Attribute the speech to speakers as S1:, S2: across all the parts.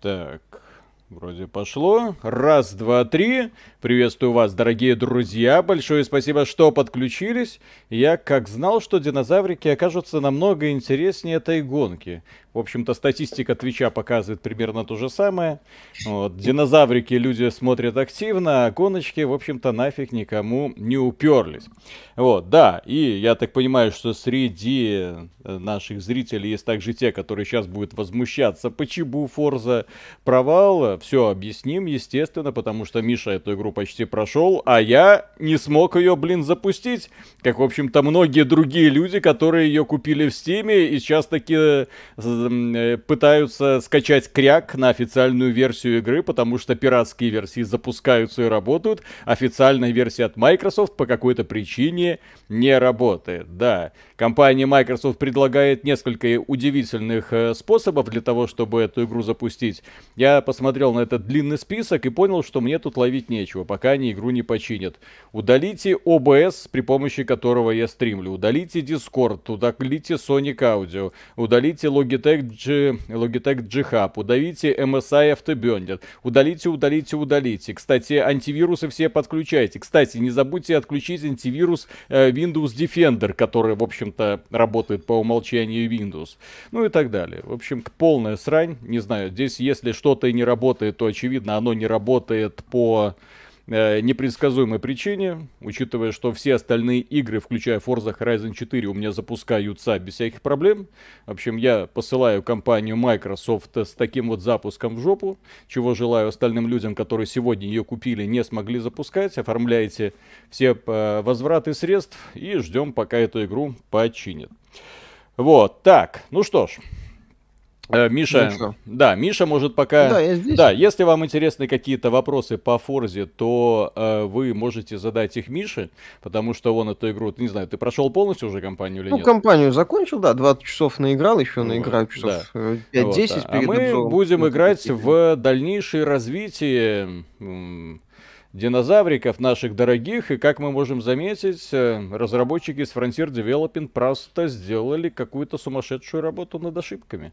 S1: Так, вроде пошло. Раз, два, три. Приветствую вас, дорогие друзья. Большое спасибо, что подключились. Я как знал, что динозаврики окажутся намного интереснее этой гонки. В общем-то, статистика Твича показывает примерно то же самое. Вот. Динозаврики люди смотрят активно, а гоночки, в общем-то, нафиг никому не уперлись. Вот, да, и я так понимаю, что среди э, наших зрителей есть также те, которые сейчас будут возмущаться, почему Форза провал. Все объясним, естественно, потому что Миша эту игру почти прошел, а я не смог ее, блин, запустить. Как, в общем-то, многие другие люди, которые ее купили в Стиме и сейчас таки э, Э, пытаются скачать кряк на официальную версию игры, потому что пиратские версии запускаются и работают. Официальная версия от Microsoft по какой-то причине не работает. Да, компания Microsoft предлагает несколько удивительных э, способов для того, чтобы эту игру запустить. Я посмотрел на этот длинный список и понял, что мне тут ловить нечего, пока они игру не починят. Удалите OBS, при помощи которого я стримлю. Удалите Discord, удалите Sonic Audio, удалите Logitech G, Logitech G Hub, удалите MSI Afterburner, удалите, удалите, удалите. Кстати, антивирусы все подключайте. Кстати, не забудьте отключить антивирус э, Windows Defender, который, в общем-то, работает по умолчанию Windows. Ну и так далее. В общем, полная срань. Не знаю, здесь если что-то и не работает, то, очевидно, оно не работает по э, непредсказуемой причине, учитывая, что все остальные игры, включая Forza Horizon 4, у меня запускаются без всяких проблем. В общем, я посылаю компанию Microsoft с таким вот запуском в жопу, чего желаю остальным людям, которые сегодня ее купили, не смогли запускать. Оформляйте все э, возвраты средств и ждем, пока эту игру починят. Вот, так, ну что ж, Э, Миша, ну, да, Миша может пока... Да, я здесь. Да, если вам интересны какие-то вопросы по Форзе, то э, вы можете задать их Мише, потому что он эту игру, не знаю, ты прошел полностью уже компанию или
S2: ну,
S1: нет?
S2: Ну, компанию закончил, да, 20 часов наиграл, еще наиграю часов да. 5-10 вот,
S1: да. А мы обзором. будем играть в дальнейшее развитие динозавриков наших дорогих, и как мы можем заметить, э, разработчики с Frontier Development просто сделали какую-то сумасшедшую работу над ошибками.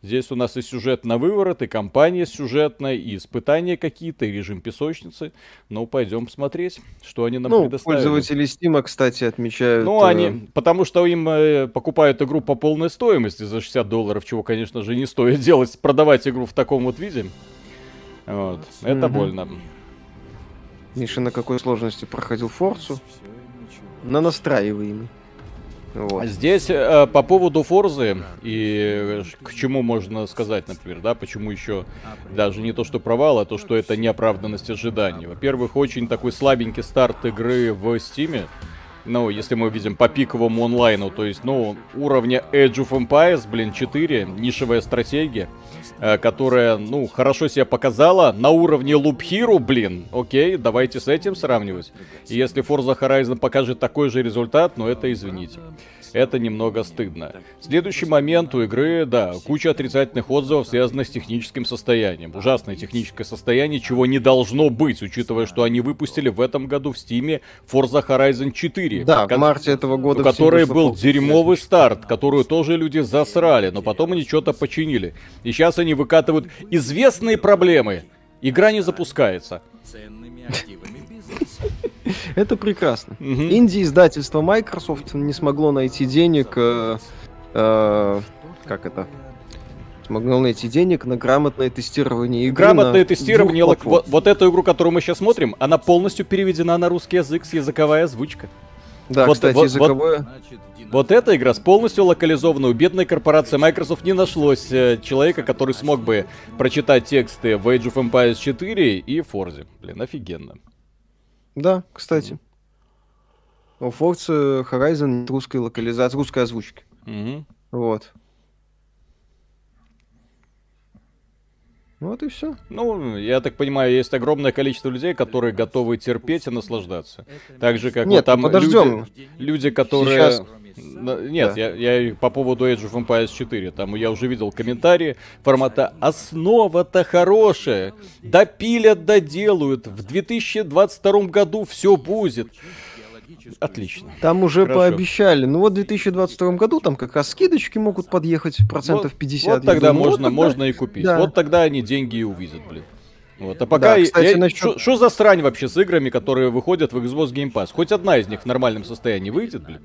S1: Здесь у нас и сюжет на выворот, и компания сюжетная, и испытания какие-то, и режим песочницы. Ну, пойдем посмотреть, что они нам ну, предоставили.
S2: Пользователи Steam, кстати, отмечают...
S1: Ну, они, э, потому что им э, покупают игру по полной стоимости за 60 долларов, чего, конечно же, не стоит делать, продавать игру в таком вот виде. Вот, это угу. больно.
S2: Миша на какой сложности проходил Форцу? На настраиваемый.
S1: Вот. Здесь э, по поводу Форзы и к чему можно сказать, например, да, почему еще даже не то, что провал, а то, что это неоправданность ожиданий. Во-первых, очень такой слабенький старт игры в Стиме. Ну, если мы видим по пиковому онлайну, то есть, ну, уровня Age of Empires, блин, 4, нишевая стратегия, э, которая, ну, хорошо себя показала на уровне Loop Hero, блин, окей, давайте с этим сравнивать. И если Forza Horizon покажет такой же результат, ну, это извините это немного стыдно. Следующий момент у игры, да, куча отрицательных отзывов, связанных с техническим состоянием. Ужасное техническое состояние, чего не должно быть, учитывая, что они выпустили в этом году в Стиме Forza Horizon 4.
S2: Да, в марте этого года. У
S1: которой был дерьмовый старт, которую тоже люди засрали, но потом они что-то починили. И сейчас они выкатывают известные проблемы. Игра не запускается.
S2: Это прекрасно. Инди-издательство Microsoft не смогло найти денег... Э, э, как это? смогло найти денег на грамотное тестирование игры.
S1: Грамотное тестирование. Вот, вот эту игру, которую мы сейчас смотрим, она полностью переведена на русский язык с языковая озвучка.
S2: Да, вот, кстати, вот, языковое.
S1: Вот, вот эта игра с полностью локализованной. У бедной корпорации Microsoft не нашлось э, человека, который смог бы прочитать тексты в Age of Empires 4 и Forza. Блин, офигенно.
S2: Да, кстати. У Forza Horizon нет русской локализации, русской озвучки. Угу. Вот. Вот и все.
S1: Ну, я так понимаю, есть огромное количество людей, которые готовы терпеть и наслаждаться. Так же, как Нет, вот там подождем. люди, люди, которые... Сейчас нет, да. я, я по поводу Age of Empires 4, там я уже видел комментарии формата «Основа-то хорошая, допилят, доделают, в 2022 году все будет». Отлично.
S2: Там уже
S1: Хорошо.
S2: пообещали. Ну вот в 2022 году там как раз скидочки могут подъехать процентов 50.
S1: Вот тогда
S2: думаю,
S1: можно,
S2: вот тогда-
S1: можно и купить.
S2: да.
S1: Вот тогда они деньги и увидят, блин. Вот. А пока...
S2: Да, кстати,
S1: я-
S2: насчет-
S1: Что за срань вообще с играми, которые выходят в Xbox Game Pass? Хоть одна из них в нормальном состоянии выйдет, блин?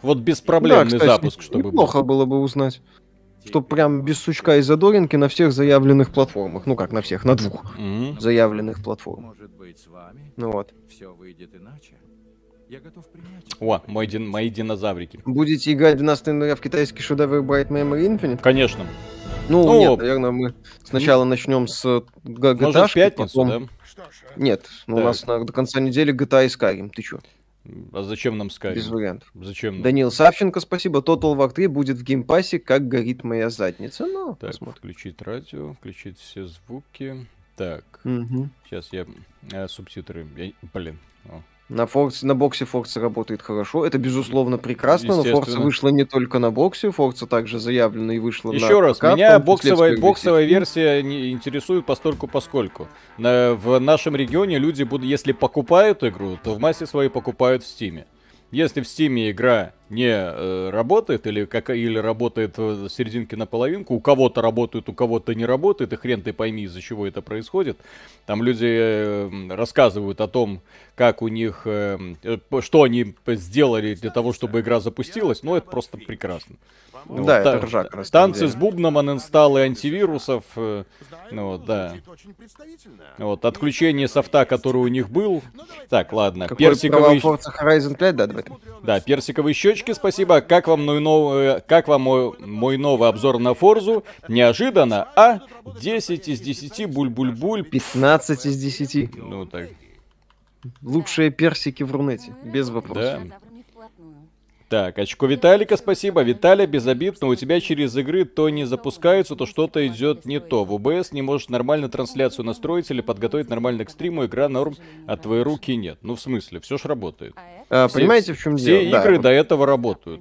S1: Вот беспроблемный
S2: Да, кстати,
S1: запуск, чтобы был.
S2: Неплохо было бы узнать. Что прям без сучка и задоринки на всех заявленных платформах. Ну как на всех, на двух
S1: Мгм.
S2: заявленных платформах.
S3: Может быть, с вами
S2: Ну вот.
S3: все выйдет иначе? Я готов принять.
S1: О, мой дин- мои динозаврики.
S2: Будете играть 12 января в китайский шедевр Bright Memory Infinite?
S1: Конечно.
S2: Ну,
S1: Ну,
S2: нет, наверное, мы сначала начнем с э, г-
S1: Может, в
S2: GTA,
S1: пятницу,
S2: потом...
S1: да?
S2: Нет, ну, у нас на- до конца недели GTA и Skyrim. Ты чё?
S1: А зачем нам
S2: Без
S1: Skyrim?
S2: вариантов.
S1: Зачем? нам?
S2: Данил Савченко, спасибо. Total War 3 будет в Game Pass е, как горит моя задница. Ну,
S1: Так,
S2: посмотрим.
S1: включить радио, включить все звуки. Так,
S2: Мгм.
S1: сейчас я... э, субтитры... я- Блин. О.
S2: На, Forza, на боксе Forza работает хорошо. Это, безусловно, прекрасно, но
S1: Естественно.
S2: вышла не только на боксе. Forza также заявлена и вышла на
S1: Еще раз,
S2: ПК,
S1: меня боксовая, боксовая версия не интересует постольку поскольку. На- в нашем регионе люди будут, если покупают игру, то в массе своей покупают в Стиме. Если в Стиме игра не э, работает или, как, или работает в серединке на половинку, у кого-то работает, у кого-то не работает, и хрен ты пойми, из-за чего это происходит. Там люди э, рассказывают о том, как у них, э, э, что они сделали для того, чтобы игра запустилась, ну это просто прекрасно. Ну,
S2: Да,
S1: вот та-
S2: это ржака, на самом
S1: Танцы
S2: деле.
S1: с бубном, анинсталлы антивирусов, э, ну вот, да. Вот, отключение софта, который у них был. Так, ладно,
S2: Какой Forza Horizon 5, да, давай.
S1: да, персиковые щечки, спасибо. Как вам мой новый, как вам мой, мой новый обзор на Форзу? Неожиданно, а? 10 из 10, буль-буль-буль.
S2: 15 из 10.
S1: Ну так,
S2: Лучшие персики в Рунете, без вопросов.
S1: да. Так, очко Виталика, спасибо. Виталий, без обид, но у тебя через игры то не запускаются, то что-то идет не то. В ОБС не можешь нормально трансляцию настроить или подготовить нормально к стриму, игра норм, а твоей руки нет. Ну, в смысле, все ж работает.
S2: А,
S1: Все-
S2: понимаете, в чем
S1: Все
S2: дело? Да,
S1: игры
S2: вот,
S1: до этого работают.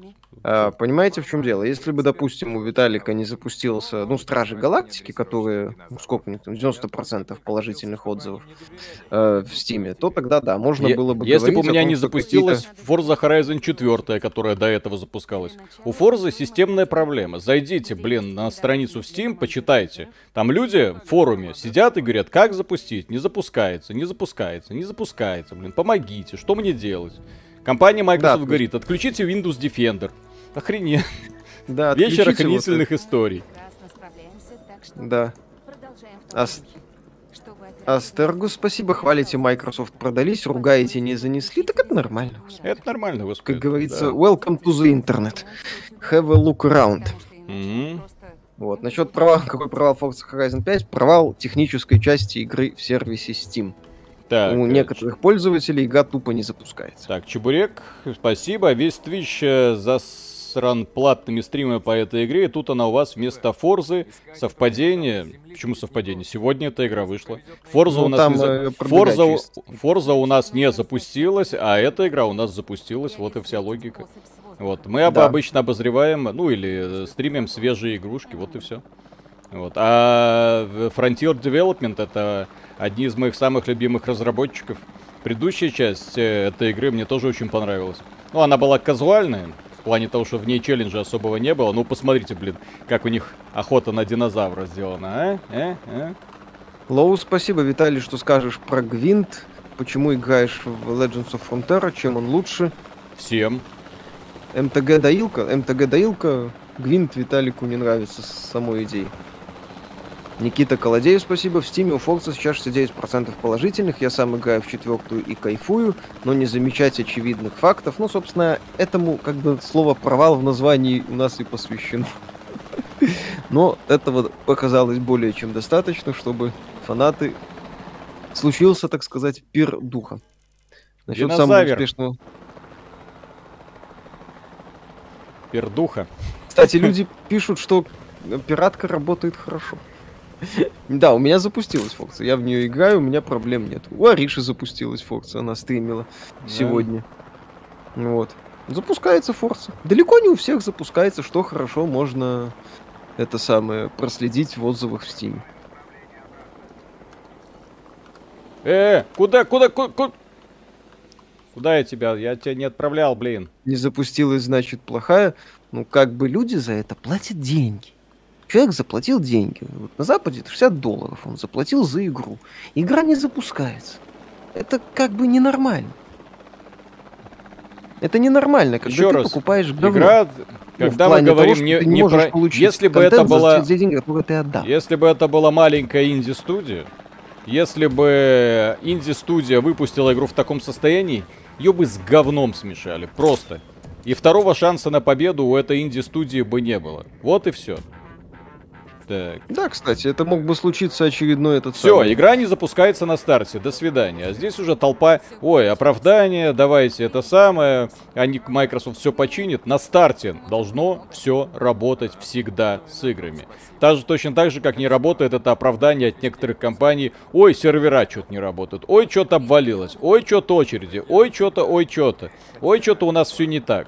S2: А, понимаете, в чем дело? Если бы, допустим, у Виталика не запустился, ну, Стражи Галактики, которые, ну, сколько у них там, 90% положительных отзывов э, в Стиме, то тогда да, можно было бы
S1: Если бы у меня
S2: том,
S1: не запустилась Forza Horizon 4, которая до этого запускалась. У Forza системная проблема. Зайдите, блин, на страницу в Steam, почитайте. Там люди в форуме сидят и говорят, как запустить? Не запускается, не запускается, не запускается, блин, помогите, что мне делать? Компания Microsoft
S2: есть-
S1: говорит, отключите Windows Defender. Охренеть.
S2: какие-то- Да,
S1: Вечер
S2: отключите вот
S1: охренительных историй.
S2: Да. Ас- Астергу, спасибо, хвалите Microsoft, продались, ругаете, не занесли, так это нормально. господи.
S1: Это нормально, господи.
S2: Как говорится,
S1: да.
S2: welcome to the internet. Have a look around.
S1: Мгм.
S2: Вот. Насчет провала, какой провал Forza Horizon 5? Провал технической части игры в сервисе Steam.
S1: Так,
S2: У
S1: э,
S2: некоторых пользователей игра тупо не запускается.
S1: Так, Чебурек, спасибо. Весь Twitch э, засран платными стримами по этой игре, и тут она у вас вместо Форзы. Совпадение. Почему совпадение? Сегодня эта игра вышла. Форза
S2: Ну,
S1: у нас
S2: там,
S1: не
S2: э,
S1: Форза, Форза у нас не запустилась, а эта игра у нас запустилась. Вот и вся логика. Вот, мы
S2: Да.
S1: обычно обозреваем, ну или э, стримим свежие игрушки, вот и все. Вот. А в- Frontier Development это одни из моих самых любимых разработчиков. Предыдущая часть э, этой игры мне тоже очень понравилась. Ну, она была казуальная, плане того, что в ней челленджа особого не было. Ну, посмотрите, блин, как у них охота на динозавра сделана, а? Э? Э?
S2: Лоу, спасибо, Виталий, что скажешь про Гвинт. Почему играешь в Legends of Frontera, чем он лучше?
S1: Всем.
S2: МТГ доилка? МТГ доилка. Гвинт Виталику не нравится с самой идеей. Никита Колодеев, спасибо. В стиме у Forza сейчас 69% положительных. Я сам играю в четвертую и кайфую, но не замечать очевидных фактов. Ну, собственно, этому как бы слово провал в названии у нас и посвящено. Но этого показалось более чем достаточно, чтобы фанаты случился, так сказать, пир духа. Насчет самого
S1: Динозавр.
S2: успешного
S1: Пердуха.
S2: Кстати, люди пишут, что пиратка работает хорошо. Да, у меня запустилась Фокса. Я в нее играю, у меня проблем нет. У Ариши запустилась Фокса, она стримила
S1: Да.
S2: сегодня. Вот. Запускается Форса. Далеко не у всех запускается, что хорошо можно это самое проследить в отзывах в Steam.
S1: Э, куда, куда, ку- ку- Куда я тебя? Я тебя не отправлял, блин.
S2: Не запустилась, значит, плохая. Ну, как бы люди за это платят деньги. Человек заплатил деньги. Вот на Западе это 60 долларов он заплатил за игру. Игра не запускается. Это как бы ненормально. Это ненормально, когда
S1: Еще
S2: ты
S1: раз,
S2: покупаешь говно.
S1: Игра,
S2: Ну,
S1: когда мы говорим
S2: того,
S1: не, не про...
S2: получить
S1: Если бы это
S2: за
S1: была...
S2: те деньги, ты отдал.
S1: Если бы это была маленькая инди-студия, если бы инди-студия выпустила игру в таком состоянии, ее бы с говном смешали, просто. И второго шанса на победу у этой инди-студии бы не было. Вот и все. Так.
S2: Да, кстати, это мог бы случиться очередной этот
S1: Все,
S2: самый-
S1: игра не запускается на старте. До свидания. А здесь уже толпа. Ой, оправдание, давайте это самое. Они Microsoft все починит. На старте должно все работать всегда с играми. Даже точно так же, как не работает это оправдание от некоторых компаний. Ой, сервера что-то не работают. Ой, что-то обвалилось. Ой, что-то очереди. Ой, что-то, ой, что-то. Ой, что-то у нас все не так.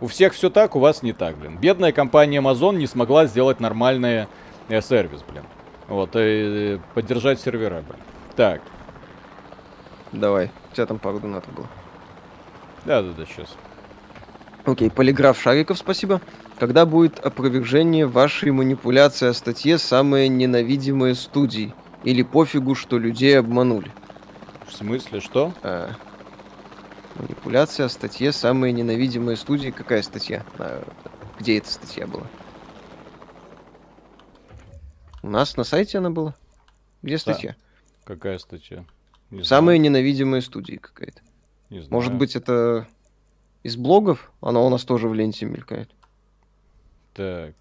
S1: У всех все так, у вас не так, блин. Бедная компания Amazon не смогла сделать нормальный э, сервис, блин. Вот, и поддержать сервера, блин. Так,
S2: Давай, у тебя там пару донатов было.
S1: да-да-да, сейчас.
S2: Окей, полиграф Шариков, спасибо. Когда будет опровержение вашей манипуляции о статье «Самые ненавидимые студии»? Или пофигу, что людей обманули?
S1: В смысле, что?
S2: А, манипуляция о статье «Самые ненавидимые студии». Какая статья? А, где эта статья была? У нас на сайте она была? Где статья?
S1: Какая статья? Не знаю,
S2: Самые ненавидимые студии какая-то.
S1: не знаю.
S2: Может быть, это из блогов? Она у нас тоже в ленте мелькает.
S1: Так.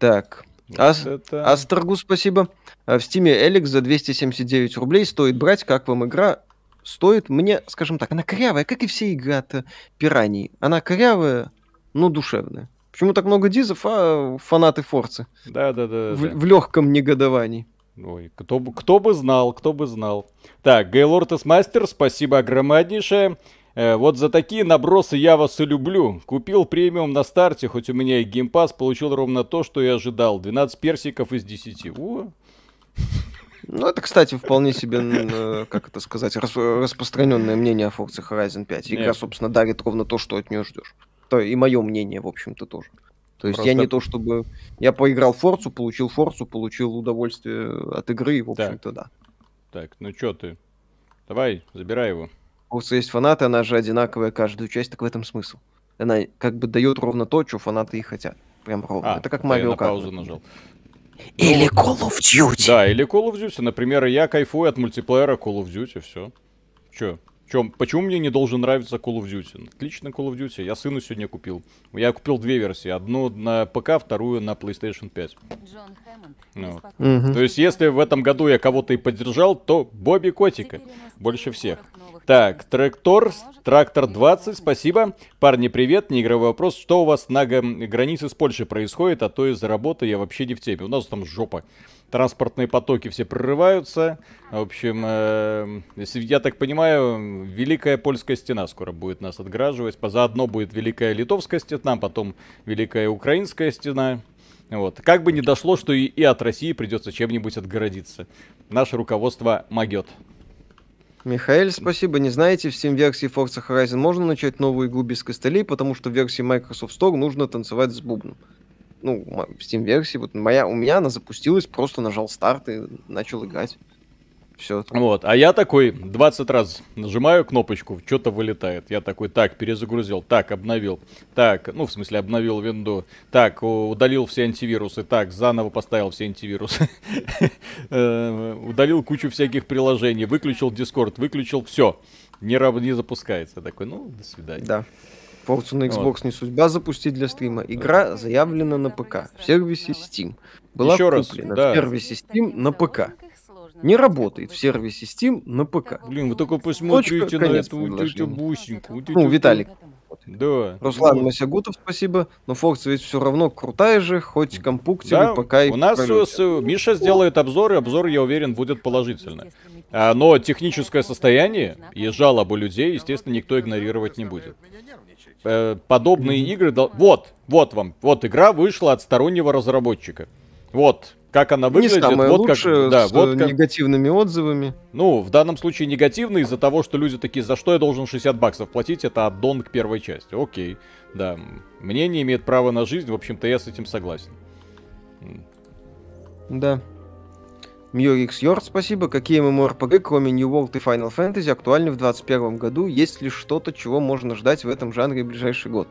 S2: Так,
S1: вот
S2: Ас-
S1: это...
S2: Астрогу спасибо. А В стиме ELEX за 279 рублей стоит брать. Как вам игра? Стоит мне, скажем так, она корявая, как и все игры от Пираньи. Она корявая, но душевная. Почему так много дизов, а фанаты Форцы?
S1: Да-да-да.
S2: В, в легком негодовании.
S1: Ой, кто бы, кто бы знал, кто бы знал. Так, Гейлортес Мастер, спасибо огромнейшее. Э, вот за такие набросы я вас и люблю. Купил премиум на старте, хоть у меня и геймпас, получил ровно то, что я ожидал. 12 персиков из 10. О,
S2: Ну, это, кстати, вполне себе, э, как это сказать, рас- распространенное мнение о Forza Horizon 5. Игра,
S1: Нет.
S2: собственно, дарит ровно то, что от нее ждешь. То и мое мнение, в общем-то, тоже. То есть я
S1: Просто-
S2: не то чтобы... Я поиграл в Форцу, получил Форцу, получил удовольствие от игры, и, в общем-то, да.
S1: так, ну чё ты? Давай, забирай его.
S2: Forza есть фанаты, она же одинаковая каждую часть, так в этом смысл. Она как бы дает ровно то, что фанаты и хотят. Прям ровно.
S1: А,
S2: это как
S1: я
S2: Mario
S1: на
S2: Kart.
S1: паузу нажал.
S2: Или Call of Duty.
S1: Да, или Call of Duty. Например, я кайфую от мультиплеера Call of Duty, все. Чё? Чё, почему мне не должен нравиться Call of Duty? Отлично Call of Duty. Я сыну сегодня купил. Я купил две версии. Одну на ПК, вторую на PlayStation 5.
S4: Джон Хэммонд.
S1: Ну.
S4: беспокоит.
S2: Мгм.
S1: То есть, если в этом году я кого-то и поддержал, то Бобби Котика. Больше всех. Так, Трактор, Трактор 20, спасибо. Парни, привет, неигровой вопрос. Что у вас на границе с Польшей происходит, а то из-за работы я вообще не в теме. У нас там жопа. Транспортные потоки все прорываются. В общем, э, я так понимаю, Великая Польская стена скоро будет нас отграживать. Заодно будет Великая Литовская стена, потом Великая Украинская стена. Вот. Как бы не дошло, что и, и от России придется чем-нибудь отгородиться. Наше руководство могет.
S2: Михаил, спасибо. Не знаете, в Steam-версии Forza Horizon можно начать новую игру без костылей, потому что в версии Microsoft Store нужно танцевать с бубном. Ну, в Steam-версии, вот моя, у меня она запустилась, просто нажал старт и начал играть. Все.
S1: Вот, а я такой 20 раз нажимаю кнопочку, что-то вылетает. Я такой, так, перезагрузил, так, обновил, так, ну, в смысле, обновил винду, так, удалил все антивирусы, так, заново поставил все антивирусы, Э, удалил кучу всяких приложений, выключил Discord, выключил все, не, не запускается. Такой, ну, до свидания.
S2: Да. Forza на Xbox
S1: Вот.
S2: не судьба запустить для стрима. Игра заявлена на ПК в сервисе Steam. Была
S1: раз,
S2: куплена
S1: да.
S2: в сервисе Steam на ПК. Не работает в сервисе Steam на ПК.
S1: Блин, вы только посмотрите
S2: Точка,
S1: на эту тетю вот
S2: Ну, Виталик.
S1: Да.
S2: Руслан
S1: вот.
S2: Масягутов, спасибо. Но Forza ведь все равно крутая же, хоть компуктивы
S1: Да,
S2: пока и
S1: у нас э, с- Миша сделает обзор, и обзор, я уверен, будет положительный. А, но техническое состояние и жалобы людей, естественно, никто игнорировать не будет. Э, подобные игры... дол- Вот, вот вам, вот игра вышла от стороннего разработчика. Вот, как она выглядит,
S2: Не самое
S1: вот
S2: лучшее,
S1: как, да,
S2: с
S1: вот как,
S2: негативными отзывами.
S1: ну, в данном случае негативно из-за того, что люди такие, за что я должен 60 баксов платить, это аддон к первой части. Окей, да, мнение имеет право на жизнь, в общем-то, я с этим согласен.
S2: Да. Мьорикс Йорд, спасибо. Какие MMORPG, кроме New World и Final Fantasy, актуальны в 2021 году? Есть ли что-то, чего можно ждать в этом жанре в ближайший год?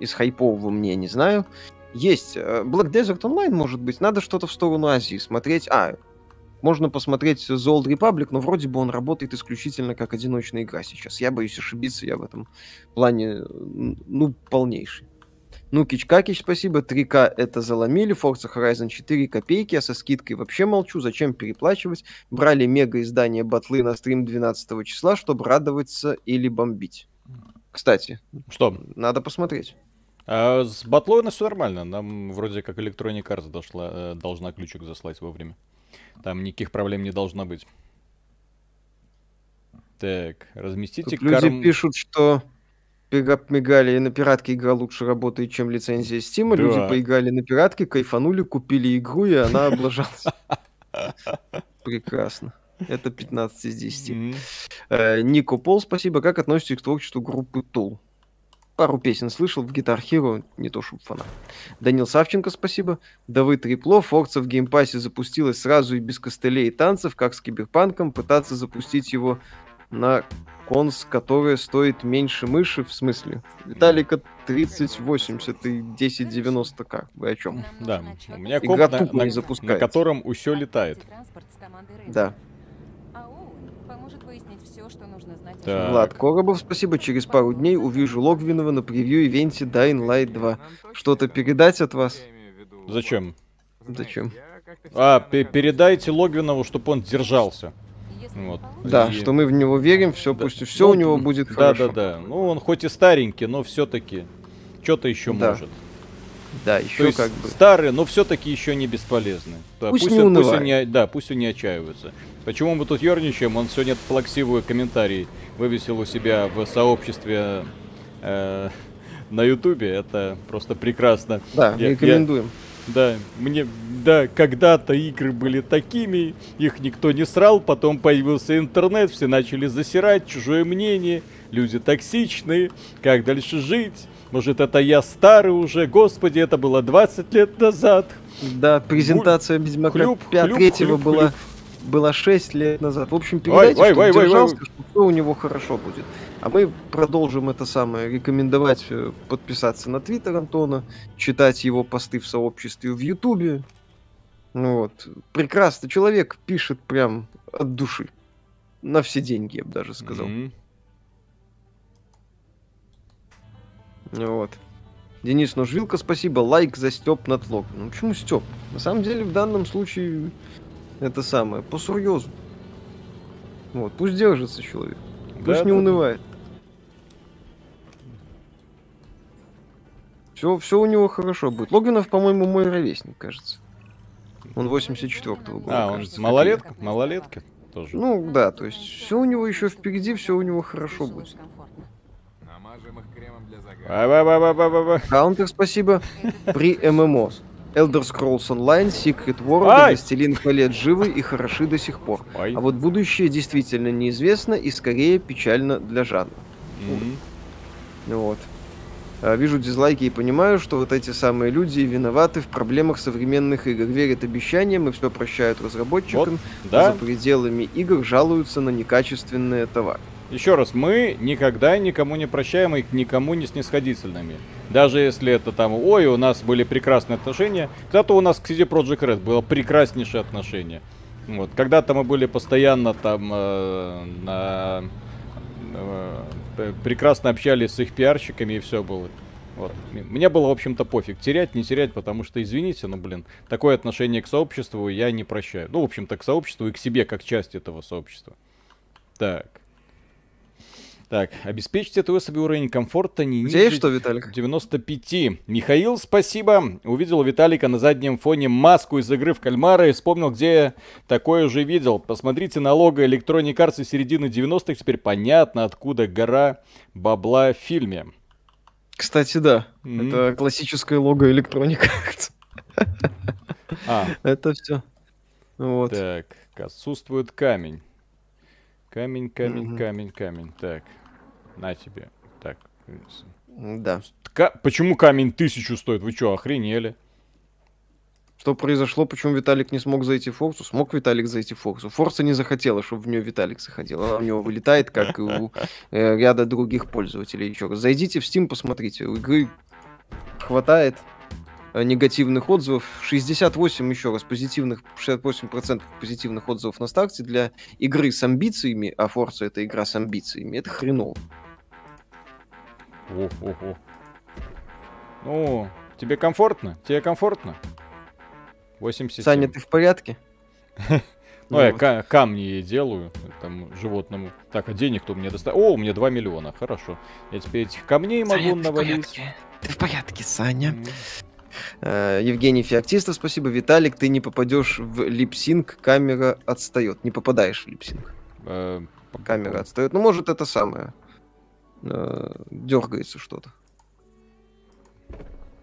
S2: Из хайпового мне не знаю. Есть. э, Black Desert Online, может быть. Надо что-то в сторону Азии смотреть. А, можно посмотреть The Old Republic, но вроде бы он работает исключительно как одиночная игра сейчас. Я боюсь ошибиться, я в этом плане, ну, полнейший. Ну, Кич-Какич, спасибо. 3К это заломили. Forza Horizon 4 копейки, а со скидкой вообще молчу. Зачем переплачивать? Брали мега издание батлы на стрим 12 числа, чтобы радоваться или бомбить. Кстати,
S1: Что?
S2: надо посмотреть.
S1: А с батлой у нас все нормально. Нам вроде как Electronic Arts дошла, э, должна ключик заслать вовремя. Там никаких проблем не должно быть. Так, разместите
S2: Тут люди
S1: карм...
S2: пишут, что мигали на пиратке игра лучше работает, чем лицензия Steam.
S1: Да.
S2: Люди поиграли на пиратке, кайфанули, купили игру, и она облажалась. Прекрасно. Это 15 из 10.
S1: Мгм.
S2: Э, Нико Пол, спасибо. Как относитесь к творчеству группы Tool? Пару песен слышал в Guitar Hero, не то чтоб фанат. Данил Савченко, спасибо. Давыд Трипло, Forza в Game Pass е запустилась сразу и без костылей и танцев, как с Киберпанком, пытаться запустить его на конс, которая стоит меньше мыши, в смысле? Виталика 3080 и 1090к. Вы о чем?
S1: Да, у меня комп,
S2: Игра
S1: на,
S2: тупо
S1: на-
S2: не
S1: на котором все летает.
S2: Да.
S4: Оуэн поможет выяснить все, что нужно знать. о
S1: Так.
S2: Влад Коробов, спасибо. Через пару дней увижу Логвинова на превью-ивенте Dying Light 2. Что-то передать от вас?
S1: Зачем?
S2: Зачем?
S1: А, пе- передайте Логвинову, чтобы он держался. Вот.
S2: Да,
S1: И-
S2: что мы в него верим, все,
S1: Да.
S2: пусть все
S1: Ну,
S2: у него будет
S1: Да,
S2: хорошо.
S1: да, да. Ну, он хоть и старенький, но все-таки что-то еще
S2: Да.
S1: может.
S2: Да,
S1: То
S2: еще
S1: есть
S2: как бы.
S1: старый, но все-таки еще не бесполезный. Да,
S2: Пусть не
S1: он- пусть он не, да, пусть он не отчаивается. Почему мы тут ерничаем? Он сегодня плаксивый комментарий вывесил у себя в сообществе э, на Ютубе. Это просто прекрасно.
S2: Да,
S1: Я-
S2: рекомендуем.
S1: Да, мне, да, когда-то игры были такими, их никто не срал, потом появился интернет, все начали засирать, чужое мнение, люди токсичные, как дальше жить? Может, это я старый уже, господи, это было 20 лет назад.
S2: Да, презентация Ведьмака
S1: Хлюп,
S2: 5
S1: хлюп,
S2: была,
S1: хлюп.
S2: была 6 лет назад. В общем, передайте,
S1: ой,
S2: что
S1: ой, ой, ой, ой.
S2: что у него хорошо будет. А мы продолжим это самое, рекомендовать э, подписаться на Твиттер Антона, читать его посты в сообществе в Ютубе. Ну вот. Прекрасно. Человек пишет прям от души. На все деньги, я бы даже сказал.
S1: М.
S2: Вот. Денис Ножвилка, спасибо. Лайк за Степ над лог. Ну почему Степ? На самом деле в данном случае это самое, по серьезу. Вот, пусть держится человек. Пусть
S1: Да,
S2: не
S1: да.
S2: унывает. Все, все у него хорошо будет. Логинов, по-моему, мой ровесник, кажется. Он 84-го года,
S1: А, он
S2: кажется.
S1: малолетка? Малолетки тоже.
S2: Ну да, то есть все у него еще впереди, все у него хорошо будет.
S3: Намажем их кремом для загара.
S1: Ба-ба-ба-ба-ба-ба.
S2: Каунтер, спасибо. При ММО. Elder Scrolls Online, Secret World
S1: Ай!
S2: Властелин колец живы и хороши до сих пор.
S1: Ой.
S2: А вот будущее действительно неизвестно и скорее печально для жанра.
S1: М.
S2: Вот. А, Вижу дизлайки и понимаю, что вот эти самые люди виноваты в проблемах современных игр. Верят обещаниям и все прощают разработчикам. а
S1: Да,
S2: За пределами игр жалуются на некачественные товары.
S1: Еще раз, мы никогда никому не прощаем и к никому не снисходительными. Даже если это там, ой, у нас были прекрасные отношения. Когда-то у нас к CD Projekt Red было прекраснейшее отношение. Вот. Когда-то мы были постоянно там э, на... э, п- прекрасно общались с их пиарщиками и все было. Вот. Мне было, в общем-то, пофиг. Терять, не терять, потому что, извините, ну, блин, такое отношение к сообществу я не прощаю. Ну, в общем-то, к сообществу и к себе, как части этого сообщества. Так. Так, обеспечьте твой себе уровень комфорта не
S2: тебя есть
S1: ниже
S2: что, Виталик?
S1: 95. Михаил, спасибо. Увидел Виталика на заднем фоне маску из игры в кальмара и вспомнил, где я такое уже видел. Посмотрите на лого Electronic Arts из середины 90-х. Теперь понятно, откуда гора бабла в фильме.
S2: Кстати, да.
S1: Мгм.
S2: Это классическое лого Electronic Arts.
S1: А,
S2: Это все. Вот.
S1: так, отсутствует камень. Камень, камень,
S2: Мгм.
S1: камень, камень. Так, на тебе. Так.
S2: Да.
S1: Ка- Почему камень тысячу стоит? Вы что, охренели?
S2: Что произошло, почему Виталик не смог зайти в Форсу? Смог Виталик зайти в Форсу. Форса не захотела, чтобы в нее Виталик заходил. Она в него вылетает, как и у э, ряда других пользователей. Еще раз. Зайдите в Steam, посмотрите. У игры хватает негативных отзывов. 68, еще раз, позитивных, 68% позитивных отзывов на старте для игры с амбициями, а Форса это игра с амбициями, это хреново.
S1: О, о, о. Ну, тебе комфортно? Тебе комфортно? 87.
S2: Саня, ты в порядке?
S1: Ну, я ка- камни ей делаю, этому животному. Так, а денег-то у меня достаточно. О, у меня 2 миллиона, хорошо. Я теперь этих камней могу
S2: Саня, ты в
S1: навалить.
S2: порядке? Ты в порядке, Саня?
S1: М.
S2: Э, Евгений Феоктистов, спасибо. Виталик, ты не попадешь в липсинг, камера отстает. Не попадаешь в липсинг.
S1: Э,
S2: Камера отстает. Ну, может, это самое. э, Дергается что-то.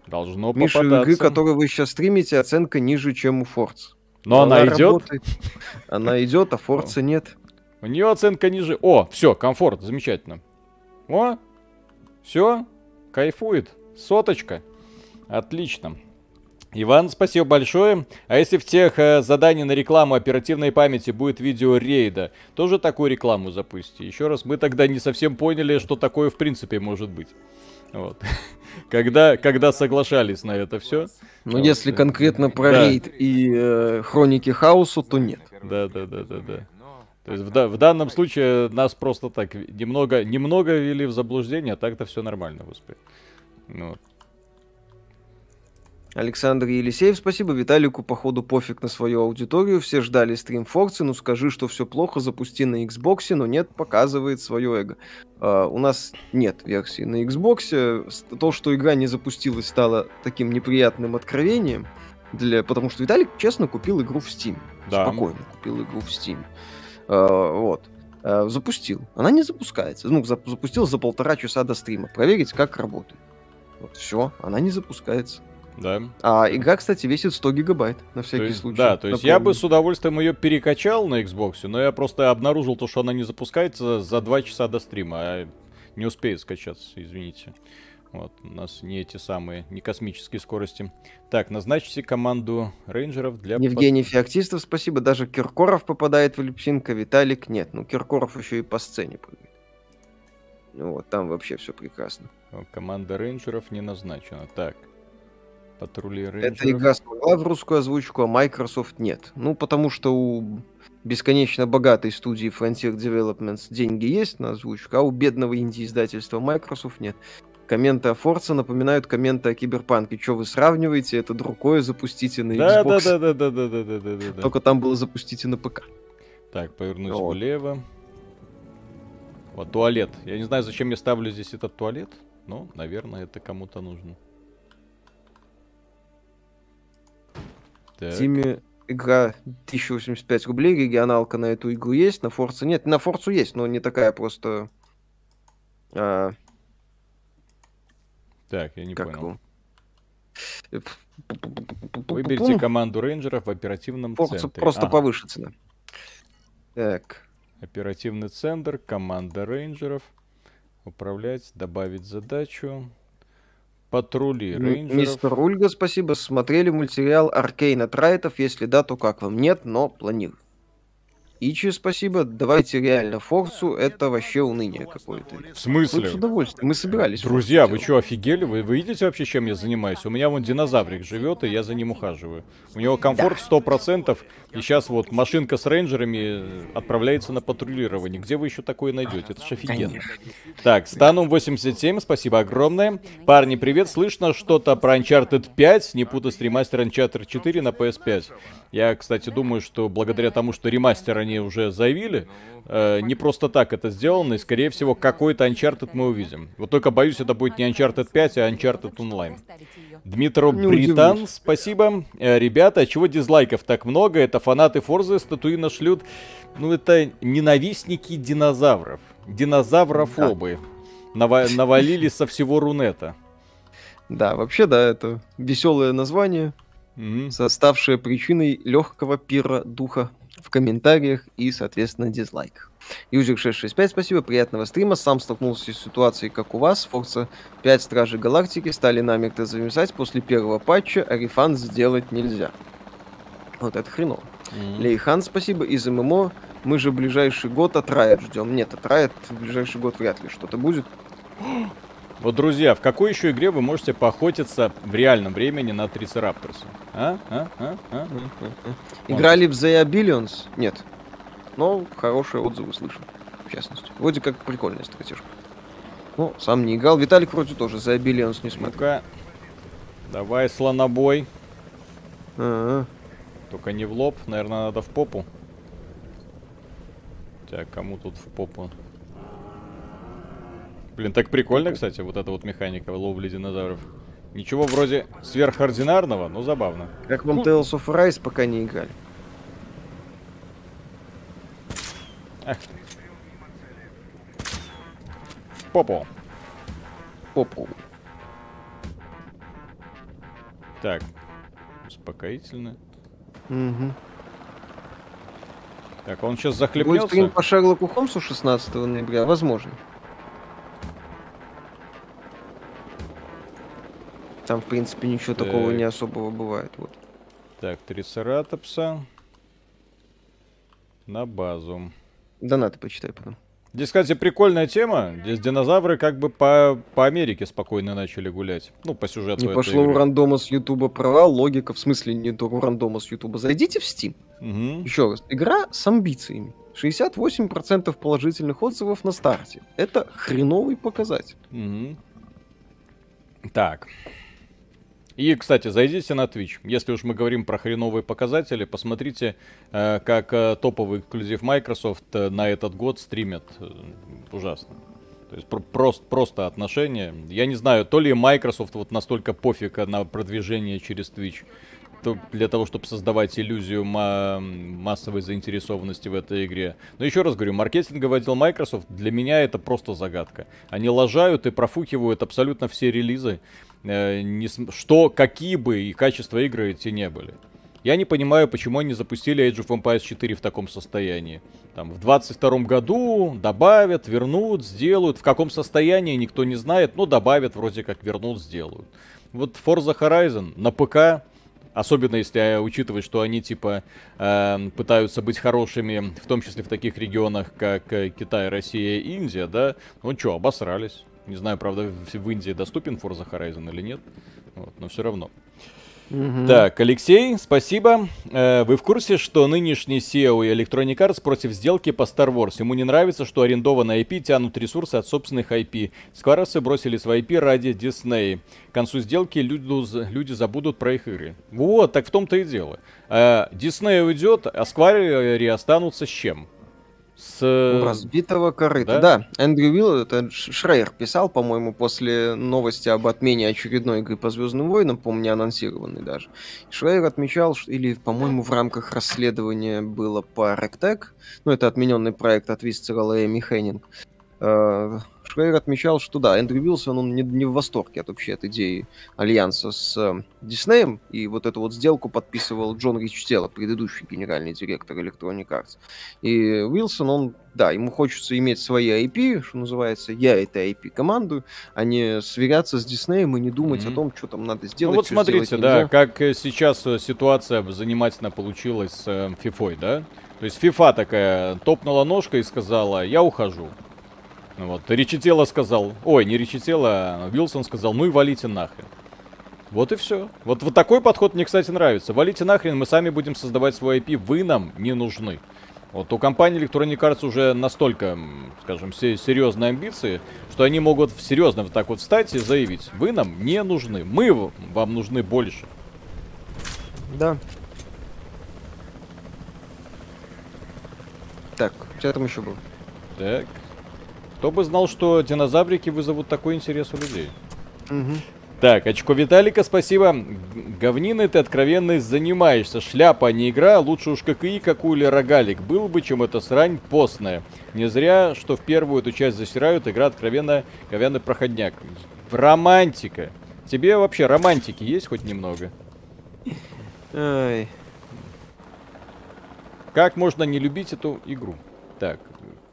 S1: Должно
S2: Миша, у игры,
S1: попадаться.
S2: которую вы сейчас стримите, оценка ниже, чем у Форц.
S1: Но она, идет.
S2: работает. Она идет, а Форца нет.
S1: У нее оценка ниже. О, все, комфорт, замечательно. О, все, кайфует. Соточка. Отлично. Иван, спасибо большое. А если в тех э, заданий на рекламу оперативной памяти будет видео рейда, тоже такую рекламу запусти. Еще раз, мы тогда не совсем поняли, что такое в принципе может быть. Вот. Когда, когда соглашались на это все.
S2: Но
S1: Вот,
S2: если конкретно про
S1: Да.
S2: рейд и э, хроники хаосу, то нет.
S1: Да, да, да, да, да. То есть в, да- в данном случае нас просто так немного, немного ввели в заблуждение, а так-то все нормально, господи. Ну, вот.
S2: Александр Елисеев, спасибо. Виталику, походу, пофиг на свою аудиторию. Все ждали стрим Форцы. Ну скажи, что все плохо, запусти на Xbox, но нет, показывает свое эго. А, у нас нет версии на Xbox. То, что игра не запустилась, стало таким неприятным откровением. Для... Потому что Виталик, честно, купил игру в Steam.
S1: Да.
S2: Спокойно купил игру в Steam. А, вот. А, запустил. Она не запускается. Ну, зап- запустил за полтора часа до стрима. Проверить, как работает. Вот, все, она не запускается.
S1: Да.
S2: А игра, кстати, весит 100 гигабайт, на
S1: То
S2: всякий
S1: есть,
S2: случай.
S1: да, то есть я бы
S2: Напомню.
S1: с удовольствием ее перекачал на Xbox, но я просто обнаружил то, что она не запускается за 2 часа до стрима, а не успеет скачаться, извините. Вот, у нас не эти самые, не космические скорости. Так, назначьте команду рейнджеров для...
S2: Евгений Феоктистов, спасибо. Даже Киркоров попадает в липсинг, а Виталик нет. Ну, Киркоров еще и по сцене прыгает. Ну вот, там вообще все прекрасно.
S1: Команда рейнджеров не назначена. Так. Патрули
S2: Эта
S1: рейнджеров.
S2: игра смогла в русскую озвучку, а Microsoft нет. Ну, потому что у бесконечно богатой студии Frontier Developments деньги есть на озвучку, а у бедного инди-издательства Microsoft нет. Комменты о Forza напоминают комменты о Киберпанке. Что вы сравниваете? Это другое запустите на Xbox.
S1: да, да, да, да, да, да, да, да, да.
S2: Только там было запустите на ПК.
S1: Так, повернуть
S2: Вот.
S1: влево. Вот туалет. Я не знаю, зачем я ставлю здесь этот туалет, но, наверное, это кому-то нужно. Так.
S2: Игра 1085 рублей, регионалка на эту игру есть, на Форце нет. На Форцу есть, но не такая просто... а,
S1: Так, я не
S2: как
S1: понял.
S2: его?
S1: Выберите команду рейнджеров в оперативном
S2: Форца
S1: центре.
S2: просто
S1: Ага.
S2: повыше цена. Так,
S1: Оперативный центр, команда рейнджеров. Управлять, добавить задачу. Патрули рейнджеров.
S2: мистер Ульга, спасибо. Смотрели мультсериал Аркейн от Райтов? Если да, то как вам? Нет, но планирую. Ичи, спасибо. Давайте реально Форцу, это вообще уныние какое-то.
S1: В
S2: Мы с
S1: смысле?
S2: удовольствием. Мы собирались.
S1: Друзья, вы что, офигели? Вы, вы видите вообще, чем я занимаюсь? У меня вон динозаврик живет, и я за ним ухаживаю. У него комфорт 100%, и сейчас вот машинка с рейнджерами отправляется на патрулирование. Где вы еще такое найдете? Это ж офигенно. Так, Станум 87, спасибо огромное. Парни, привет, слышно что-то про Uncharted 5, не путать с ремастер Uncharted 4 на PS5. Я, кстати, думаю, что благодаря тому, что ремастер они уже заявили, э, не просто так это сделано, и, скорее всего, какой-то Uncharted мы увидим. Вот только боюсь, это будет не Uncharted 5, а Uncharted Online. Дмитро
S2: Не
S1: Британ,
S2: удивлюсь.
S1: спасибо. Э, ребята, чего дизлайков так много? Это фанаты Форзы статуина шлют. Ну, это ненавистники динозавров. Динозаврофобы. Нава- навалились со всего Рунета.
S2: Да, вообще, да, это веселое название.
S1: Мгм.
S2: ставшее причиной легкого пира духа в комментариях и, соответственно, дизлайках. Юзер 665, спасибо, приятного стрима. Сам столкнулся с ситуацией, как у вас. Forza 5 Стражи Галактики стали намертво зависать после первого патча, а рефанд сделать нельзя. Вот это хреново.
S1: Мгм.
S2: Лейхан, спасибо. Из ММО мы же ближайший год от Riot ждем. Нет, от Riot в ближайший год вряд ли что-то будет.
S1: Вот, друзья, в какой еще игре вы можете поохотиться в реальном времени на Трицерапторса? А? А? А? А?
S2: Играли в The Billions? Нет. Но хорошие отзывы слышу, в частности. Вроде как прикольная стратежка. Ну, сам не играл. Виталик вроде тоже The Billions не смотрел.
S1: Ну-ка. Давай, слонобой.
S2: А-а.
S1: Только не в лоб, наверное, надо в попу. Так, кому тут в попу? Блин, так прикольно, кстати, вот эта вот механика ловли динозавров. Ничего вроде сверхординарного, но забавно.
S2: Как вам Tales of Rise, пока не играли.
S1: Ах. Попу.
S2: Попу.
S1: Так. Успокоительно.
S2: Мгм.
S1: Так, он сейчас
S2: Будет
S1: захлебнется.
S2: стрим по Шерлоку Холмсу 16 ноября? Возможно. Там, в принципе, ничего такого
S1: Так.
S2: не особого бывает. Вот.
S1: Так, трицератопса. На базу.
S2: Донаты почитай потом.
S1: Здесь, кстати, прикольная тема. Здесь динозавры как бы по, по Америке спокойно начали гулять. Ну, по сюжету
S2: Не пошло у
S1: игры.
S2: рандома с Ютуба провал, логика, в смысле не у рандома с Ютуба. Зайдите в Steam.
S1: Мгм.
S2: Еще раз, игра с амбициями. 68% положительных отзывов на старте. Это хреновый показатель.
S1: Мгм. Так. И, кстати, зайдите на Twitch. Если уж мы говорим про хреновые показатели, посмотрите, э, как э, топовый эксклюзив Microsoft э, на этот год стримят. Ужасно. То есть про- просто, просто отношения. Я не знаю, то ли Microsoft вот настолько пофиг на продвижение через Twitch, для того, чтобы создавать иллюзию ма- массовой заинтересованности в этой игре. Но еще раз говорю, маркетинговый отдел Microsoft для меня это просто загадка. Они лажают и профукивают абсолютно все релизы, э, не что какие бы и качество игры эти не были. Я не понимаю, почему они запустили Age of Empires 4 в таком состоянии. Там в 22 году добавят, вернут, сделают. В каком состоянии никто не знает, но добавят, вроде как вернут, сделают. Вот Forza Horizon на ПК, особенно если э, учитывать, что они типа э, пытаются быть хорошими, в том числе в таких регионах, как э, Китай, Россия, Индия, да, ну что, обосрались. Не знаю, правда, в, Индии доступен Forza Horizon или нет, вот, но все равно. Так, Алексей, спасибо. Э, Вы в курсе, что нынешний SEO и Electronic Arts против сделки по Star Wars? Ему не нравится, что арендованные IP тянут ресурсы от собственных IP. Скварасы бросили свои IP ради Disney. К концу сделки люди, люди забудут про их игры. Вот, так в том-то и дело. Э, Disney уйдет, а Square останутся с чем? С...
S2: У разбитого корыта.
S1: Э, да?
S2: Да, Эндрю Вилл, это Шрейер писал, по-моему, после новости об отмене очередной игры по Звездным войнам, не анонсированной даже. Шрейер отмечал, что- или, по-моему, в рамках расследования было по Ректек, ну, это отмененный проект от Висцерала и Эми Хеннинг, э, Шрейер отмечал, что да, Эндрю Вилсон, он не, не в восторге от вообще от идеи альянса с э, Диснеем, и вот эту вот сделку подписывал Джон Ричтелло, предыдущий генеральный директор Electronic Arts. И Уилсон, он, да, ему хочется иметь свои IP, что называется, я это IP командую, а не сверяться с Диснеем и не думать
S1: Мгм.
S2: о том, что там надо
S1: Ну
S2: сделать.
S1: вот
S2: чё
S1: смотрите, да,
S2: нельзя.
S1: как э, сейчас э, ситуация занимательно получилась с э, FIFA, да? То есть FIFA такая топнула ножкой и сказала, я ухожу. Ну Вот, Ричителло сказал, ой, не Ричителло, а Вилсон сказал, ну и валите нахрен. Вот и все. Вот, вот такой подход мне, кстати, нравится. Валите нахрен, мы сами будем создавать свой IP, вы нам не нужны. Вот у компании Electronic Arts уже настолько, скажем, се- серьезные амбиции, что они могут серьезно вот так вот встать и заявить, вы нам не нужны, мы вам нужны больше.
S2: Да. Так, что там еще было?
S1: Так. Кто бы знал, что динозаврики вызовут такой интерес у людей. Так, очко Виталика, спасибо. Г- Говниной ты откровенно занимаешься. Шляпа, а не игра. Лучше уж ККИ, какую или рогалик. Был бы, чем эта срань постная. Не зря, что в первую эту часть засирают. Игра откровенно говяный проходняк. Романтика. Тебе вообще романтики есть хоть немного?
S2: Ай.
S1: Как можно не любить эту игру? Так.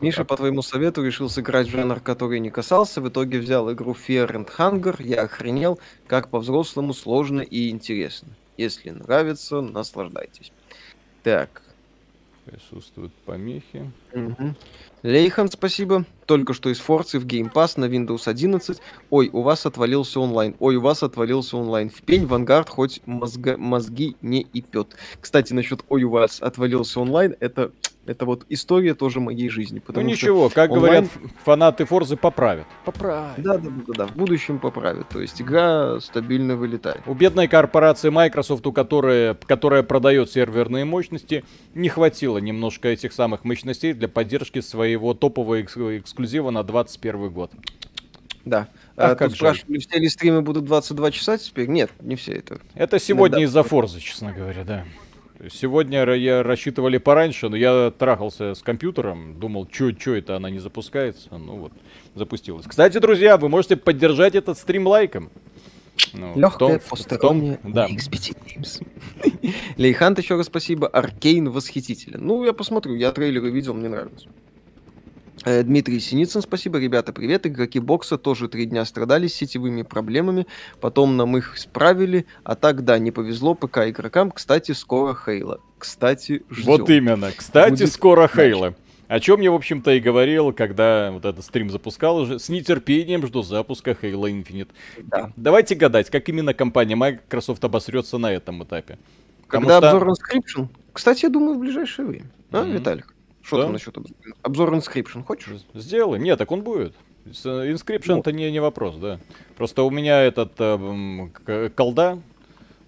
S2: Миша, по твоему совету, решил сыграть в жанр, который не касался. В итоге взял игру Fear and Hunger. Я охренел, как по-взрослому сложно и интересно. Если нравится, наслаждайтесь. Так.
S1: Присутствуют помехи.
S2: Мгм. Лейхан, спасибо. Только что из Форцы в Game Pass на Windows 11. Ой, у вас отвалился онлайн. Ой, у вас отвалился онлайн. В пень Vanguard хоть мозга- мозги не и пет. Кстати, насчет ой, у вас отвалился онлайн, это, это вот история тоже моей жизни.
S1: Ну ничего, как
S2: онлайн-
S1: говорят фанаты Форзы, поправят. Поправят.
S2: Да, да, да, да, да, в будущем поправят. То есть игра стабильно вылетает.
S1: У бедной корпорации Microsoft, у которой, которая продает серверные мощности, не хватило немножко этих самых мощностей для поддержки своего топового экс- эксклюзива на 21 год.
S2: Да.
S1: А
S2: А,
S1: как
S2: тут спрашивали, все ли стримы будут 22 часа теперь? Нет, не все это.
S1: Это сегодня
S2: да.
S1: из-за Форзы, честно говоря, да. Сегодня я рассчитывали пораньше, но я трахался с компьютером, думал, что это она не запускается. Ну вот, запустилась. Кстати, друзья, вы можете поддержать этот стрим лайком. Ну,
S2: посторонняя
S1: том- да.
S2: XBT Games. Лейхант еще раз спасибо. Аркейн восхитителен. Ну, я посмотрю, я трейлеры видел, мне нравится. Э, Дмитрий Синицын, спасибо. Ребята, привет. Игроки бокса тоже три дня страдали с сетевыми проблемами. Потом нам их исправили. А так, да, не повезло ПК игрокам. Кстати, скоро Хейла. Кстати, ждем.
S1: Вот именно. Кстати,
S2: Будет
S1: скоро. Хейла. О чем я, в общем-то, и говорил, когда вот этот стрим запускал уже. С нетерпением жду запуска Halo Infinite.
S2: Да.
S1: Давайте гадать, как именно компания Microsoft обосрется на этом этапе. Потому
S2: Когда
S1: что-
S2: обзор Inscription? Кстати, я думаю, в ближайшее время. А,
S1: Мгм.
S2: Виталик? Что
S1: Да.
S2: там насчет обзора? Обзор Inscription хочешь?
S1: Сделаем. Нет, так он будет. Э, Inscription это не, не вопрос, да. Просто у меня этот э, м, к- колда, э,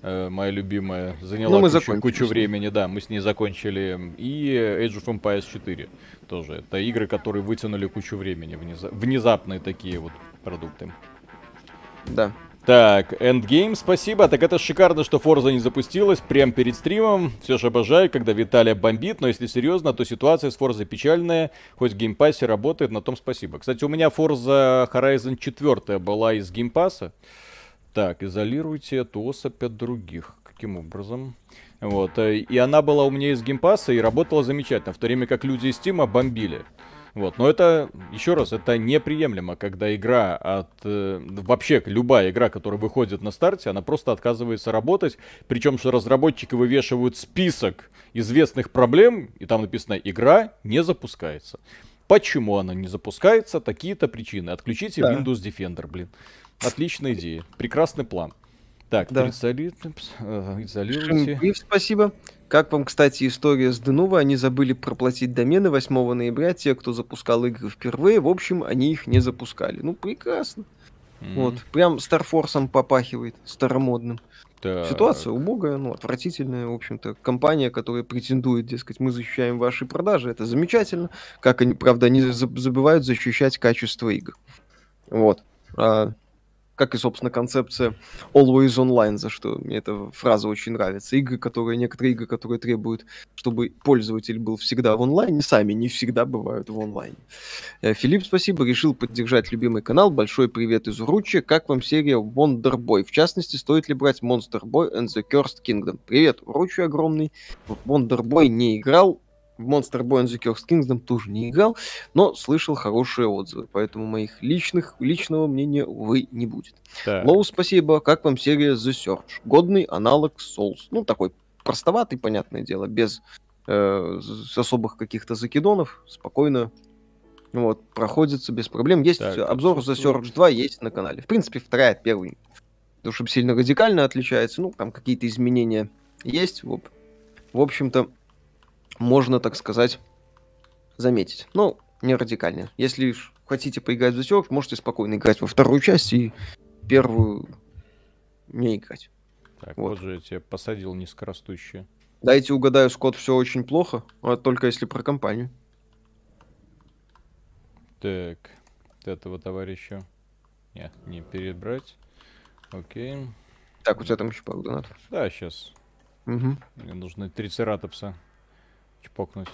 S1: моя любимая, заняла
S2: Ну,
S1: кучу, кучу времени, да, мы с ней закончили. И Age of Empires 4 тоже. Это игры, которые вытянули кучу времени. внеза- Внезапные такие вот продукты.
S2: Да.
S1: Так, Endgame, спасибо. Так это шикарно, что Forza не запустилась прямо перед стримом. Все же обожаю, когда Виталия бомбит, но если серьезно, то ситуация с Forza печальная. Хоть в Game Pass е работает, на том спасибо. Кстати, у меня Forza Horizon 4 была из Game Pass а. Так, изолируйте эту особь от других. Каким образом? Вот, э, и она была у меня из Game Pass а и работала замечательно, в то время как люди из Steam а бомбили. Вот, но это, еще раз, это неприемлемо, когда игра от... э, вообще, любая игра, которая выходит на старте, она просто отказывается работать, причем, что разработчики вывешивают список известных проблем, и там написано «Игра не запускается». Почему она не запускается? Такие-то причины. Отключите
S2: Да.
S1: Windows Defender, блин. Отличная идея. Прекрасный план. Так,
S2: Да.
S1: э, изолируйте.
S2: Шимбриев, спасибо. Как вам, кстати, история с Денува? Они забыли проплатить домены 8 ноября. Те, кто запускал игры впервые, в общем, они их не запускали. Ну, прекрасно.
S1: М,
S2: Вот. Прям Старфорсом попахивает, старомодным.
S1: так.
S2: Ситуация убогая, ну, отвратительная, в общем-то. Компания, которая претендует, дескать, мы защищаем ваши продажи, это замечательно. Как они, правда, они за- забывают защищать качество игр. Вот. А, как и, собственно, концепция Always Online, за что мне эта фраза очень нравится. Игры, которые, некоторые игры, которые требуют, чтобы пользователь был всегда в онлайне, сами не всегда бывают в онлайне. Э, Филипп, спасибо, решил поддержать любимый канал. Большой привет из Уручи. Как вам серия Wonder Boy? В частности, стоит ли брать Monster Boy and the Cursed Kingdom? Привет, Уручи огромный. Wonder Boy не играл, Monster Boy and the Cursed Kingdom тоже не играл, но слышал хорошие отзывы, поэтому моих личных, личного мнения, увы, не будет.
S1: Так.
S2: Лоу, спасибо. Как вам серия The Search? Годный аналог Souls. Ну, такой простоватый, понятное дело, без э, особых каких-то закидонов. Спокойно вот, проходится без проблем. Есть
S1: Так,
S2: обзор The. Search 2, есть на канале. В принципе, вторая от первой. Потому что сильно радикально отличается. Ну, там какие-то изменения есть. В, об- в общем-то, можно, так сказать, заметить. Ну, не радикально. Если хотите поиграть в Search, можете спокойно играть во вторую часть и первую не играть.
S1: Так,
S2: вот.
S1: вот же я тебя посадил низкорастущие.
S2: Дайте угадаю, Скотт, все очень плохо, а только если про компанию.
S1: Так, вот этого товарища. Не, не перебрать. Окей.
S2: Так, у тебя там еще пару донатов.
S1: Да, сейчас.
S2: Мгм.
S1: Мне нужно трицератопса чпокнуть.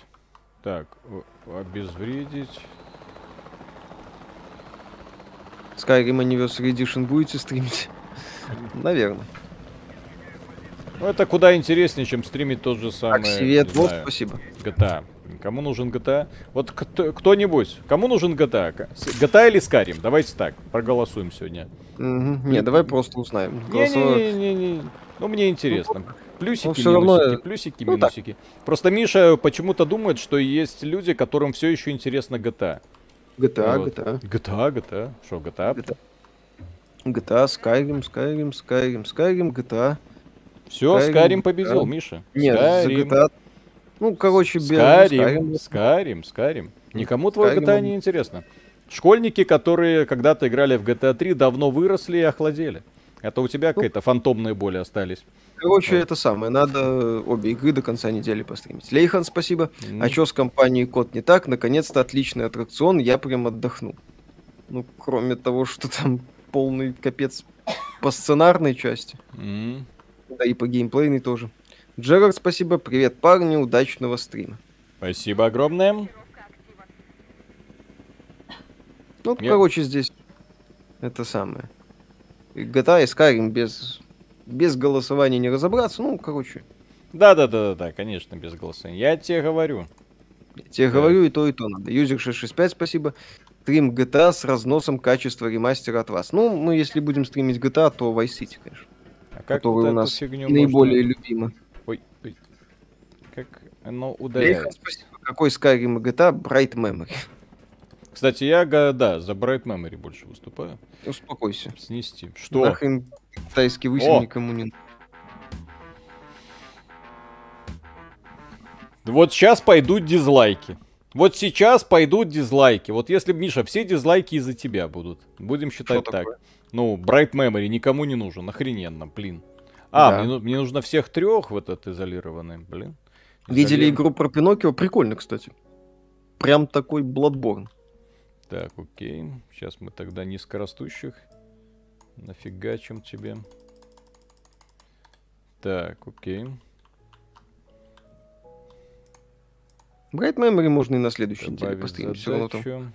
S1: Так, обезвредить.
S2: Skyrim Anniversary Edition будете стримить? Наверное.
S1: Ну, это куда интереснее, чем стримить тот же самый,
S2: Аксивет, вот,
S1: знаю,
S2: спасибо.
S1: GTA. Кому нужен GTA? Вот кто- кто-нибудь, кому нужен GTA? GTA или Skyrim? Давайте так, проголосуем сегодня.
S2: Мгм. Не, давай просто узнаем.
S1: Не-не-не, ну мне интересно. Плюсики,
S2: ну, равно,
S1: минусики, плюсики,
S2: ну, так.
S1: минусики. Просто Миша почему-то думает, что есть люди, которым все еще интересно GTA.
S2: GTA,
S1: Вот.
S2: GTA.
S1: GTA, GTA. Что, GTA?
S2: GTA. GTA, Skyrim, Skyrim, Skyrim, Skyrim, GTA.
S1: Все,
S2: Skyrim,
S1: Skyrim победил,
S2: да.
S1: Миша.
S2: Нет,
S1: Skyrim.
S2: GTA. Ну, короче, без
S1: Skyrim, Skyrim, Skyrim. Никому твой
S2: Skyrim.
S1: GTA не интересно. Школьники, которые когда-то играли в GTA 3, давно выросли и охладели. Это у
S2: Ну,
S1: тебя какие-то фантомные боли остались.
S2: Короче,
S1: Вот.
S2: это самое. Надо обе игры до конца недели постримить. Лейхан, спасибо.
S1: М.
S2: А чё с компанией Код не так? Наконец-то отличный аттракцион, я прям отдохнул. Ну, кроме того, что там полный капец по сценарной части.
S1: М.
S2: Да и по геймплейной тоже. Джерард, спасибо. Привет, парни. Удачного стрима.
S1: Спасибо огромное.
S2: Ну,
S1: Мне-
S2: короче, здесь это самое. GTA и Skyrim без, без голосования не разобраться. Ну, короче,
S1: Да-да-да-да, конечно, без голоса. Я тебе говорю.
S2: я тебе
S1: Да.
S2: говорю и то, и то надо. Юзер 665, спасибо. Стрим GTA с разносом качества ремастера от вас. Ну, мы если будем стримить GTA, то Vice City, конечно.
S1: Как
S2: который
S1: вот
S2: у нас
S1: фигню
S2: наиболее
S1: можно-
S2: любимый.
S1: Ой, ой. Как оно
S2: спасибо. Какой Skyrim и GTA? Bright Memory.
S1: Кстати, я, да, за Bright Memory больше выступаю.
S2: Успокойся.
S1: Снести. Что?
S2: Нахрен китайский высер
S1: О!
S2: никому не...
S1: Вот сейчас пойдут дизлайки. Вот сейчас пойдут дизлайки. Вот если, Миша, все дизлайки из-за тебя будут. Будем считать
S2: Что
S1: так.
S2: такое?
S1: Ну, Bright Memory никому не нужен. Охрененно, блин. А,
S2: Да.
S1: мне, мне нужно всех трех в этот изолированный, блин.
S2: Видели игру про Пиноккио? Прикольно, кстати. Прям такой Bloodborne.
S1: Так, окей. Сейчас мы тогда низкорастущих. Нафигачим тебе. Так, окей.
S2: Bright Memory можно и на следующей неделе
S1: Добавить
S2: постримить. Все равно там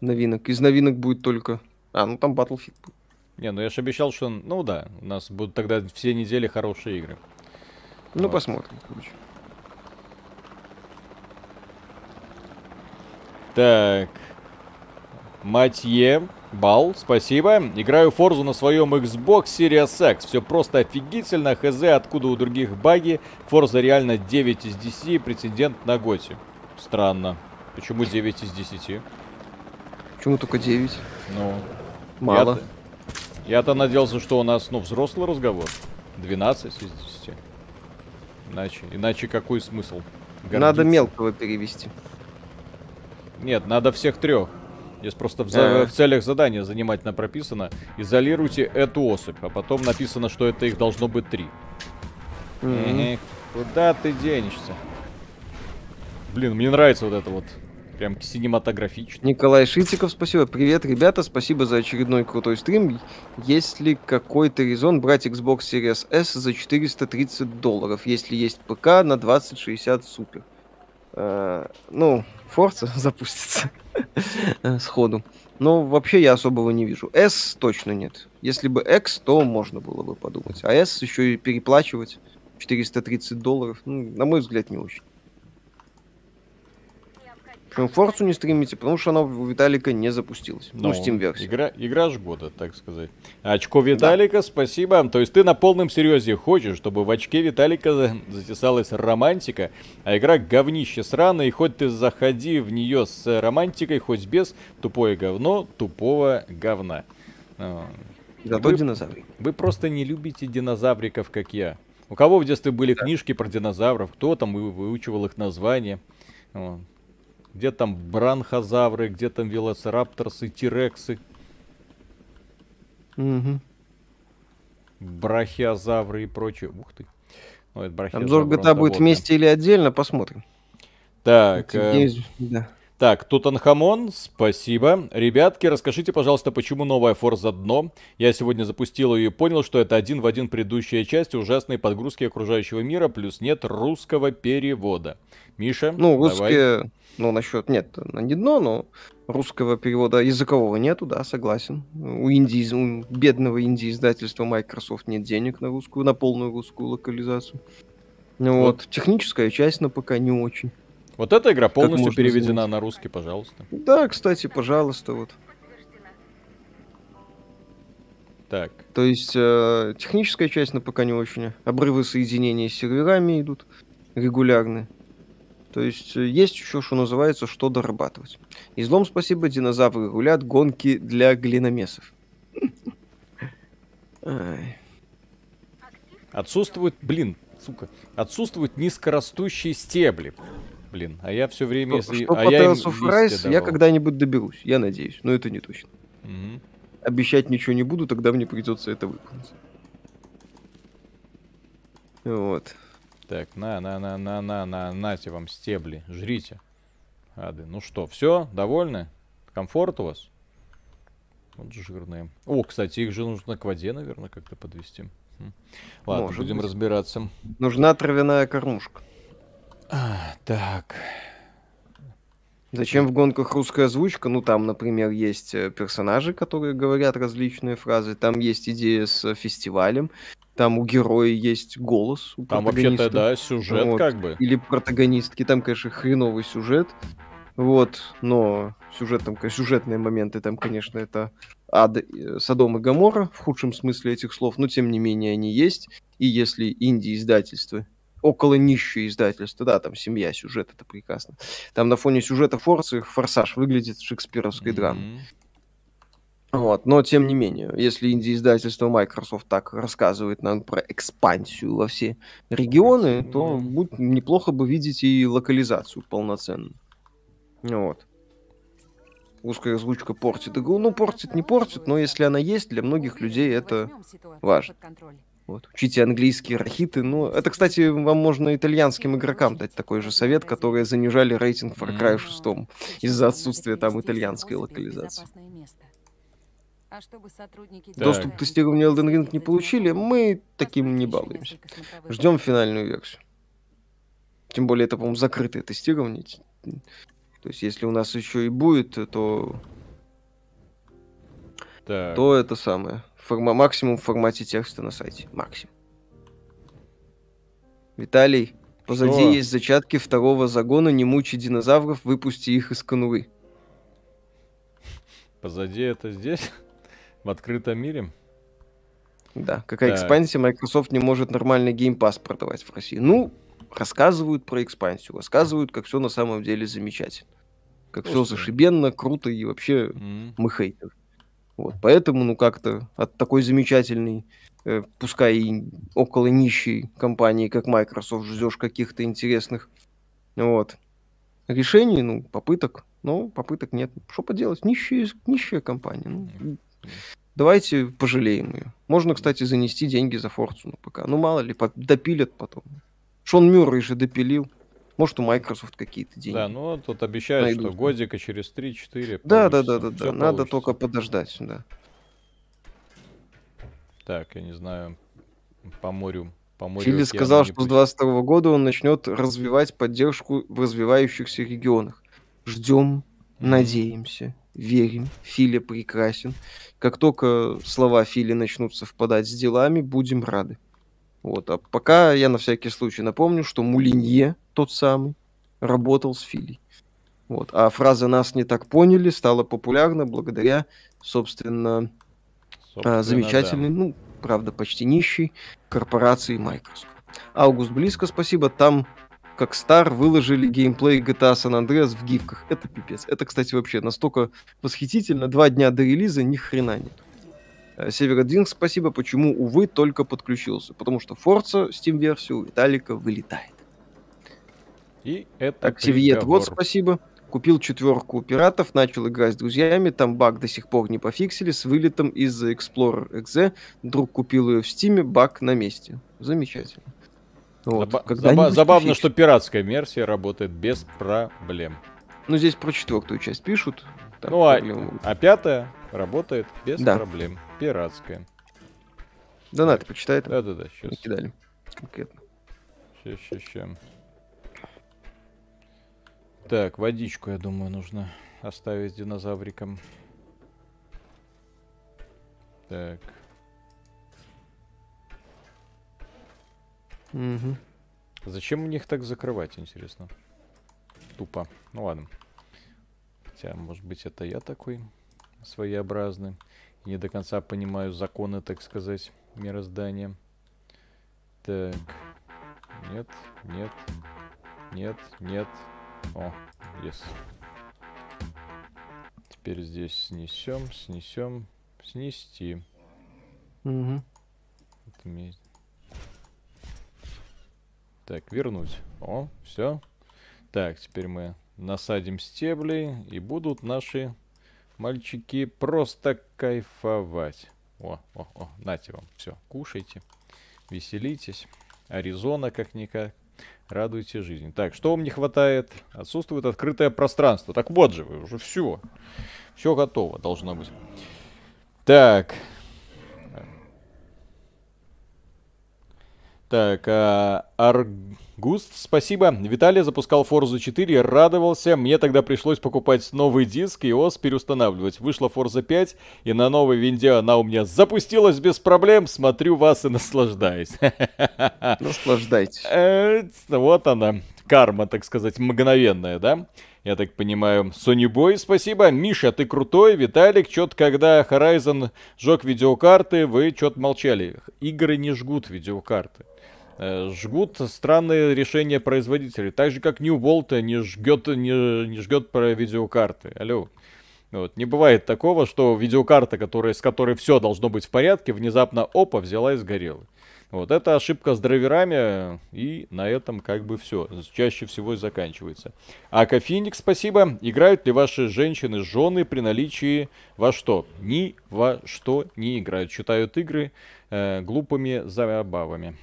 S2: новинок. Из новинок будет только... А, ну там Battlefield. будет.
S1: Не, ну я же обещал, что... Ну да, у нас будут тогда все недели хорошие игры.
S2: Ну,
S1: Вот.
S2: посмотрим. короче.
S1: Так. Матье, Бал, спасибо. Играю Форзу на своем Xbox Series X. Все просто офигительно. Хз, откуда у других баги. Форза реально 9 из 10. Прецедент на Готи. Странно. Почему 9 из 10?
S2: Почему только 9?
S1: Ну,
S2: Мало.
S1: Я-то, я-то надеялся, что у нас, ну, взрослый разговор. 12 из 10. Иначе, иначе какой смысл?
S2: Надо
S1: Гордиться?
S2: мелкого перевести.
S1: Нет, надо всех трех. Здесь просто в, за-
S2: А.
S1: в целях задания занимательно прописано. Изолируйте эту особь, а потом написано, что это их должно быть три. Эх, Куда ты денешься? Блин, мне нравится вот это вот. Прям синематографично.
S2: Николай Шитиков, спасибо. Привет, ребята, спасибо за очередной крутой стрим. Есть ли какой-то резон брать Xbox Series S за 430 долларов, если есть ПК на 2060 супер? Э, ну, Forza запустится э, сходу. Но вообще я особого не вижу. S точно нет. Если бы X, то можно было бы подумать. А S еще и переплачивать 430 долларов, ну, на мой взгляд, не очень. Причем Форцу не стримите, потому что она у Виталика не запустилась. Ну, Steam версия.
S1: Игра, игра ж года, так сказать. Очко Виталика, спасибо. То есть ты на полном серьезе хочешь, чтобы в очке Виталика за- затесалась романтика, а игра говнище сраное, и хоть ты заходи в нее с романтикой, хоть без, тупое говно тупого говна. А,
S2: Зато
S1: Вы-
S2: динозавры.
S1: Вы просто не любите динозавриков, как я. У кого в детстве были книжки про динозавров, кто там вы- выучивал их названия. Вот. Где там бранхозавры, где там велоцирапторсы, тирексы,
S2: Мгм.
S1: брахиозавры и прочее. Ух ты. Ну, это
S2: Обзор GTA будет вместе или отдельно, посмотрим.
S1: Так, э,
S2: да.
S1: Так, Тутанхамон, спасибо. Ребятки, расскажите, пожалуйста, почему новая Forza дно? Я сегодня запустил ее и понял, что это один в один предыдущая часть ужасной подгрузки окружающего мира, плюс нет русского перевода. Миша,
S2: Ну,
S1: давай.
S2: русские, ну, насчет, нет, не дно, но русского перевода языкового нету, да, согласен. У инди, у бедного инди издательства Microsoft нет денег на русскую, на полную русскую локализацию. Ну вот, техническая часть на ПК не очень.
S1: Вот эта игра полностью переведена
S2: заметить?
S1: на русский, пожалуйста.
S2: Да, кстати, пожалуйста, вот.
S1: Так,
S2: То есть э, техническая часть на ПК не очень. Обрывы соединения с серверами идут регулярные. То есть э, есть еще, что называется, что дорабатывать. Излом спасибо, динозавры рулят, гонки для глиномесов. Ай.
S1: отсутствуют, блин, сука, отсутствуют низкорастущие стебли. Блин, а я все время,
S2: Что,
S1: если...
S2: что
S1: а
S2: по
S1: я
S2: Tales of Rise я когда-нибудь доберусь, я надеюсь, но это не точно.
S1: Мгм.
S2: Обещать ничего не буду, тогда мне придется это выполнить. Вот.
S1: Так, на, на, на, на, на, на, нате вам стебли, жрите. Ады. Ну что, все, довольны? Комфорт у вас? Вот жирные. О, кстати, их же нужно к воде, наверное, как-то подвести. М. Ладно,
S2: Может
S1: будем
S2: быть.
S1: разбираться.
S2: Нужна травяная кормушка.
S1: А, так.
S2: Зачем в гонках русская озвучка? Ну, там, например, есть э, персонажи, которые говорят различные фразы. Там есть идея с фестивалем. Там у героя есть голос. У
S1: Там вообще-то, да, сюжет
S2: Вот.
S1: как бы.
S2: Или протагонистки. Там, конечно, хреновый сюжет. Вот, но сюжет там, сюжетные моменты там, конечно, это ад, э, Содом и Гамора в худшем смысле этих слов, но тем не менее они есть. И если инди-издательства, около нищие издательства, да, там семья, сюжет, это прекрасно. Там на фоне сюжета Форцы Форсаж выглядит шекспировской драмой.
S1: Мгм.
S2: Вот, но тем не менее, если инди-издательство Microsoft так рассказывает нам про экспансию во все регионы, то
S1: Мгм.
S2: будет неплохо бы видеть и локализацию полноценную. Вот. Русская озвучка портит игру. Ну, портит, не портит, но если она есть, для многих людей это важно. Вот. Учите английский, рахиты. Ну, это, кстати, вам можно итальянским игрокам дать такой же совет, которые занижали рейтинг Far Cry 6 из-за отсутствия там итальянской локализации.
S4: А чтобы сотрудники
S1: Так.
S2: Доступ к тестированию Elden Ring не получили, мы таким не балуемся. Ждем финальную версию. Тем более это, по-моему, закрытое тестирование. То есть, если у нас еще и будет, то,
S1: Так.
S2: то это самое. Форма, максимум в формате текста на сайте. Максимум. Виталий, позади
S1: Что?
S2: есть зачатки второго загона «Не мучи динозавров, выпусти их из конуры».
S1: Позади это здесь? В открытом мире?
S2: Да, какая
S1: Так.
S2: экспансия, Microsoft не может нормальный геймпас продавать в России. Ну, рассказывают про экспансию, рассказывают, как все на самом деле замечательно. Как все
S1: Слушайте.
S2: зашибенно, круто и вообще
S1: М.
S2: мы хейтеры. Вот, поэтому, ну, как-то от такой замечательной, э, пускай и около нищей компании, как Microsoft, ждешь каких-то интересных, вот, решений, ну, попыток, но попыток нет. Что поделать, нищая, нищая компания. ну, давайте пожалеем ее. Можно, кстати, занести деньги за Форцу на ПК. Ну, мало ли, допилят потом. Шон Мюррей же допилил. Может, у Microsoft какие-то деньги.
S1: Да, ну тут обещают, что
S2: Найдут.
S1: годика через 3-4
S2: да, да, да, да, да. Надо
S1: получится.
S2: только подождать, да.
S1: Так, я не знаю, по морю, по морю океану
S2: сказал, что с
S1: пусть.
S2: 2022 года он начнет развивать поддержку в развивающихся регионах. Ждем,
S1: Мгм.
S2: надеемся, верим. Филя прекрасен. Как только слова Фили начнут совпадать с делами, будем рады. Вот. А пока я на всякий случай напомню, что Мулинье, тот самый, работал с Филей. Вот. А фраза «нас не так поняли» стала популярна благодаря, собственно,
S1: Собственно,
S2: а, замечательный, ну, правда, почти нищий корпорации Microsoft. Август близко, спасибо. Там, как Стар, выложили геймплей GTA San Andreas в гифках. Это пипец. Это, кстати, вообще настолько восхитительно. Два дня до релиза ни хрена нет. Э, Северодвинг, спасибо. Почему, увы, только подключился? Потому что Forza Steam-версию у Виталика вылетает.
S1: И это
S2: Так, Севьет, вот спасибо. Купил четверку пиратов, начал играть с друзьями, там баг до сих пор не пофиксили, с вылетом из Explorer XZ. Друг купил ее в Стиме, баг на месте. Замечательно. Вот.
S1: Заба- забавно,
S2: пофиксят.
S1: что пиратская версия работает без проблем.
S2: Ну, здесь про четвертую часть пишут. Так,
S1: Ну, а,
S2: проблем-
S1: а пятая работает без
S2: Да.
S1: проблем. Пиратская.
S2: Донаты почитай.
S1: Да-да-да, сейчас.
S2: кидали. Конкретно.
S1: Ща, ща, ща. Так, водичку, я думаю, нужно оставить с динозавриком. Так.
S2: Мгм.
S1: Зачем мне их так закрывать, интересно? Тупо. Ну ладно. Хотя, может быть, это я такой своеобразный. И не до конца понимаю законы, так сказать, мироздания. Так. Нет, нет, нет, нет. О, yes. Теперь здесь снесем, снесем, снести.
S2: Мгм.
S1: Это мне- Так, вернуть. О, все. Так, теперь мы насадим стебли, и будут наши мальчики просто кайфовать. О, о, о, нате вам. Все, кушайте, веселитесь. Аризона как-никак. Радуйте жизнь. Так, что вам не хватает? Отсутствует открытое пространство. Так вот же вы, уже все. Все готово, должно быть. Так, Так, а, Аргуст, спасибо. Виталий запускал Forza 4, радовался. Мне тогда пришлось покупать новый диск и ОС переустанавливать. Вышла Forza 5, и на новой винде она у меня запустилась без проблем. Смотрю вас и наслаждаюсь.
S2: Наслаждайтесь.
S1: Э, Вот она, карма, так сказать, мгновенная, да? Я так понимаю. Sony Boy, спасибо. Миша, ты крутой. Виталик, чё-то когда Horizon жег видеокарты, вы чё-то молчали. Игры не жгут видеокарты. Э, Жгут странные решения производителей. Так же, как New Volt не жгет, не, не жгет про видеокарты. Алло. Вот. Не бывает такого, что видеокарта, которая, с которой все должно быть в порядке, внезапно опа, взяла и сгорела. Вот это ошибка с драйверами, и на этом как бы все. Чаще всего и заканчивается. А Феникс, спасибо. Играют ли ваши женщины, жены при наличии во что? Ни во что не играют. Считают игры э, глупыми забавами.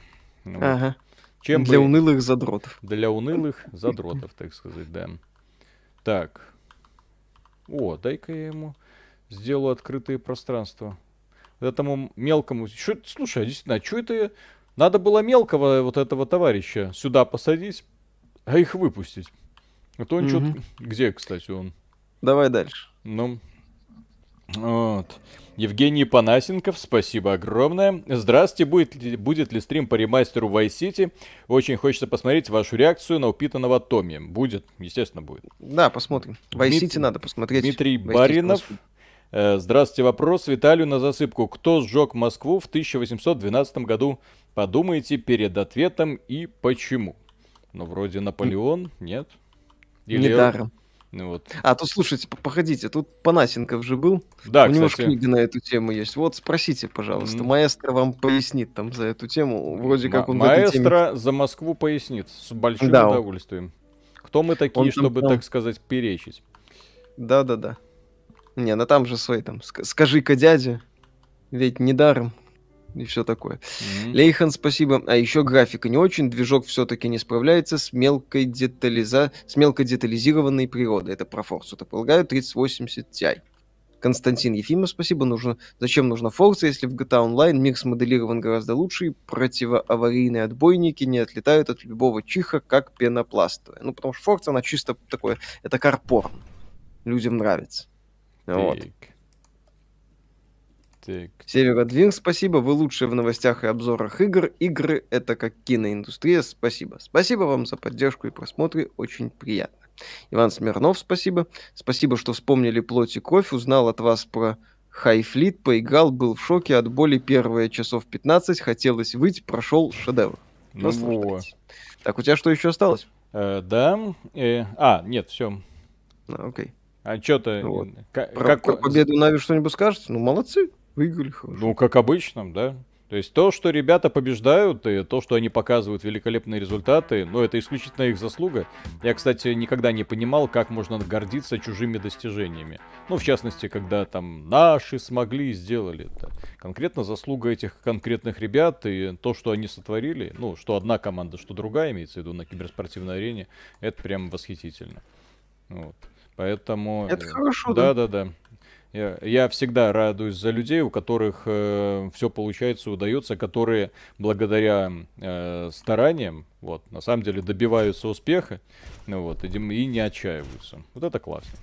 S1: Вот.
S2: Ага.
S1: Чем
S2: Для
S1: бы-
S2: унылых задротов.
S1: для унылых задротов, так сказать, да. Так. О, дай-ка я ему сделаю открытые пространства. Вот Этому мелкому... Чё, слушай, а действительно, а что это... Надо было мелкого вот этого товарища сюда посадить, а их выпустить. А то он
S2: Мгм.
S1: чё-то... Где, кстати, он?
S2: Давай дальше.
S1: Ну, вот. Евгений Панасенков, спасибо огромное. Здравствуйте, будет ли, будет ли стрим по ремастеру Vice City? Очень хочется посмотреть вашу реакцию на упитанного Томми. Будет, естественно, будет.
S2: Да, посмотрим. Vice
S1: Дмит-
S2: City надо посмотреть.
S1: Дмитрий
S2: Vice
S1: Баринов. Э, Здравствуйте, вопрос Виталию на засыпку. Кто сжег Москву в 1812 году? Подумайте перед ответом и почему. Ну, вроде Наполеон, нет?
S2: Недаром.
S1: Ну вот.
S2: А, тут слушайте, походите, тут Панасенков же был.
S1: Да,
S2: У него же книга на эту тему есть. Вот спросите, пожалуйста.
S1: М.
S2: Маэстро вам пояснит там за эту тему. Вроде как
S1: Ма-
S2: он в этой теме.
S1: Маэстро за Москву пояснит с большим
S2: Да, он-
S1: удовольствием. Кто мы такие,
S2: Он там
S1: чтобы,
S2: прям-
S1: так сказать, перечить?
S2: Да-да-да. Не, ну там же свои там. «Ск- Скажи-ка, дядя, ведь недаром. И все такое.
S1: Мгм.
S2: Лейхан, спасибо. А еще графика не очень, движок все-таки не справляется с мелкой, детализа... с мелко детализированной природой. Это про Форсу, это полагаю, 3080 Ti. Константин Ефимов, спасибо. Нужно... Зачем нужна Форса, если в GTA Online мир смоделирован гораздо лучше, и противоаварийные отбойники не отлетают от любого чиха, как пенопластовые. Ну, потому что Форса, она чисто такое... Это карпорн. Людям нравится. Вот.
S1: Так. Так.
S2: Северодвинг, спасибо. Вы лучшие в новостях и обзорах игр. Игры — это как киноиндустрия. Спасибо. Спасибо вам за поддержку и просмотры. Очень приятно. Иван Смирнов, спасибо. Спасибо, что вспомнили плоть и кровь. Узнал от вас про Хайфлит, поиграл, был в шоке от боли первые часов 15. Хотелось выйти, прошел шедевр.
S1: Ну, во.
S2: Так, у тебя что еще осталось?
S1: Э, да. э, а, нет, все.
S2: А, окей.
S1: А что-то...
S2: Вот.
S1: ка-
S2: Про,
S1: как-
S2: про победу Нави что-нибудь скажете? Ну, молодцы. Выиграли хорошо.
S1: Ну, как обычно, да. То есть то, что ребята побеждают, и то, что они показывают великолепные результаты, ну, это исключительно их заслуга. Я, кстати, никогда не понимал, как можно гордиться чужими достижениями. Ну, в частности, когда там наши смогли и сделали это. Конкретно заслуга этих конкретных ребят и то, что они сотворили, ну, что одна команда, что другая, имеется в виду на киберспортивной арене, это прям восхитительно. Вот. Поэтому...
S2: Это
S1: э,
S2: хорошо,
S1: да?
S2: да?
S1: Да, да, Я, я всегда радуюсь за людей, у которых все получается, удается, которые благодаря э, стараниям, вот, на самом деле добиваются успеха, ну, вот, и, и не отчаиваются. Вот это классно.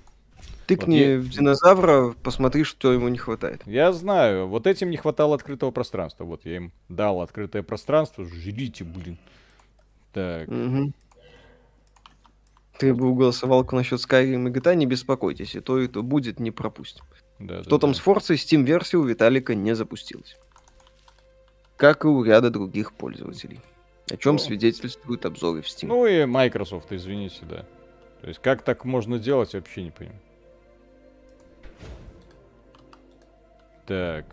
S2: Тыкни
S1: я-
S2: в динозавра, посмотри, что ему не хватает.
S1: Я знаю, вот этим не хватало открытого пространства. Вот я им дал открытое пространство, жрите, блин. Так,
S2: Мгм. Ты бы голосовал насчет Skyrim и GTA, не беспокойтесь, и то, и то будет, не пропустим.
S1: да,
S2: Что
S1: да,
S2: там
S1: да.
S2: с Форцей, Steam-версия у Виталика не запустилась. Как и у ряда других пользователей. О чем
S1: Ну.
S2: свидетельствуют обзоры в Steam.
S1: Ну и Microsoft, извините, да. То есть как так можно делать, вообще не понимаю. Так,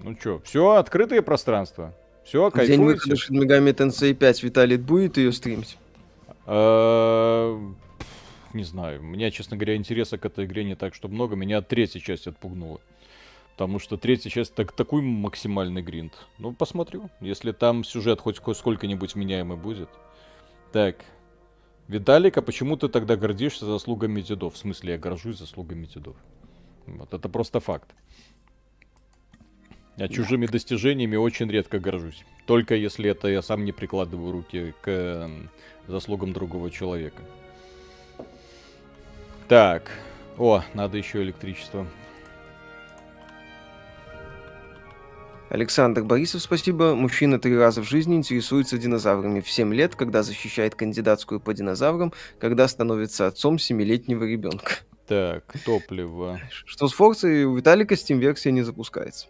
S1: ну чё, все, открытое пространство. Все,
S2: В День выхода Shin Megami Tensei 5 Виталий будет ее стримить.
S1: А, Не знаю, у меня, честно говоря, интереса к этой игре не так, что много. Меня третья часть отпугнула. Потому что третья часть так, такой максимальный гринд. Ну, посмотрю. Если там сюжет хоть ко- сколько-нибудь меняемый будет. Так. Виталик, а почему ты тогда гордишься заслугами дедов? В смысле, я горжусь заслугами дедов. Вот, это просто факт. Я чужими достижениями очень редко горжусь. Только если это я сам не прикладываю руки к м, заслугам другого человека. Так. О, надо еще электричество.
S2: Александр Борисов, спасибо. Мужчина три раза в жизни интересуется динозаврами. В 7 лет, когда защищает кандидатскую по динозаврам, когда становится отцом семилетнего ребенка.
S1: Так, топливо,
S2: Что с Форцей у Виталика Steam-версия не запускается.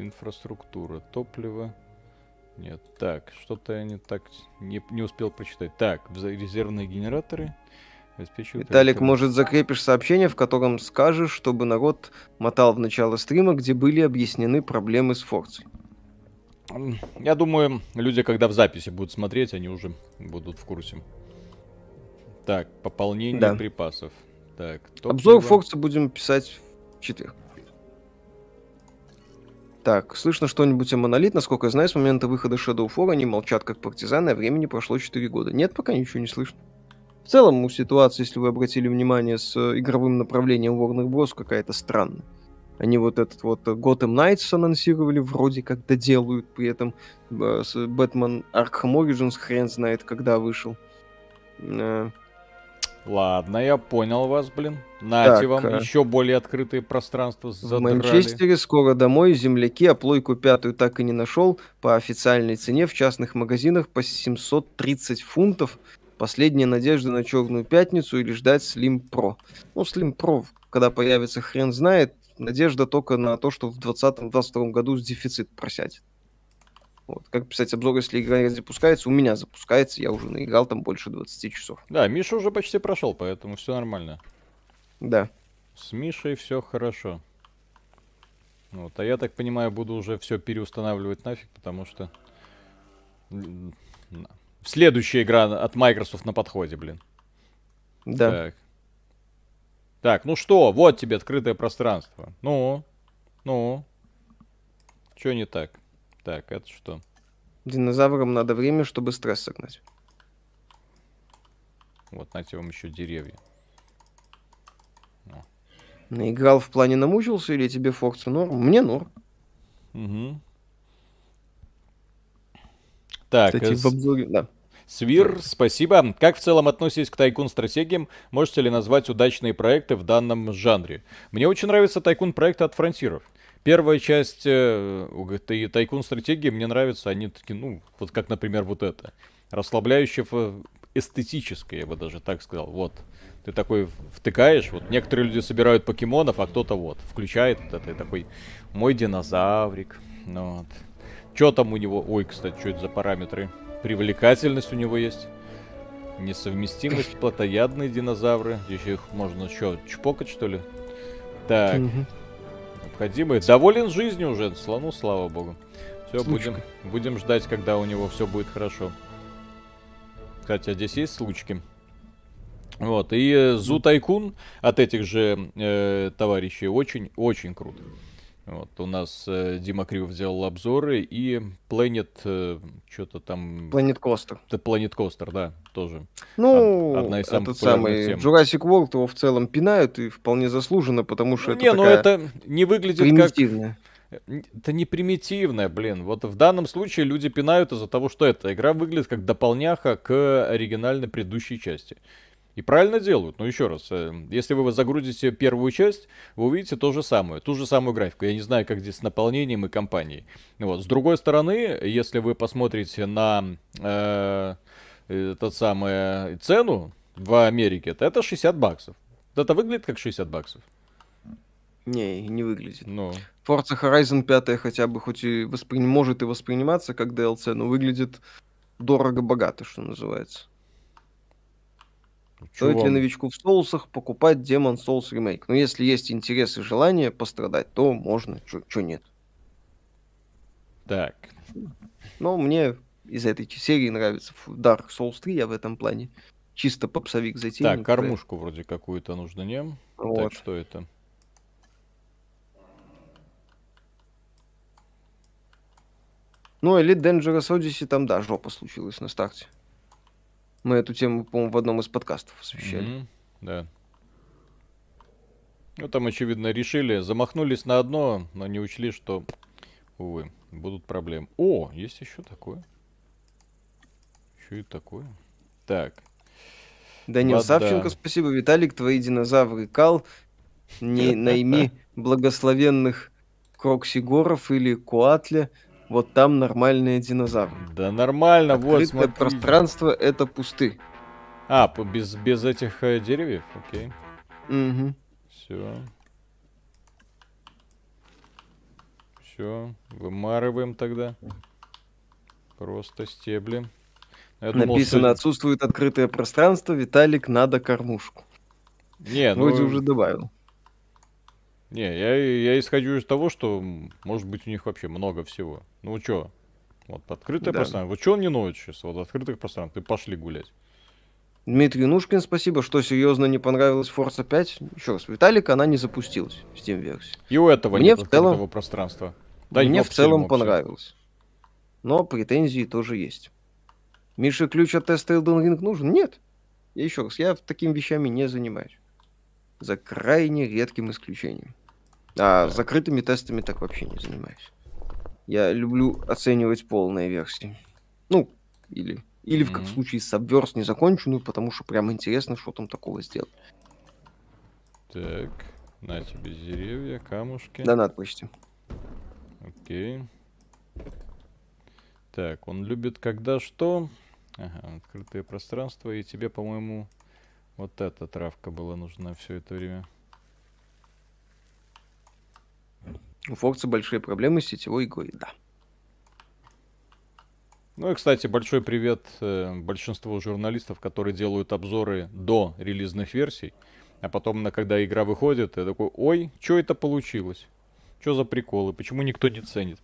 S1: Инфраструктура, топливо. Нет, так, что-то я не так не, не успел прочитать. Так, резервные генераторы обеспечивают...
S2: Виталик,
S1: электро-
S2: может, закрепишь сообщение, в котором скажешь, чтобы народ мотал в начало стрима, где были объяснены проблемы с Форцей.
S1: Я думаю, люди, когда в записи будут смотреть, они уже будут в курсе. Так, пополнение
S2: Да.
S1: припасов. Так,
S2: Обзор
S1: топливо.
S2: Форца будем писать в четверг. Так, слышно что-нибудь о Монолит? Насколько я знаю, с момента выхода Shadow 4 они молчат как партизаны, а времени прошло 4 года. Нет, пока ничего не слышно. В целом, у ситуации, если вы обратили внимание, с э, игровым направлением Warner Bros. какая-то странная. Они вот этот вот э, Gotham Knights анонсировали, вроде как доделают, при этом э, Batman Arkham Origins хрен знает, когда вышел. Э,
S1: Ладно, я понял вас, блин. Нате
S2: Так,
S1: вам
S2: а-
S1: еще более открытые пространства
S2: В
S1: задрали.
S2: Манчестере скоро домой, земляки, а плойку пятую так и не нашел по официальной цене в частных магазинах по 730 фунтов. Последняя надежда на Черную Пятницу или ждать Slim Pro. Ну, Slim Pro, когда появится, хрен знает. Надежда только на то, что в 2020-2022 году с дефицит просядет. Вот. Как писать обзор, если игра запускается? У меня запускается, я уже наиграл там больше 20 часов.
S1: Да, Миша уже почти прошел, поэтому все нормально.
S2: Да.
S1: С Мишей все хорошо. Вот, а я так понимаю, буду уже все переустанавливать нафиг, потому что следующая игра от Microsoft на подходе, блин.
S2: Да.
S1: Так. Так, ну что, вот тебе открытое пространство. Ну, ну. Что не так? Так, это что?
S2: Динозаврам надо время, чтобы стресс согнать.
S1: Вот, знаете, вам еще деревья.
S2: Наиграл в плане намучился или тебе Форца норм? Мне норм.
S1: Угу. Так,
S2: Кстати,
S1: э,
S2: в обзоре, да.
S1: Свир, спасибо. Как в целом относитесь к тайкун-стратегиям? Можете ли назвать удачные проекты в данном жанре? Мне очень нравится тайкун-проекты от фронтиров. Первая часть э, у г- тай- тайкун-стратегии мне нравятся, они такие, ну, вот как, например, вот это. Расслабляющее, эстетическое, я бы даже так сказал. Вот. Ты такой втыкаешь, вот некоторые люди собирают покемонов, а кто-то вот включает вот это и такой, мой динозаврик. Ну, вот. Что там у него? Ой, кстати, что это за параметры? Привлекательность у него есть. Несовместимость, плотоядные динозавры. Еще их можно что, чпокать, что ли? Так,
S2: Мгм.
S1: Необходимые. Доволен жизнью уже, слону, слава богу. Все, будем, будем ждать, когда у него все будет хорошо. Кстати, а здесь есть случки? Вот, и э, Зу Тайкун от этих же э, товарищей очень-очень круто. Вот, у нас э, Дима Кривов сделал обзоры, и Planet, э, что-то там...
S2: Planet Coaster.
S1: Это Planet Coaster, да, тоже.
S2: Ну,
S1: Од- одна из самых
S2: этот самый
S1: тем.
S2: Jurassic World его в целом пинают, и вполне заслуженно, потому что
S1: Ну,
S2: это
S1: не, ну это не выглядит как...
S2: примитивная.
S1: Это не примитивное, блин. Вот в данном случае люди пинают из-за того, что эта игра выглядит как дополняха к оригинальной предыдущей части. И правильно делают. Но еще раз, э, если вы загрузите первую часть, вы увидите то же самое, ту же самую графику. Я не знаю, как здесь с наполнением и компанией. Вот. С другой стороны, если вы посмотрите на э, этот самый цену в Америке, то это 60 баксов. Это выглядит как 60 баксов.
S2: Не, не выглядит.
S1: Ну,
S2: Forza Horizon 5 хотя бы хоть и воспри- может и восприниматься как DLC, но выглядит дорого-богато, что называется.
S1: Чё
S2: Стоит ли
S1: вам-
S2: новичку в соусах покупать Demon Souls Remake? Но если есть интерес и желание пострадать, то можно, что нет.
S1: Так,
S2: Но мне из этой серии нравится Dark Souls 3, я в этом плане. Чисто попсовик затейник.
S1: Так, кормушку вроде какую-то нужно, не?
S2: Вот.
S1: Так, что это?
S2: Ну, Elite Dangerous Odyssey, там, да, жопа случилась на старте. Мы эту тему, по-моему, в одном из подкастов освещали.
S1: Мгм, Да. Ну, там, очевидно, решили, замахнулись на одно, но не учли, что, увы, будут проблемы. О, есть еще такое. Еще и такое. Так,
S2: Данил
S1: Вот
S2: Савченко, спасибо. Виталик, твои динозавры кал. Не найми благословенных Кроксигоров или Куатля. Вот там нормальные динозавры.
S1: да нормально, вот,
S2: Открытое
S1: смотри.
S2: пространство — это пусты.
S1: А, без, без этих э, деревьев? Окей,
S2: Мгм.
S1: все. Все, вымарываем тогда. Просто стебли. Я думал,
S2: Написано,
S1: что-
S2: отсутствует открытое пространство, Виталик, надо кормушку.
S1: Не, ну...
S2: Вроде уже добавил.
S1: Не, я, я исхожу из того, что, может быть, у них вообще много всего. Ну чё? Вот открытое
S2: Да.
S1: пространство. Вот что он не ноет сейчас? Вот открытых пространств. И пошли гулять.
S2: Дмитрий Нушкин, спасибо. Что серьезно не понравилось Forza 5? Еще раз, Виталик, она не запустилась в Steam версии.
S1: И у этого
S2: Мне
S1: нет
S2: в целом-
S1: пространства. Дай
S2: Мне в целом
S1: мопсель.
S2: понравилось. Но претензии тоже есть. Мише ключ от теста Elden Ring нужен? Нет. Я еще раз, я такими вещами не занимаюсь. За крайне редким исключением. А
S1: Да.
S2: закрытыми тестами так вообще не занимаюсь. Я люблю оценивать полные версии. Ну, или, или в как случае с Subverse незаконченную, потому что прям интересно, что там такого сделать.
S1: Так, на тебе деревья, камушки.
S2: Донат почти.
S1: Окей. Так, он любит когда что? Ага, открытое пространство. И тебе, по-моему, вот эта травка была нужна все это время.
S2: У Forza большие проблемы с сетевой игрой, да.
S1: Ну и, кстати, большой привет э, большинству журналистов, которые делают обзоры до релизных версий, а потом, на, когда игра выходит, я такой, ой, что это получилось? Что за приколы? Почему никто не ценит?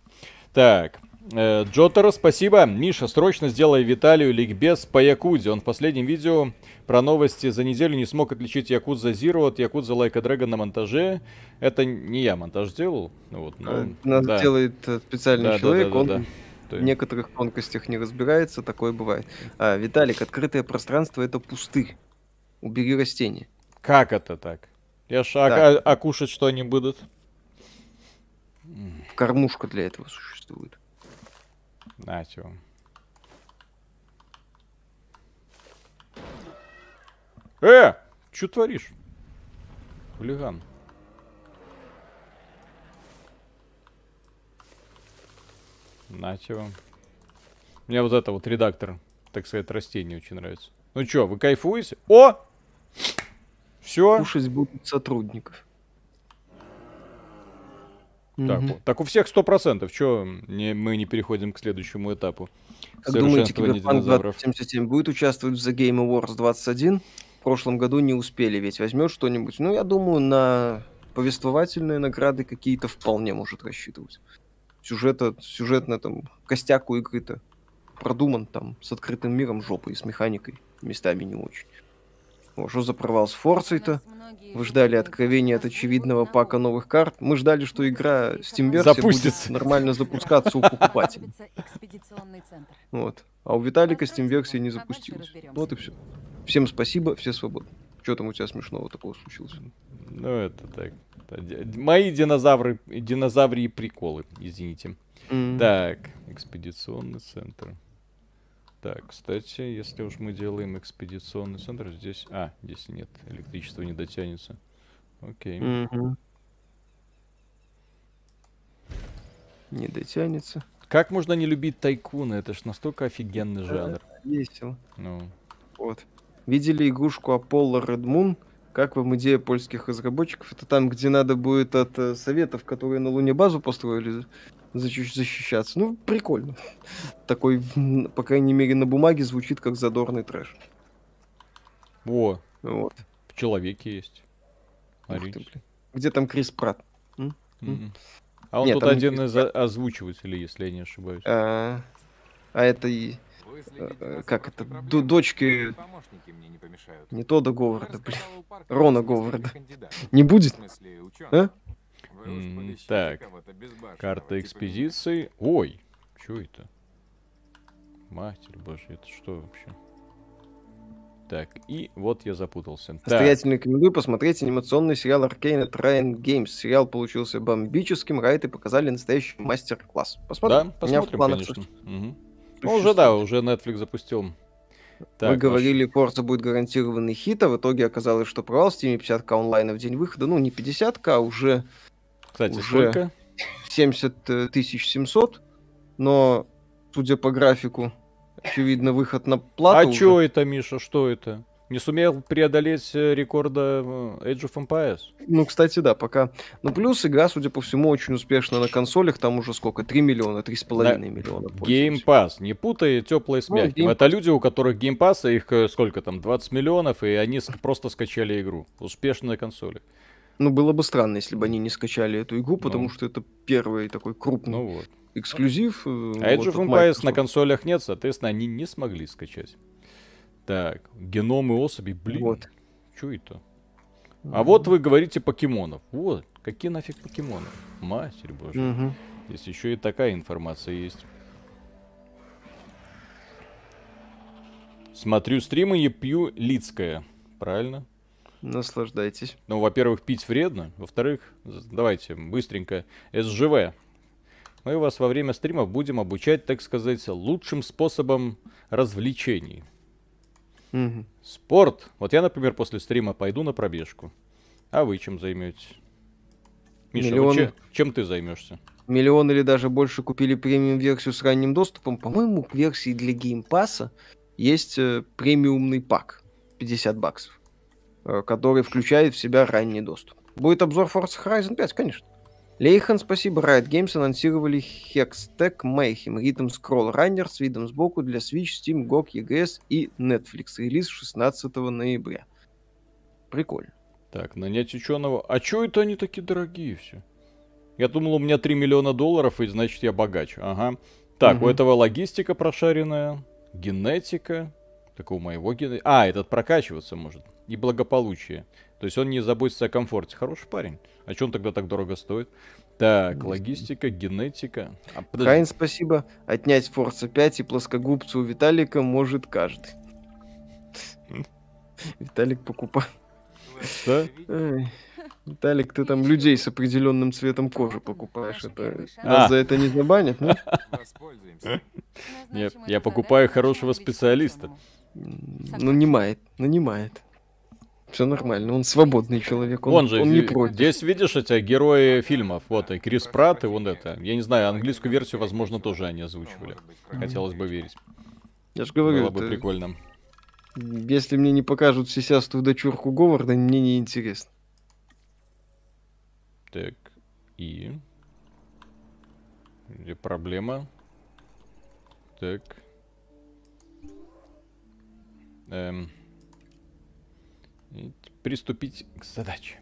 S1: Так, э, Джотаро, спасибо. Миша, срочно сделай Виталию ликбез по Якудзе. Он в последнем видео про новости за неделю не смог отличить Якудза Zero от Якудза a Dragon на монтаже. Это не я монтаж делал. Вот, ну,
S2: Э, Нас
S1: да.
S2: делает э, специальный
S1: Да,
S2: человек,
S1: да, да,
S2: он
S1: да.
S2: В некоторых тонкостях не разбирается, такое бывает. А, Виталик, открытое пространство это пусты. Убери растения.
S1: Как это так? Я ж, а,
S2: Да.
S1: а- а кушать что они будут?
S2: Кормушка для этого существует.
S1: Нате вам. Э! Чё творишь? Хулиган. Вам. Мне вот это вот редактор, так сказать, растений очень нравится. Ну чё, вы кайфуете? О! Все.
S2: Кушать будут сотрудников.
S1: Так,
S2: Мгм.
S1: вот. так у всех сто процентов. Че мы не переходим к следующему этапу?
S2: Как думаете, Киберпанк
S1: динозавров.
S2: 2077 будет участвовать в The Game Awards 21? В прошлом году не успели, ведь возьмет что-нибудь. Ну, я думаю, на повествовательные награды какие-то вполне может рассчитывать. Сюжета, сюжетно там, костяк у игры-то продуман там, с открытым миром жопой и с механикой. Местами не очень. О, что за провал с
S4: многие
S2: Вы ждали откровения от очевидного пака новых карт. Мы ждали, что игра Steam версия
S1: Запустится.
S2: будет нормально запускаться у покупателей. Вот. А у Виталика Steam
S4: Отправьте
S2: версия не запустилась. Вот и все. Всем спасибо, все свободны. Что там у тебя смешного такого случилось?
S1: Ну, это так. Мои динозавры, динозаврии приколы, извините.
S2: М.
S1: Так, экспедиционный центр. Так, кстати, если уж мы делаем экспедиционный центр, здесь... А, здесь нет, электричество не дотянется. Окей.
S2: Мгм. Не дотянется.
S1: Как можно не любить тайкуна? Это ж настолько офигенный жанр.
S2: Весело.
S1: Ну,
S2: Вот. Видели игрушку Apollo Red Moon? Как вам идея польских разработчиков? Это там, где надо будет от э, советов, которые на Луне базу построили, защищаться. Ну, прикольно. Такой, по крайней мере, на бумаге звучит как задорный трэш.
S1: О,
S2: Вот.
S1: в человеке есть.
S2: Ты. Где там Крис Пратт?
S1: Мгм. А он
S2: Нет,
S1: тут один из озвучивателей, если я не ошибаюсь.
S2: А, а это и э, как это, ду- дочки-
S3: не помешают.
S2: не Тода Говарда, блин. Рона Говарда. Не будет?
S3: В смысле, ученых.
S2: А?
S3: Вы
S1: так. Карта
S3: типа
S1: экспедиции. Ой, что это? Матерь божья, это что вообще? Так, и вот я запутался. Так,
S2: Настоятельно рекомендую посмотреть анимационный сериал Arcane от Ryan Games. Сериал получился бомбическим, райты показали настоящий мастер-класс. Посмотрим.
S1: да,
S2: У меня в
S1: посмотрим,
S2: планах,
S1: конечно. Мгм. Ну, уже да, уже Netflix запустил.
S2: Мы
S1: Так, ваш-
S2: говорили, Forza будет гарантированный хит, а в итоге оказалось, что провал в Steam 50к онлайна в день выхода. Ну, не 50к, а уже
S1: Кстати,
S2: уже
S1: сколько?
S2: 70 э, тысяч 700. Но, судя по графику, очевидно, выход на плату
S1: А
S2: уже.
S1: чё это, Миша, что это? Не сумел преодолеть э, рекорда э, Age of Empires?
S2: Ну, кстати, да, пока. Ну, плюс игра, судя по всему, очень успешна на консолях. Там уже сколько? 3 миллиона, 3,5 миллиона.
S1: Game. Pass, не путай теплое с
S2: Ну,
S1: мягким.
S2: Game
S1: Это люди, у которых Game Pass, их э, сколько там, 20 миллионов, и они просто скачали игру. Успешно на консоли.
S2: Ну, было бы странно, если бы они не скачали эту игру, потому
S1: Ну.
S2: что это первый такой крупный
S1: Ну вот.
S2: эксклюзив. э,
S1: А Age
S2: вот
S1: of
S2: от
S1: Empires на консолях нет, соответственно, они не смогли скачать. Так, геномы особей, блин.
S2: Вот.
S1: Чё это? А вот вы говорите покемонов. Вот, какие нафиг покемоны? Матерь божья.
S2: Мгм.
S1: Здесь еще и такая информация есть. Смотрю стримы и пью Лицкое. Правильно?
S2: Наслаждайтесь.
S1: Ну, во-первых, пить вредно. Во-вторых, давайте быстренько. СЖВ. Мы вас во время стримов будем обучать, так сказать, лучшим способом развлечений.
S2: Мгм.
S1: Спорт. Вот я, например, после стрима пойду на пробежку. А вы чем займетесь? Миша, вот
S2: Миллион.
S1: че- чем ты займешься?
S2: Миллион или даже больше купили премиум-версию с ранним доступом. По-моему, к версии для Game Pass а есть э, премиумный пак. 50 баксов. Э, который включает в себя ранний доступ. Будет обзор Forza Horizon 5, конечно. Лейхан, спасибо. Riot Games анонсировали Hextech Mayhem Rhythm Scroll Runner с видом сбоку для Switch, Steam, GOG, EGS и Netflix. Релиз 16 ноября. Прикольно.
S1: Так, нанять ученого. А чё это они такие дорогие все? Я думал, у меня 3 миллиона долларов, и значит я богач. Ага. Так, у
S2: Мгм.
S1: этого логистика прошаренная, генетика. Так у моего ген... А, этот прокачиваться может. И благополучие. То есть он не заботится о комфорте. Хороший парень. А он тогда так дорого стоит? Так, логистика, генетика. А, подожди.
S2: Кайн, спасибо. Отнять Forza 5 и плоскогубцу у Виталика может каждый. Виталик покупает.
S1: Да?
S2: Виталик, ты там людей с определенным цветом кожи покупаешь. Это...
S4: шаг.
S2: Нас
S1: А.
S2: за это не забанят, ну?
S3: Воспользуемся.
S1: Я,
S4: Назначим
S1: я покупаю хорошего специалиста.
S2: Нанимает, нанимает. Все нормально, он свободный человек, он,
S1: Вон же,
S2: он не против.
S1: здесь видишь эти герои фильмов. Вот и Крис Пратт, и вон это. Я не знаю, английскую версию, возможно, тоже они озвучивали. Хотелось бы верить.
S2: Я же говорю,
S1: Было бы
S2: это-
S1: прикольно.
S2: если мне не покажут сисястую дочурку Говарда, мне не интересно.
S1: Так, и... Где проблема? Так. Эм. И приступить к задаче.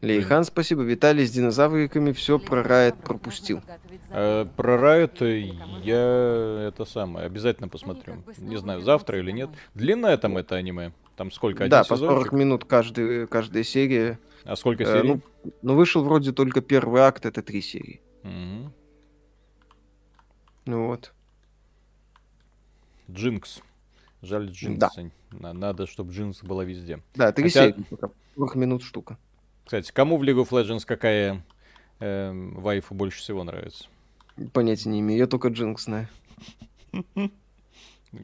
S2: Лейхан, спасибо. Виталий с динозавриками все про Райт пропустил.
S1: Э, про э, я это самое обязательно посмотрю. Не знаю, завтра или нет. Длинное там это аниме? Там сколько? Один
S2: Да, по
S1: сезончик?
S2: 40 минут каждый, каждая серия.
S1: А сколько
S2: Э,
S1: серий?
S2: ну, ну, вышел вроде только первый акт, это три серии.
S1: Мгм.
S2: Ну вот.
S1: Джинкс. Жаль Джинкса. На- Надо, чтобы Джинкс была везде.
S2: Да, три
S1: Хотя-
S2: серии пока. 40 минут штука.
S1: Кстати, кому в League of Legends какая эм, вайфу больше всего нравится?
S2: Понятия не имею, я только Джинкс знаю.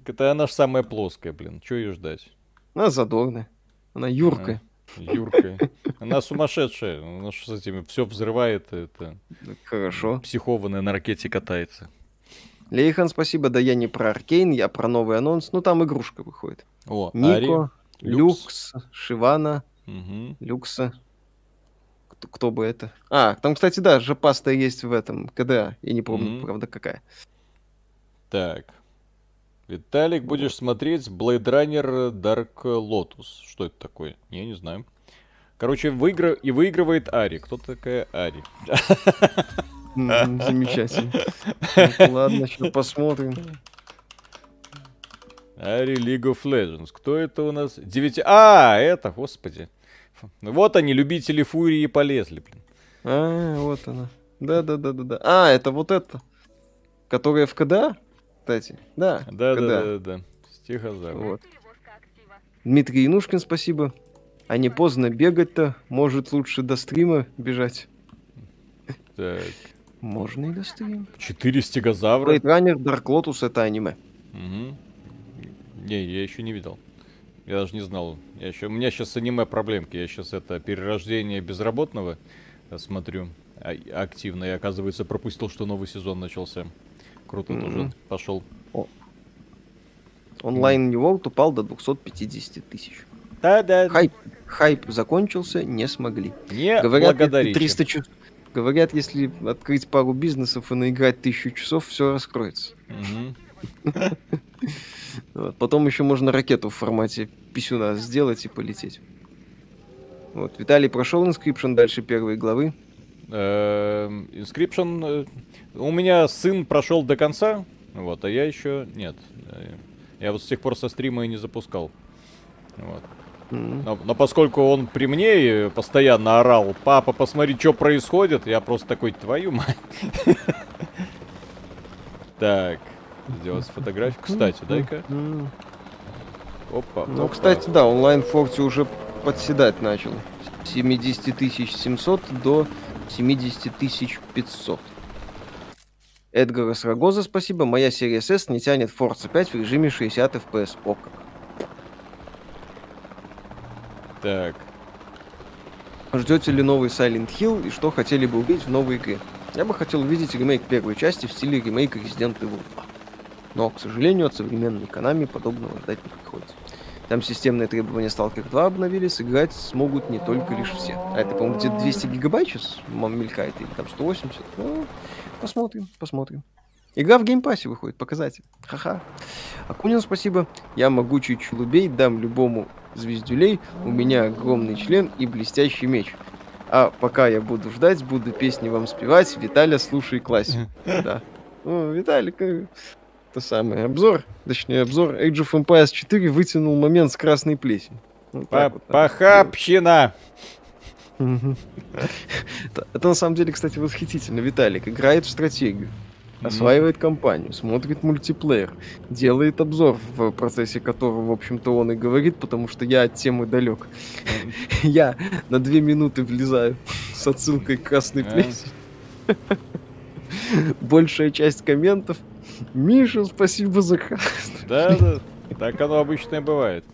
S1: Это она же самая плоская, блин. Чего ее ждать?
S2: Она задорная. Она юркая.
S1: Юрка. Она сумасшедшая. Она ж с этими все взрывает. Это
S2: Хорошо.
S1: психованная на ракете катается.
S2: Лейхан, спасибо. Да я не про Аркейн, я про новый анонс. Ну, там игрушка выходит.
S1: О,
S2: Нико,
S1: Ари, Люкс.
S2: Люкс, Шивана,
S1: Мгм.
S2: Люкса. Кто, кто бы это? А, там, кстати, да, жопаста есть в этом КДА. Я не помню,
S1: Мгм.
S2: правда, какая.
S1: Так. Виталик, будешь смотреть Blade Runner Dark Lotus. Что это такое? Я не знаю. Короче, выигра... и выигрывает Ари. Кто такая Ари?
S2: Замечательно. Ну, Ладно, сейчас посмотрим.
S1: Ари League of Legends. Кто это у нас? Девяти... А, это, господи. Фу. Вот они, любители Фурии, полезли, блин.
S2: А, вот она. Да-да-да-да-да. А, это вот это. Которая в КДА, кстати. Да,
S1: Да, да,
S2: КДА.
S1: да, да, да. Стихозавр.
S2: Вот. Дмитрий Янушкин, спасибо. А не поздно бегать-то, может лучше до стрима бежать.
S1: Так.
S2: Можно и до стрима.
S1: Четыре стегозавра.
S2: Runner, Dark Lotus это аниме.
S1: Мгм. Не, я еще не видел. Я даже не знал. Я еще... У меня сейчас аниме проблемки. Я сейчас это перерождение безработного э, смотрю а- активно. И оказывается пропустил, что новый сезон начался. Круто
S2: Мгм.
S1: тоже пошел.
S2: Онлайн New World упал до 250 тысяч.
S1: Да-да.
S2: Хайп, хайп закончился, не смогли.
S1: Не
S2: Говорят, если
S1: благодарите.
S2: 300 часов. Говорят, если открыть пару бизнесов и наиграть тысячу часов, все раскроется.
S1: Мгм.
S2: Вот. Потом еще можно ракету в формате писюна сделать и полететь. Вот. Виталий прошел Inscription дальше первой главы.
S1: Эм, Inscription. э, У меня сын прошел до конца, вот, а я еще нет. Э, Я вот с тех пор со стрима и не запускал. Вот. Но, но поскольку он при мне постоянно орал, папа, посмотри, что происходит, я просто такой, твою мать. Так, сделать фотографию. Кстати, дай-ка. Опа.
S2: Ну,
S1: опа.
S2: кстати, да, онлайн Форти уже подседать начал. С 70 700 до 70 500. Эдгара Срагоза, спасибо. Моя серия S не тянет Forza 5 в режиме 60 FPS. О, как.
S1: Так,
S2: Ждете ли новый Silent Hill и что хотели бы увидеть в новой игре? Я бы хотел увидеть ремейк первой части в стиле ремейка Resident Evil 2. Но, к сожалению, от современной Konami подобного ждать не приходится. Там системные требования Stalker 2 обновили, сыграть смогут не только лишь все. А это, по-моему, где-то 200 гигабайт сейчас мелькает, или там 180. Ну, посмотрим, посмотрим. Игра в Game Pass е выходит, показатель. Ха-ха. Акунин, спасибо. Я могучий чулубей, дам любому звездюлей, у меня огромный член и блестящий меч. А пока я буду ждать, буду песни вам спевать. Виталя, слушай классику. Да. Ну, Виталик, э, это самое. Обзор, точнее, обзор Age of Empires 4 вытянул момент с красной плесенью. Вот
S1: по-
S2: так вот
S1: похабщина.
S2: Мгм. Это- на самом деле, кстати, восхитительно. Виталик играет в стратегию, осваивает компанию, смотрит мультиплеер, делает обзор, в процессе которого, в общем-то, он и говорит, потому что я от темы далек. Я на две минуты влезаю с отсылкой к красной плесени. Большая часть комментов. Миша, спасибо за красную.
S1: Да, да. Так оно обычно и бывает.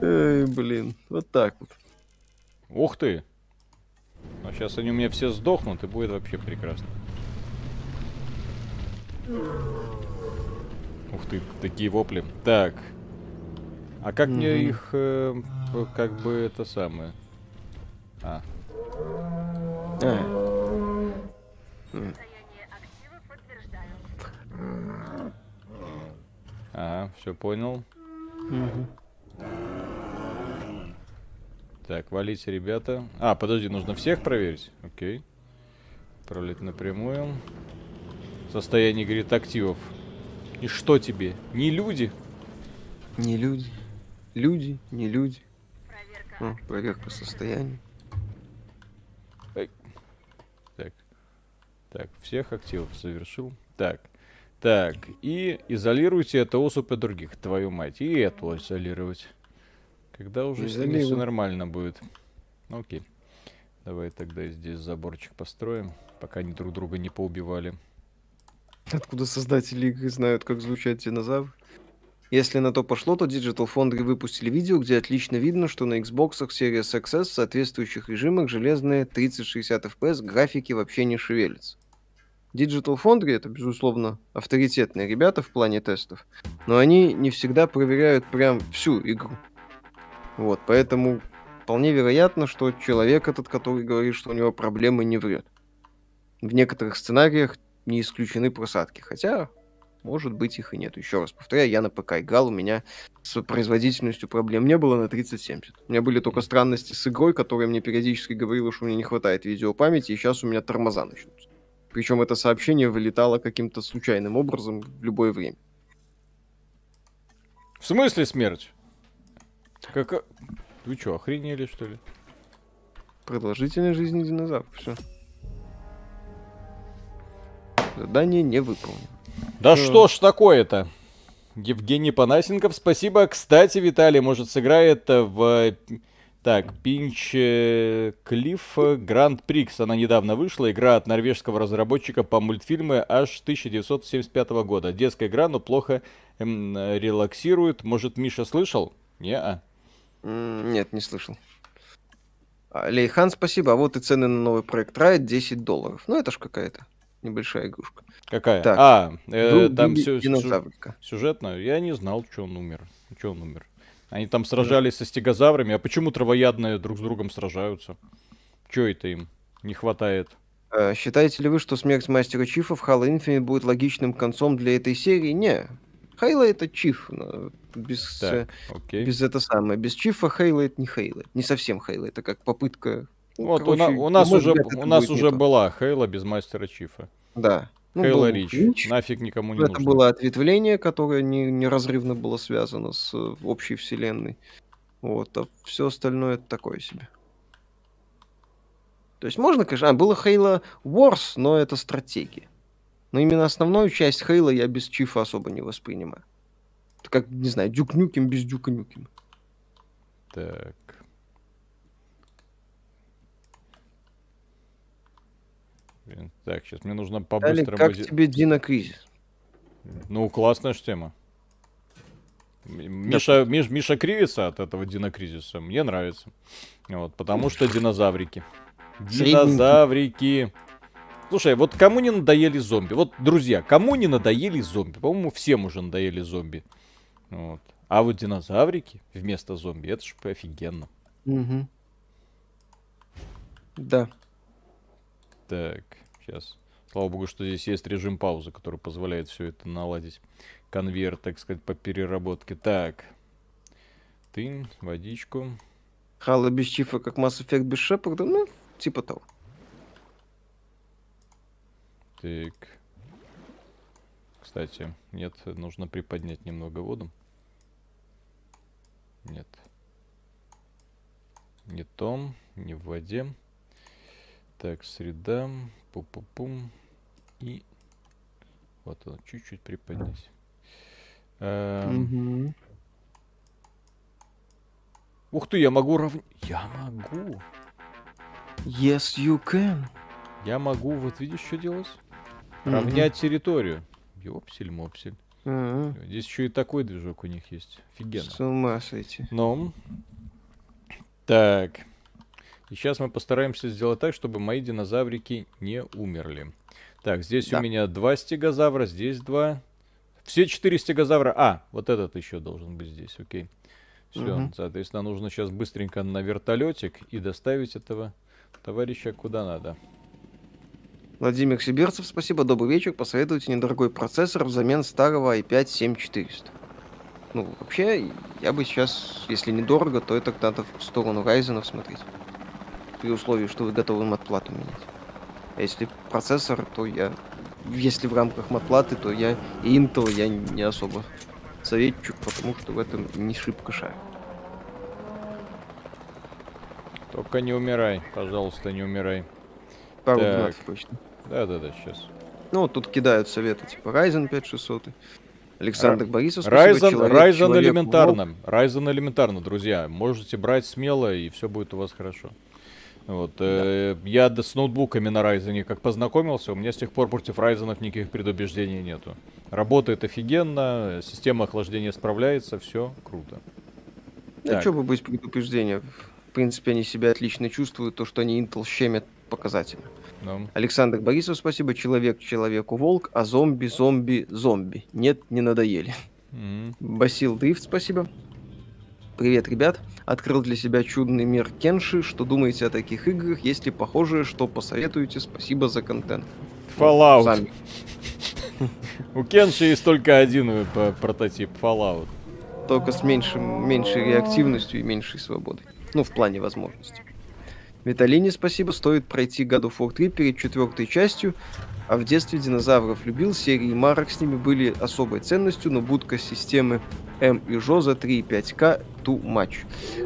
S2: Эй, блин, вот так вот.
S1: Ух ты. А сейчас они у меня все сдохнут, и будет вообще прекрасно. Ух ты, такие вопли. Так. А как мне
S2: Мгм.
S1: их, э, как бы это самое? А,
S2: А,
S1: ага, все понял.
S2: мгм.
S1: Так, валите, ребята. А, подожди, нужно всех проверить? Окей. Отправлять напрямую. Состояние, говорит, активов. И что тебе? Не люди?
S2: Не люди. Люди, не люди. О, проверка состояния.
S1: Так. Так, всех активов завершил. Так. Так, и изолируйте эту особь от других, твою мать. И эту изолировать. Когда уже с ними все нормально будет. Ну, Окей. Давай тогда здесь заборчик построим, пока они друг друга не поубивали.
S2: Откуда создатели игры знают, как звучат динозавры? Если на то пошло, то Digital Foundry выпустили видео, где отлично видно, что на Xbox Series XS в соответствующих режимах железные 3060 FPS графики вообще не шевелятся. Digital Foundry это, безусловно, авторитетные ребята в плане тестов, но они не всегда проверяют прям всю игру. Вот, поэтому вполне вероятно, что человек этот, который говорит, что у него проблемы, не врет. В некоторых сценариях не исключены просадки, хотя может быть, их и нет. Еще раз повторяю, я на ПК играл, у меня с производительностью проблем не было на 3070. У меня были только странности с игрой, которая мне периодически говорила, что мне не хватает видеопамяти, и сейчас у меня тормоза начнутся. Причем это сообщение вылетало каким-то случайным образом в любое время.
S1: В смысле смерть? Как... а- Вы что, охренели, что ли?
S2: Продолжительность жизни динозавров. Все. Задание не выполнено.
S1: Да
S2: Э.
S1: что ж такое-то? Евгений Панасенков, спасибо. Кстати, Виталий, может, сыграет в... Так, Пинч э, Клифф Гранд Прикс. Она недавно вышла. Игра от норвежского разработчика по мультфильму аж 1975 года. Детская игра, но плохо эм, релаксирует. Может, Миша слышал? Не-а.
S2: М, Нет, не слышал. А, Лейхан, спасибо. А вот и цены на новый проект Riot 10 долларов. Ну, это ж какая-то небольшая игрушка.
S1: Какая?
S2: Так.
S1: А, э,
S2: Друг
S1: там сю- сю- сюжетно. Я не знал, что он умер. Что он умер? Они там сражались со стегозаврами, а почему травоядные друг с другом сражаются? Че это им не хватает?
S2: Э, Считаете ли вы, что смерть Мастера Чифа в Halo Infinite будет логичным концом для этой серии? Не. Хейла это Чиф. Без, э,
S1: Так, окей.
S2: без это самое. Без Чифа Хейла это не Хейла. Не совсем Хейла. Это как попытка... ну,
S1: Вот у, на-
S2: короче,
S1: у нас уже, у нас уже была Хейла без мастера Чифа.
S2: Да. Ну,
S1: Хейла
S2: был
S1: Рич.
S2: Рич.
S1: Нафиг никому не
S2: Это
S1: нужно.
S2: было ответвление, которое не, неразрывно было связано с э, общей вселенной. Вот, а все остальное это такое себе. То есть можно, конечно, а, было Halo Wars, но это стратегия. Но именно основную часть Хейла я без Чифа особо не воспринимаю. Это как, не знаю, Дюк Нюкем без Дюка Нюкема.
S1: Так. Блин, Так, сейчас мне нужно
S2: Далее,
S1: по-быстрому...
S2: как
S1: зе-
S2: тебе Дина Кризис?
S1: Ну, классная ж тема. Миша, Миш- Миша кривится от этого динокризиса. Мне нравится. Вот, потому что динозаврики. Динозаврики. Слушай, вот кому не надоели зомби? Вот, друзья, кому не надоели зомби? По-моему, всем уже надоели зомби. Вот. А вот динозаврики вместо зомби, это ж офигенно.
S2: Мгм. Да.
S1: Так, сейчас. Слава богу, что здесь есть режим паузы, который позволяет все это наладить. Конвейер, так сказать, по переработке. Так. Ты, водичку.
S2: Хала без Чифа, как Mass Effect без Шепарда, ну, типа того.
S1: Так. Кстати, нет, нужно приподнять немного воду. Нет. Не том, не в воде. Так, среда. Пу-пу-пум. И вот он, чуть-чуть приподнять. Эм,
S2: Мгм.
S1: Ух ты, я могу равнять. Я могу.
S2: Yes, you can.
S1: Я могу, вот видишь, что делать?
S2: Мгм.
S1: Равнять территорию. Ёпсель-мопсель.
S2: Ага.
S1: Здесь еще и такой движок у них есть. Офигенно.
S2: С ума сойти.
S1: Ну. Так. И сейчас мы постараемся сделать так, чтобы мои динозаврики не умерли. Так, здесь
S2: Да.
S1: у меня два стегозавра, здесь два. Все четыре стегозавра. А, вот этот еще должен быть здесь, окей. Все,
S2: Мгм.
S1: соответственно, нужно сейчас быстренько на вертолетик и доставить этого товарища куда надо.
S2: Владимир Сибирцев, спасибо, добрый вечер. Посоветуйте недорогой процессор взамен старого i5-7400. Ну, вообще, я бы сейчас, если недорого, то это надо в сторону Ryzen смотреть. При условии, что вы готовы матплату менять. А если процессор, то я... Если в рамках матплаты, то я и Intel я не особо советчик, потому что в этом не шибко шарю.
S1: Только не умирай, пожалуйста, не умирай.
S2: Пару
S1: Так.
S2: точно.
S1: Да-да-да, сейчас.
S2: Ну, вот тут кидают советы, типа Ryzen 5600. Александр Борисов, спасибо,
S1: Ryzen,
S2: человек,
S1: Ryzen
S2: человек,
S1: элементарно. Ryzen элементарно, друзья. Можете брать смело, и все будет у вас хорошо. Вот, э, я с ноутбуками на Ryzen как познакомился, у меня с тех пор против Ryzen никаких предубеждений нету. Работает офигенно, система охлаждения справляется, все круто.
S2: Да
S1: Так.
S2: что бы быть предупреждения. В принципе, они себя отлично чувствуют, то, что они Intel щемят показательно.
S1: Ну,
S2: Александр Борисов, спасибо. Человек человеку волк, а зомби зомби зомби. Нет, не надоели.
S1: м.
S2: Басил Дрифт, спасибо. Привет, ребят. Открыл для себя чудный мир Кенши. Что думаете о таких играх? Есть ли похожие, что посоветуете? Спасибо за контент.
S1: Fallout.
S2: Сами.
S1: У Кенши есть только один э, прототип Fallout.
S2: Только с меньшим, меньшей реактивностью и меньшей свободой. Ну, в плане возможностей. Виталине спасибо. Стоит пройти God of War 3 перед четвертой частью. А в детстве динозавров любил, серии марок с ними были особой ценностью, но будка системы М и Жо за 3,5К too much.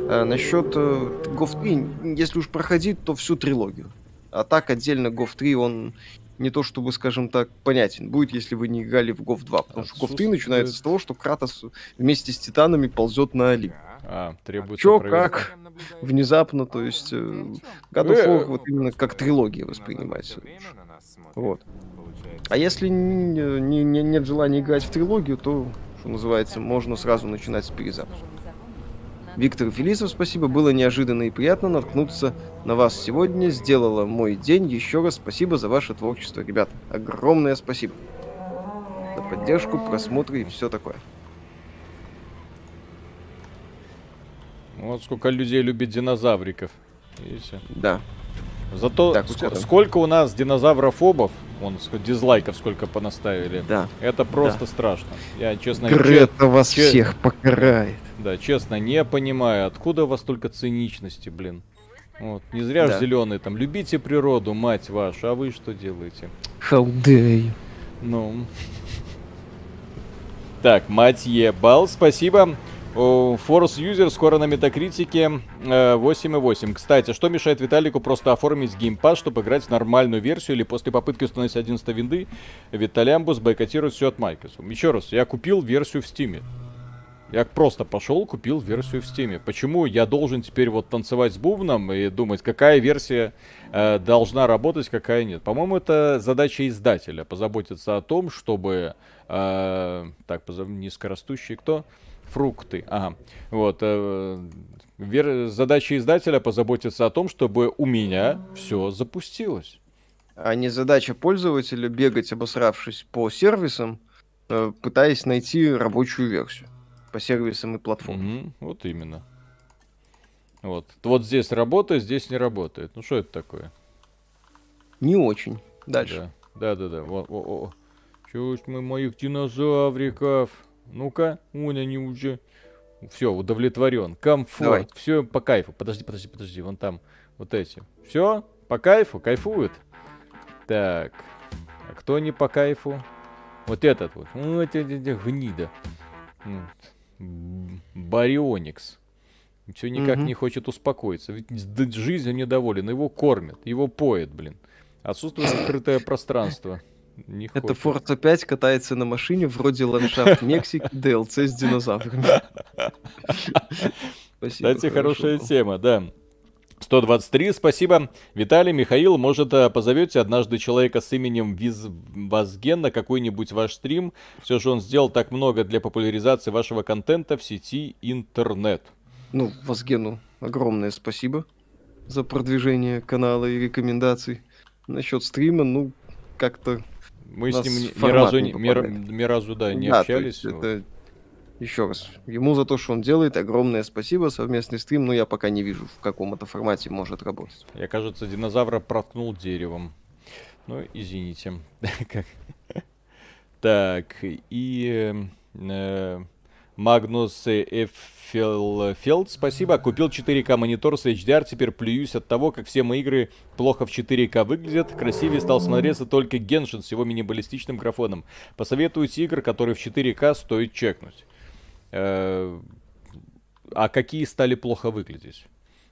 S2: А, насчет э, GOF 3, если уж проходить, то всю трилогию. А так отдельно GOF 3, он не то чтобы, скажем так, понятен будет, если вы не играли в GOF 2. Потому что GOF 3
S1: Отсутствует-
S2: начинается с того, что Кратос вместе с титанами ползет на Олимп.
S1: А, требуется
S2: Чё, как? Внезапно, то есть э, God of War вот именно как трилогия воспринимается. Вот. А если не, не- не- нет желания играть в трилогию, то, что называется, можно сразу начинать с перезапуска. Виктор Фелисов, спасибо. Было неожиданно и приятно наткнуться на вас сегодня. Сделала мой день. Еще раз спасибо за ваше творчество, ребят. Огромное спасибо. За поддержку, просмотры и все такое.
S1: Вот сколько людей любит динозавриков. Видите?
S2: Да.
S1: Зато
S2: Так,
S1: ск- сколько у нас динозаврофобов, вон дизлайков сколько понаставили.
S2: Да.
S1: Это просто страшно. Я честно, че-
S2: Грета вас
S1: че-
S2: всех покарает.
S1: да, честно, не понимаю, откуда у вас столько циничности, блин. Вот, не зря же
S2: Да.
S1: зеленые там, любите природу, мать вашу, а вы что делаете?
S2: Халдей.
S1: Ну. Так, мать ебал, спасибо. Force User скоро на метакритике э, 8,8. Кстати, что мешает Виталику просто оформить геймпад, чтобы играть в нормальную версию или после попытки установить 11 винды Виталямбус бойкотирует все от Microsoft? Еще раз, я купил версию в Steam. Я просто пошел, купил версию в Steam. Почему я должен теперь вот танцевать с бубном и думать, какая версия э, должна работать, какая нет? По-моему, это задача издателя позаботиться о том, чтобы э, так позов... низкорастущие кто? Фрукты. Ага. Вот. э, вер- Задача издателя позаботиться о том, чтобы у меня все запустилось.
S2: А не задача пользователя бегать, обосравшись по сервисам, э, пытаясь найти рабочую версию по сервисам и платформам.
S1: Мгм, вот именно. Вот. Вот здесь работает, здесь не работает. Ну что это такое?
S2: Не очень. Дальше.
S1: Да, да, да. да. Во, во. Чего ж мы моих динозавриков? Ну-ка, вон они уже. Все, удовлетворен. Комфорт.
S2: Давай.
S1: Все по кайфу. Подожди, подожди, подожди. Вон там вот эти. Все, по кайфу, кайфуют. Так. А кто не по кайфу? Вот этот вот. Вот эта гнида. М, Барионикс. Все никак
S2: Мгм.
S1: не хочет успокоиться. Ведь жизнью недоволен. Его кормят, его поет, блин. Отсутствует открытое пространство. Не
S2: Это
S1: хочет.
S2: Forza 5 катается на машине вроде ландшафт Мексики, DLC с динозаврами. Спасибо.
S1: Кстати, хорошая тема, да. 123, спасибо. Виталий, Михаил, может, э, позовете однажды человека с именем Виз Вазген на какой-нибудь ваш стрим? Все же он сделал так много для популяризации вашего контента в сети интернет.
S2: Ну, Вазгену огромное спасибо за продвижение канала и рекомендаций. Насчет стрима, ну, как-то
S1: Мы с ним ни, разу,
S2: не
S1: ни, ни разу, да, не
S2: Да,
S1: общались. вот.
S2: это еще раз. Ему за то, что он делает, огромное спасибо. Совместный стрим, но я пока не вижу, в каком это формате может работать.
S1: Я, кажется, динозавра проткнул деревом. Ну, извините. Так, и э, Магнус Эффелфелд, спасибо. Купил 4К монитор с HDR, теперь плююсь от того, как все мои игры плохо в 4К выглядят. Красивее стал смотреться только Геншин с его минималистичным графоном. Посоветуйте игр, которые в 4К стоит чекнуть. Э, а какие стали плохо выглядеть?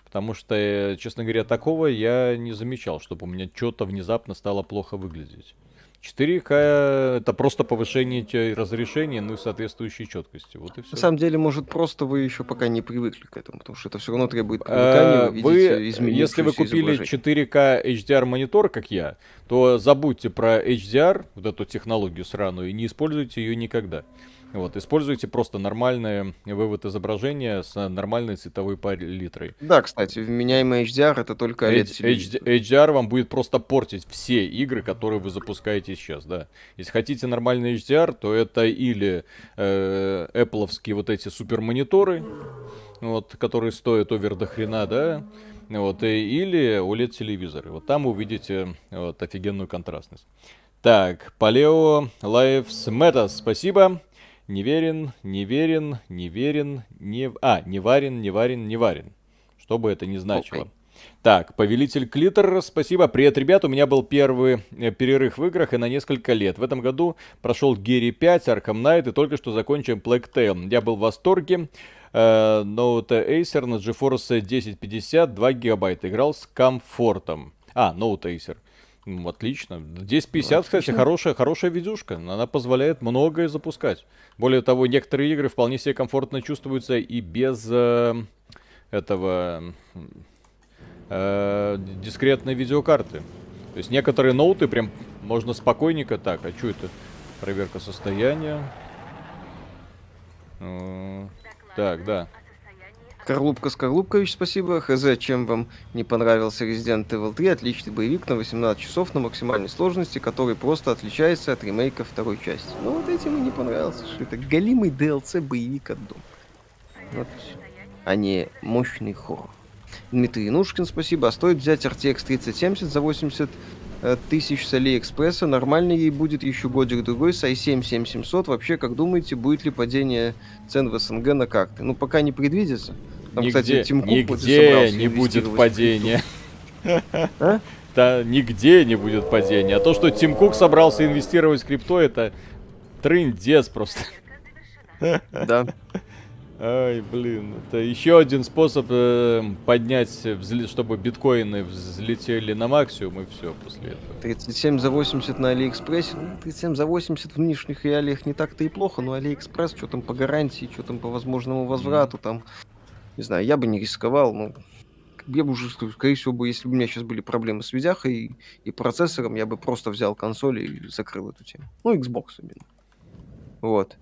S1: Потому что, э, честно говоря, такого я не замечал, чтобы у меня что-то внезапно стало плохо выглядеть. 4К это просто повышение разрешения, ну и соответствующей четкости. Вот и все.
S2: На самом деле, может, просто вы еще пока не привыкли к этому, потому что это все равно требует привыкания,
S1: Э,
S2: вы
S1: Вы,
S2: видите
S1: если вы купили
S2: изображение.
S1: 4К HDR монитор, как я, то забудьте про HDR, вот эту технологию сраную, и не используйте ее никогда. Вот, используйте просто нормальный вывод изображения с нормальной цветовой палитрой.
S2: Да, кстати, вменяемый HDR это только
S1: H-. HD HDR вам будет просто портить все игры, которые вы запускаете сейчас, да. Если хотите нормальный HDR, то это или э, Apple вот эти супермониторы, вот, которые стоят овер до хрена, да, вот, и- или OLED телевизоры. Вот там увидите вот, офигенную контрастность. Так, Paleo Lives Matter, спасибо. Не верен, не верен, не верен, не... А, не варен, не варен, не варен. Что бы это ни значило. Так, Повелитель Клитор, спасибо. Привет, ребят, у меня был первый э, перерыв в играх и на несколько лет. В этом году прошел Герри 5, Arkham Knight и только что закончил Black Tail. Я был в восторге. Э, Note Acer на GeForce 1050, 2 гигабайта. Играл с комфортом. А, Note Acer. М, Отлично. 1050, кстати,
S2: Отлично.
S1: хорошая, хорошая видюшка. Она позволяет многое запускать. Более того, некоторые игры вполне себе комфортно чувствуются и без э, этого э, дискретной видеокарты. То есть некоторые ноуты прям можно спокойненько так. А что это? Проверка состояния. Э, Так, да.
S2: Скорлупка Скорлупкович, спасибо. ХЗ, чем вам не понравился Resident Evil 3? Отличный боевик на 18 часов на максимальной сложности, который просто отличается от ремейка второй части. Ну вот этим и не понравился, что это голимый DLC боевик от дома. Вот и всё. А не мощный хоррор. Дмитрий Янушкин, спасибо. А стоит взять RTX 3070 за 80 э, тысяч с Алиэкспресса? Нормально ей будет еще годик-другой с i7 7700. Вообще, как думаете, будет ли падение цен в СНГ на карты? Ну, пока не предвидится. Там,
S1: нигде
S2: кстати, Тим Кук
S1: нигде не будет падения.
S2: А?
S1: Да, нигде не будет падения. А то, что Тим Кук собрался инвестировать в крипто, это трындец просто.
S2: Да.
S1: Ай, блин, это еще один способ э, поднять, взле- чтобы биткоины взлетели на максимум и все после этого.
S2: 37 за 80 на Алиэкспрессе. Ну, 37 за 80 в нынешних реалиях не так-то и плохо, но Алиэкспресс, что там по гарантии, что там по возможному возврату, там, не знаю, я бы не рисковал, ну, я бы уже, ск- скорее всего, бы, если бы у меня сейчас были проблемы с видяхой и, и процессором, я бы просто взял консоль и закрыл эту тему. Ну, Xbox именно. Вот.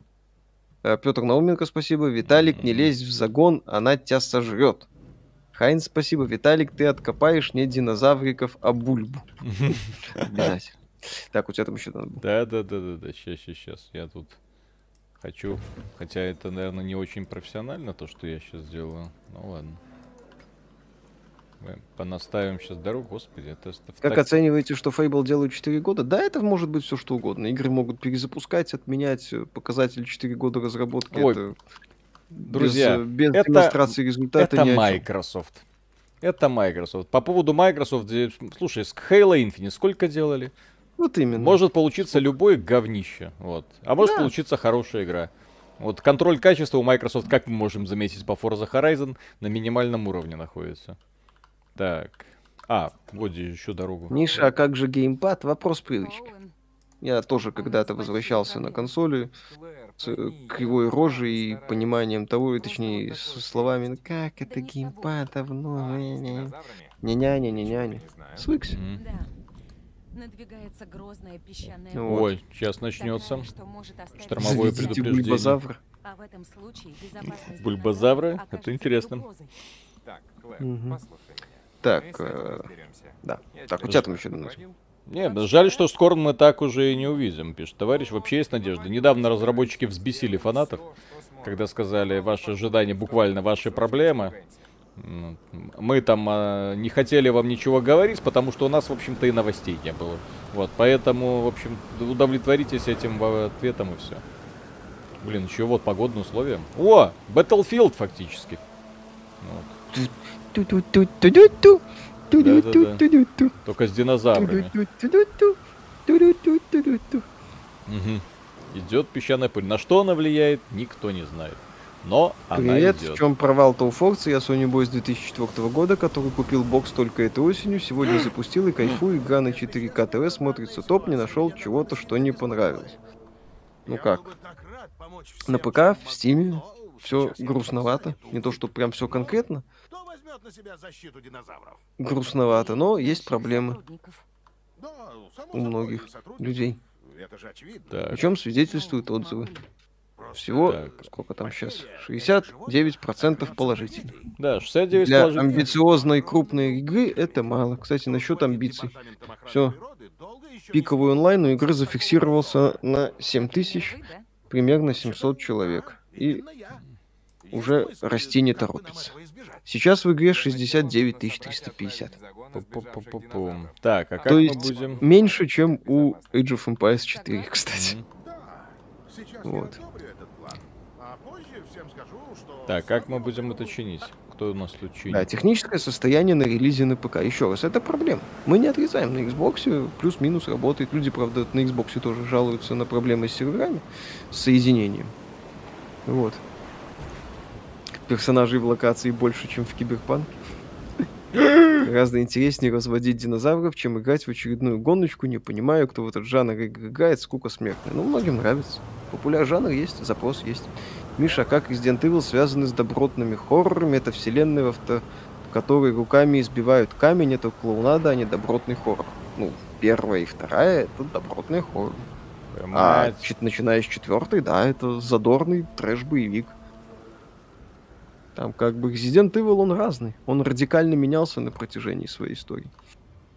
S2: Петр Науменко, спасибо. Виталик, не лезь в загон, она тебя сожрет. Хайнс, спасибо. Виталик, ты откопаешь не динозавриков, а бульбу. Обязательно. Так, у тебя там еще надо было.
S1: Да, да, да, да, да, сейчас, сейчас, сейчас. Я тут хочу. Хотя это, наверное, не очень профессионально, то, что я сейчас делаю. Ну ладно. Мы понаставим сейчас дорогу, господи, это...
S2: Как
S1: так-
S2: оцениваете, что Fable делают 4 года? Да, это может быть все что угодно. Игры могут перезапускать, отменять. э, Показатель 4 года разработки.
S1: Ой,
S2: это
S1: друзья,
S2: без, э, без
S1: это-
S2: демонстрации результата
S1: Это. Microsoft. Это Microsoft. По поводу Microsoft, э, слушай, с Halo Infinite сколько делали?
S2: Вот именно.
S1: Может получиться любое говнище, вот. А может
S2: Да.
S1: получиться хорошая игра. Вот контроль качества у Microsoft, как мы можем заметить по Forza Horizon, на минимальном уровне находится. Так. А, вот здесь еще дорогу.
S2: Миша, а как же геймпад? Вопрос привычки. Я тоже когда-то возвращался на консоли с э, кривой рожей и пониманием того, и точнее,
S3: вот
S2: с
S3: такой
S2: словами, ну как это геймпад, давно,
S3: с
S2: не-не.
S3: динозаврами?
S2: Не-няня,
S3: Ничего
S2: не-няня.
S3: не знаю.
S2: Свыкся.
S1: М.
S4: Надвигается грозная песчаная
S1: Ой, сейчас
S4: такая,
S1: начнется.
S4: что может оставить
S1: Штормовое
S2: Заведите
S1: предупреждение.
S2: бульбазавра.
S4: А в этом случае безопасность динозавров
S1: Это интересно.
S3: Так, Клэр, послушай меня.
S2: Так, э,
S3: разберемся.
S2: да. Так, у
S3: тебя
S2: там еще
S3: предупредил.
S1: Не, жаль, что скоро мы так уже и не увидим, пишет товарищ. Вообще есть надежда. Недавно разработчики взбесили фанатов, когда сказали, ваши ожидания буквально ваши проблемы. М, Мы там а, не хотели вам ничего говорить, потому что у нас, в общем-то, и новостей не было. Вот, поэтому, в общем, удовлетворитесь этим ответом и все. Блин, еще вот погодные условия. О, Battlefield фактически. Вот, только с динозаврами. Идет песчаная пыль. На что она влияет, никто не знает. Но она
S2: Привет,
S1: идет.
S2: в чем провал Тоуфорца? Я Sony Boy с 2004 года, который купил бокс только этой осенью. Сегодня запустил и кайфую. Игра на 4К ТВ смотрится топ, не нашел чего-то, что не понравилось. Ну как? На ПК, в Стиме, все грустновато. Не то, что прям все конкретно,
S5: Кто возьмет на себя защиту динозавров?
S2: грустновато, но есть проблемы у многих людей.
S5: Это же очевидно.
S1: Так,
S2: О чем свидетельствуют отзывы. Всего,
S1: Так.
S2: сколько там сейчас, 69% положительных.
S1: да, 69
S2: Для
S1: положительных.
S2: амбициозной крупной игры это мало. Кстати, насчет амбиций. Всё. Пиковый онлайн у игры зафиксировался на 7000,
S4: Вы, да?
S2: примерно 700 человек. И уже расти не торопится. Сейчас в игре 69 350.
S1: Пу-пу-пу-пу-пум. Так, а как
S2: То
S1: мы
S2: есть
S1: будем...
S2: меньше, чем у Age of Empires 4, кстати.
S5: Сейчас
S2: Вот.
S5: я одобрю этот план. А позже всем скажу, что...
S1: Так, как мы будем это чинить? Кто у нас тут чинит?
S2: Да, техническое состояние на релизе на ПК. Еще раз, это проблема. Мы не отрезаем на Xbox, плюс-минус работает. Люди, правда, на Xbox тоже жалуются на проблемы с серверами, с соединением. Вот. Персонажей в локации больше, чем в Киберпанке. Гораздо интереснее разводить динозавров, чем играть в очередную гоночку. Не понимаю, кто в этот жанр игр играет, скука смертная. Ну, многим нравится. Популяр жанр есть, запрос есть. Миша, как Resident Evil связаны с добротными хоррорами? Это вселенная, в, авто- в которой руками избивают камень, это клоунада, а не добротный хоррор. Ну, первая и вторая это добротный хоррор. А чет- начиная с четвертой, да, это задорный трэш-боевик. Там как бы Resident Evil, он разный. Он радикально менялся на протяжении своей истории.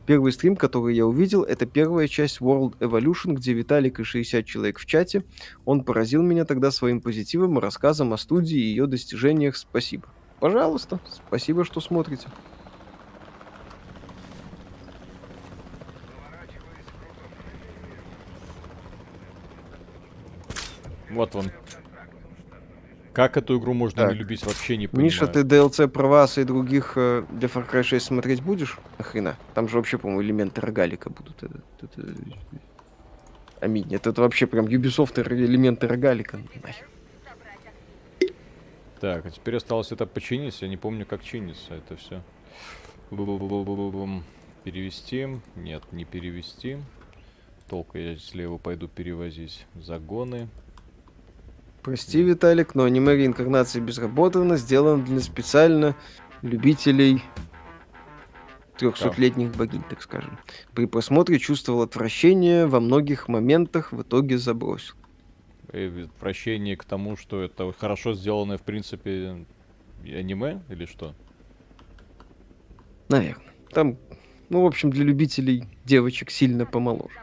S2: Первый стрим, который я увидел, это первая часть World Evolution, где Виталик и 60 человек в чате. Он поразил меня тогда своим позитивом и рассказом о студии и ее достижениях. Спасибо. Пожалуйста, спасибо, что смотрите.
S1: Вот он. Как эту игру можно
S2: Так.
S1: не любить, вообще не понимаю.
S2: Миша, ты DLC про вас и других э, для Far Cry 6 смотреть будешь? Нахрена? Там же вообще, по-моему, элементы рогалика будут. Это, это- Аминь. Это, это вообще прям Ubisoft элементы рогалика. Нахер.
S1: Так, а теперь осталось это починить. Я не помню, как чинится это все. Перевести? Нет, не перевести. Толку, я если его пойду перевозить. Загоны.
S2: Прости, Виталик, но аниме реинкарнации безработно сделано для специально любителей 300-летних богинь, так скажем. При просмотре чувствовал отвращение, во многих моментах в итоге забросил.
S1: И ведь прощение к тому, что это хорошо сделанное, в принципе, аниме или что?
S2: Наверное. Там, ну, в общем, для любителей девочек сильно помоложе.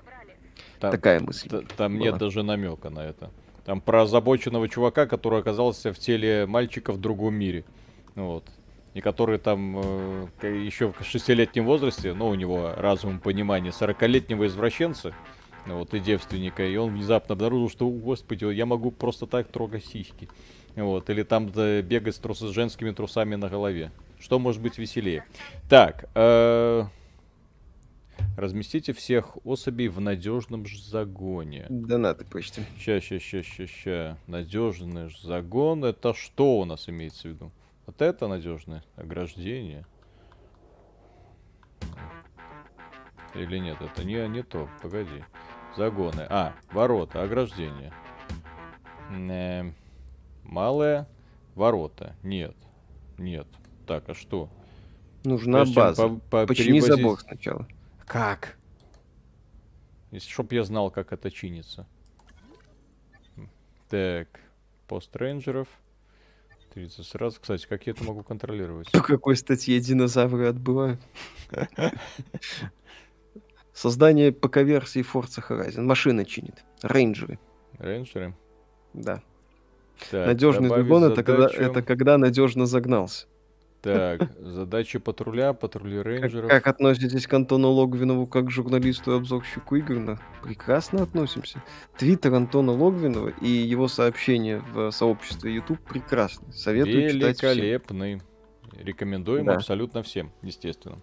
S1: Там,
S2: Такая мысль.
S1: т- там нет
S2: была.
S1: даже намека на это. Там про озабоченного чувака, который оказался в теле мальчика в другом мире. Вот. И который там э, еще в шестилетнем возрасте, ну, у него разум понимание 40-летнего извращенца, вот, и девственника, и он внезапно обнаружил, что, «О, господи, я могу просто так трогать сиськи. Вот, или там бегать с, трус- с женскими трусами на голове. Что может быть веселее? Так, э, разместите всех особей в надежном ж загоне.
S2: Донаты почти.
S1: Ща, ща, ща, ща, ща. Надежный ж загон. Это что у нас имеется в виду? Вот это надежное ограждение. Или нет, это не, не то. Погоди. Загоны. А, ворота, ограждение. Эм, малые ворота. Нет. Нет. Так, а что?
S2: Нужна
S1: Прежде
S2: база.
S1: по- по-
S2: Почини
S1: перевозить-
S2: забор сначала.
S1: Как? Если чтоб я знал, как это чинится. Так, пост рейнджеров. 30 сразу. Кстати, как я это могу контролировать?
S2: По какой статье динозавры отбывают? Создание ПК-версии Forza Horizon. Машина чинит. Рейнджеры.
S1: Рейнджеры.
S2: Да.
S1: Так,
S2: Надежный загон это когда, это когда надежно загнался.
S1: Так, задачи патруля, патрули
S2: Как,
S1: рейнджеров.
S2: как относитесь к Антону Логвинову как к журналисту и обзорщику игр? Ну, Прекрасно относимся. Твиттер Антона Логвинова и его сообщения в сообществе YouTube прекрасны. Советую читать всем.
S1: Великолепный. Рекомендуем
S2: Да.
S1: абсолютно всем, естественно.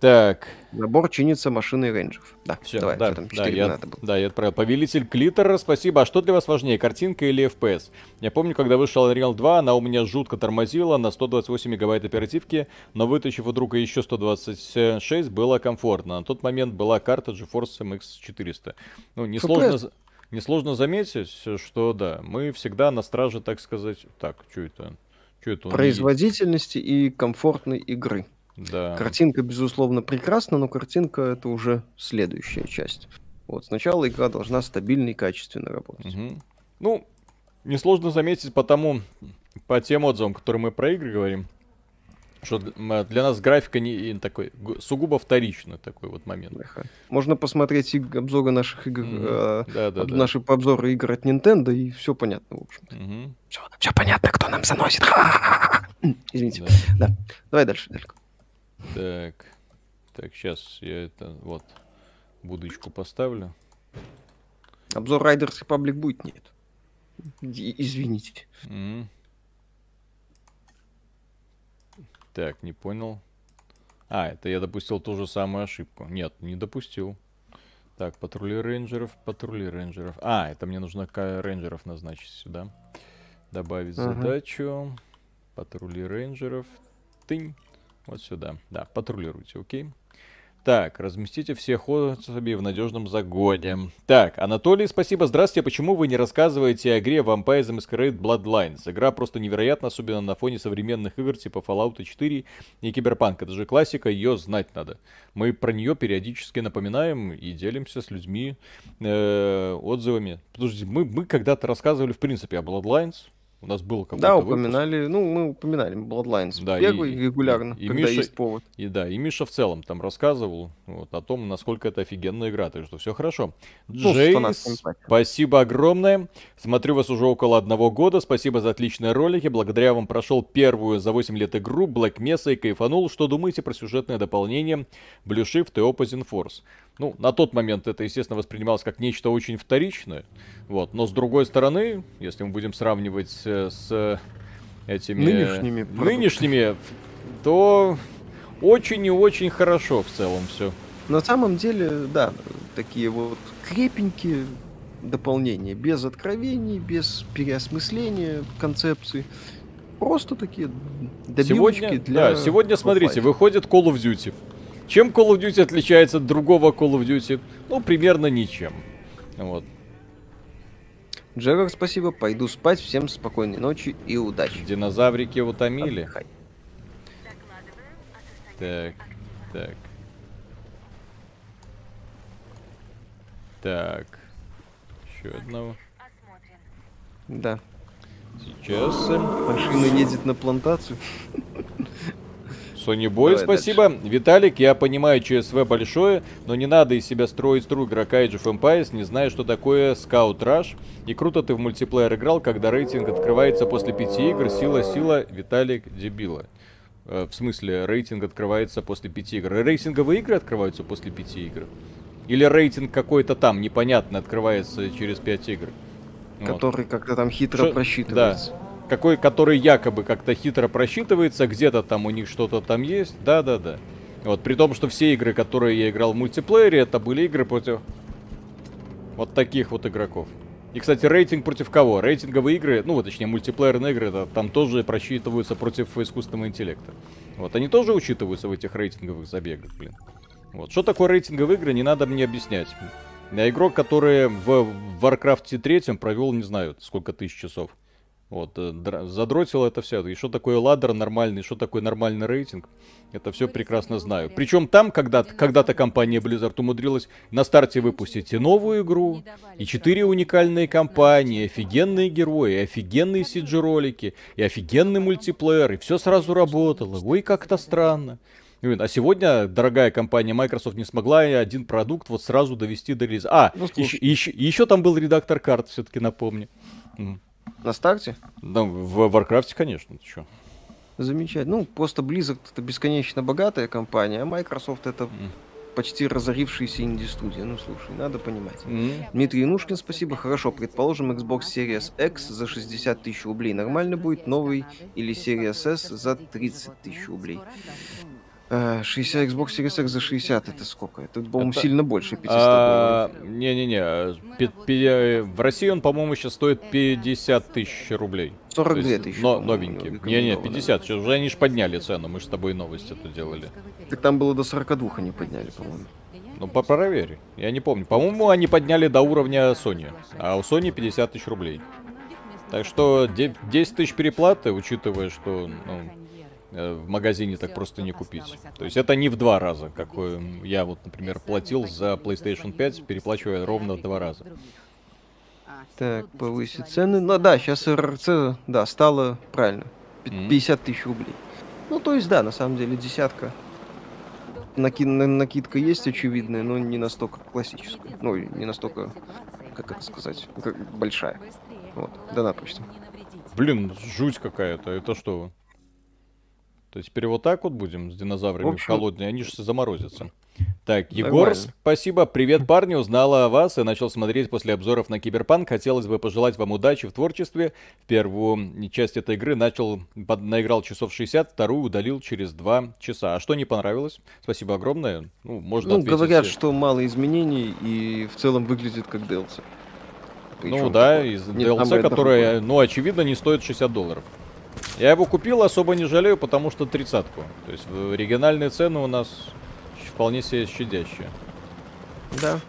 S1: Так,
S2: Набор чинится машиной рейнджеров. Да,
S1: все,
S2: давай,
S1: да,
S2: там,
S1: да,
S2: 4
S1: я,
S2: надо было.
S1: да, я отправил. Повелитель Клитора, спасибо. А что для вас важнее, картинка или FPS? Я помню, когда вышел Unreal 2, она у меня жутко тормозила на 128 мегабайт оперативки, но вытащив у друга еще 126, было комфортно. На тот момент была карта GeForce MX 400. Ну, несложно,
S2: FPS.
S1: несложно заметить, что да, мы всегда на страже, так сказать... Так, что это? Что это?
S2: Производительности и комфортной игры.
S1: Да.
S2: Картинка, безусловно, прекрасна, но картинка это уже следующая часть. Вот сначала игра должна стабильно и качественно работать.
S1: Мгм. Ну, несложно заметить потому, по тем отзывам, которые мы про игры говорим, что для нас графика не такой гу- сугубо вторичный такой вот момент.
S2: Можно посмотреть обзоры наших игр,
S1: Мгм.
S2: э,
S1: Да, да,
S2: об-
S1: да.
S2: наши обзоры игр от Nintendo, и все понятно, в общем-то.
S1: Мгм.
S2: Все, понятно, кто нам заносит. Извините.
S1: Да.
S2: Да. Давай дальше, Далько.
S1: Так. Так, сейчас я это вот будочку поставлю.
S2: Обзор Riders Republic будет? Нет. Извините.
S1: Мгм. Так, не понял. А, это я допустил ту же самую ошибку. Нет, не допустил. Так, патрули рейнджеров, патрули рейнджеров. А, это мне нужно рейнджеров назначить сюда. Добавить
S2: Ага.
S1: задачу. Патрули рейнджеров. Тынь. Вот сюда. Да, патрулируйте, окей. Так, разместите всех особей в надежном загоне. Так, Анатолий, спасибо. Здравствуйте. Почему вы не рассказываете о игре Vampire the Masquerade Bloodlines? Игра просто невероятна, особенно на фоне современных игр типа Fallout 4 и Cyberpunk. Это же классика, ее знать надо. Мы про нее периодически напоминаем и делимся с людьми э, отзывами. Подожди, мы, мы когда-то рассказывали в принципе о Bloodlines. У нас был какой-то
S2: Да,
S1: выпуск.
S2: упоминали, ну, мы упоминали Bloodlines
S1: Да,
S2: первый
S1: и-
S2: регулярно,
S1: и
S2: когда
S1: Миша-
S2: есть повод.
S1: И да, и Миша в целом там рассказывал вот, о том, насколько это офигенная игра, так что все хорошо.
S2: Ну, патчем.
S1: спасибо огромное. Смотрю вас уже около одного года. Спасибо за отличные ролики. Благодаря вам прошел первую за 8 лет игру Black Mesa и кайфанул. Что думаете про сюжетное дополнение Blue Shift и Opposing Force? Ну, на тот момент это, естественно, воспринималось как нечто очень вторичное. Вот. Но с другой стороны, если мы будем сравнивать э, с этими...
S2: Нынешними
S1: нынешними, то очень и очень хорошо в целом все.
S2: На самом деле, да, такие вот крепенькие дополнения, без откровений, без переосмысления концепции. Просто такие добивочки
S1: Сегодня,
S2: для...
S1: да, сегодня, смотрите, выходит Call of Duty. Чем Call of Duty отличается от другого Call of Duty? Ну, примерно ничем. Вот.
S2: Джерар, спасибо, пойду спать, всем спокойной ночи и удачи.
S1: Динозаврики утомили.
S2: Отдыхай.
S1: Так, так. Так. Еще одного.
S2: Да,
S1: Сейчас.
S2: машина едет на плантацию.
S1: Sony Boy,
S2: Давай
S1: спасибо. Виталик, я понимаю, ЧСВ большое, но не надо из себя строить игрока Age of Empires, не зная, что такое Scout Rush. И круто ты в мультиплеер играл, когда рейтинг открывается после пяти игр. Сила, сила, Виталик, дебила. Э, В смысле, рейтинг открывается после пяти игр. Рейтинговые игры открываются после пяти игр? Или рейтинг какой-то там, непонятно, открывается через пять игр? Вот.
S2: Который как-то там хитро
S1: Шо-
S2: просчитывается.
S1: Какой, который якобы как-то хитро просчитывается, где-то там у них что-то там есть, да-да-да. Вот, при том, что все игры, которые я играл в мультиплеере, это были игры против вот таких вот игроков. И, кстати, рейтинг против кого? Рейтинговые игры, ну, точнее, мультиплеерные игры, это, там тоже просчитываются против искусственного интеллекта. Вот, они тоже учитываются в этих рейтинговых забегах, блин. Вот, что такое рейтинговые игры, не надо мне объяснять. Я игрок, который в Warcraft 3 провел, не знаю, сколько тысяч часов. Вот, э, задротил это все. И что такое ладдер нормальный, что такое нормальный рейтинг, это все прекрасно знаю. Причем там когда-то, когда-то компания Blizzard умудрилась на старте выпустить и новую игру, и четыре уникальные компании, офигенные герои, офигенные CG-ролики, и офигенный мультиплеер, и все сразу работало. Ой, как-то странно. А сегодня дорогая компания Microsoft не смогла и один продукт вот сразу довести до релиза. А,
S2: Ну,
S1: еще,
S2: слушай.
S1: еще там был редактор карт, все-таки напомню.
S2: На старте?
S1: Да, в Warcraft, конечно, ты чё.
S2: Замечательно. Ну, просто Blizzard это бесконечно богатая компания, а Microsoft это
S1: М.
S2: почти разорившаяся инди-студия. Ну, слушай, надо понимать.
S1: М.
S2: Дмитрий Янушкин, спасибо. Хорошо, предположим, Xbox Series X за 60 тысяч рублей. Нормально будет новый или Series S за 30 тысяч рублей. Э, 60 Xbox Series X за 60 это сколько? Это, по-моему,
S1: Это-
S2: сильно больше 500.
S1: А, Не-не-не, э, в России он, по-моему, сейчас стоит 50 тысяч рублей. То
S2: 42
S1: есть,
S2: тысячи.
S1: но- новенький. Не-не,
S2: рекомендовано.
S1: 50. Сейчас уже они ж подняли цену, мы же с тобой новость эту делали.
S2: Так там было до 42 они подняли, по-моему.
S1: Ну, по- проверь. Я не помню. По-моему, они подняли до уровня Sony. А у Sony 50 тысяч рублей. Так что де- 10 тысяч переплаты, учитывая, что ну, э, в магазине так просто не купить. То есть это не в два раза, как э, я вот, например, платил за PlayStation 5, переплачивая ровно в два раза.
S2: Так, повысить цены. Ну да, сейчас РРЦ, да, стало правильно. пи-
S1: Мгм.
S2: 50 тысяч рублей. Ну, то есть, да, на самом деле, десятка. Наки- на- накидка есть очевидная, но не настолько классическая. Ну, не настолько, как это сказать, как большая. Вот, донат почти.
S1: Блин, жуть какая-то. Это что? То есть теперь вот так вот будем с динозаврами
S2: В общем-
S1: холодные, они же заморозятся. Так, Егор,
S2: Нормально.
S1: спасибо. Привет, парни. Узнала о вас и начал смотреть после обзоров на Киберпанк. Хотелось бы пожелать вам удачи в творчестве. В первую часть этой игры начал, под- наиграл часов 60, вторую удалил через 2 часа. А что не понравилось? Спасибо огромное. Ну, можно
S2: Ну,
S1: ответить
S2: говорят, что мало изменений и в целом выглядит как DLC.
S1: Ну да,
S2: такое
S1: из DLC,
S2: дорогое.
S1: ну, очевидно, не стоит 60 долларов. Я его купил, особо не жалею, потому что тридцатку. То есть оригинальные цены у нас вполне себе щадящие.
S2: Да.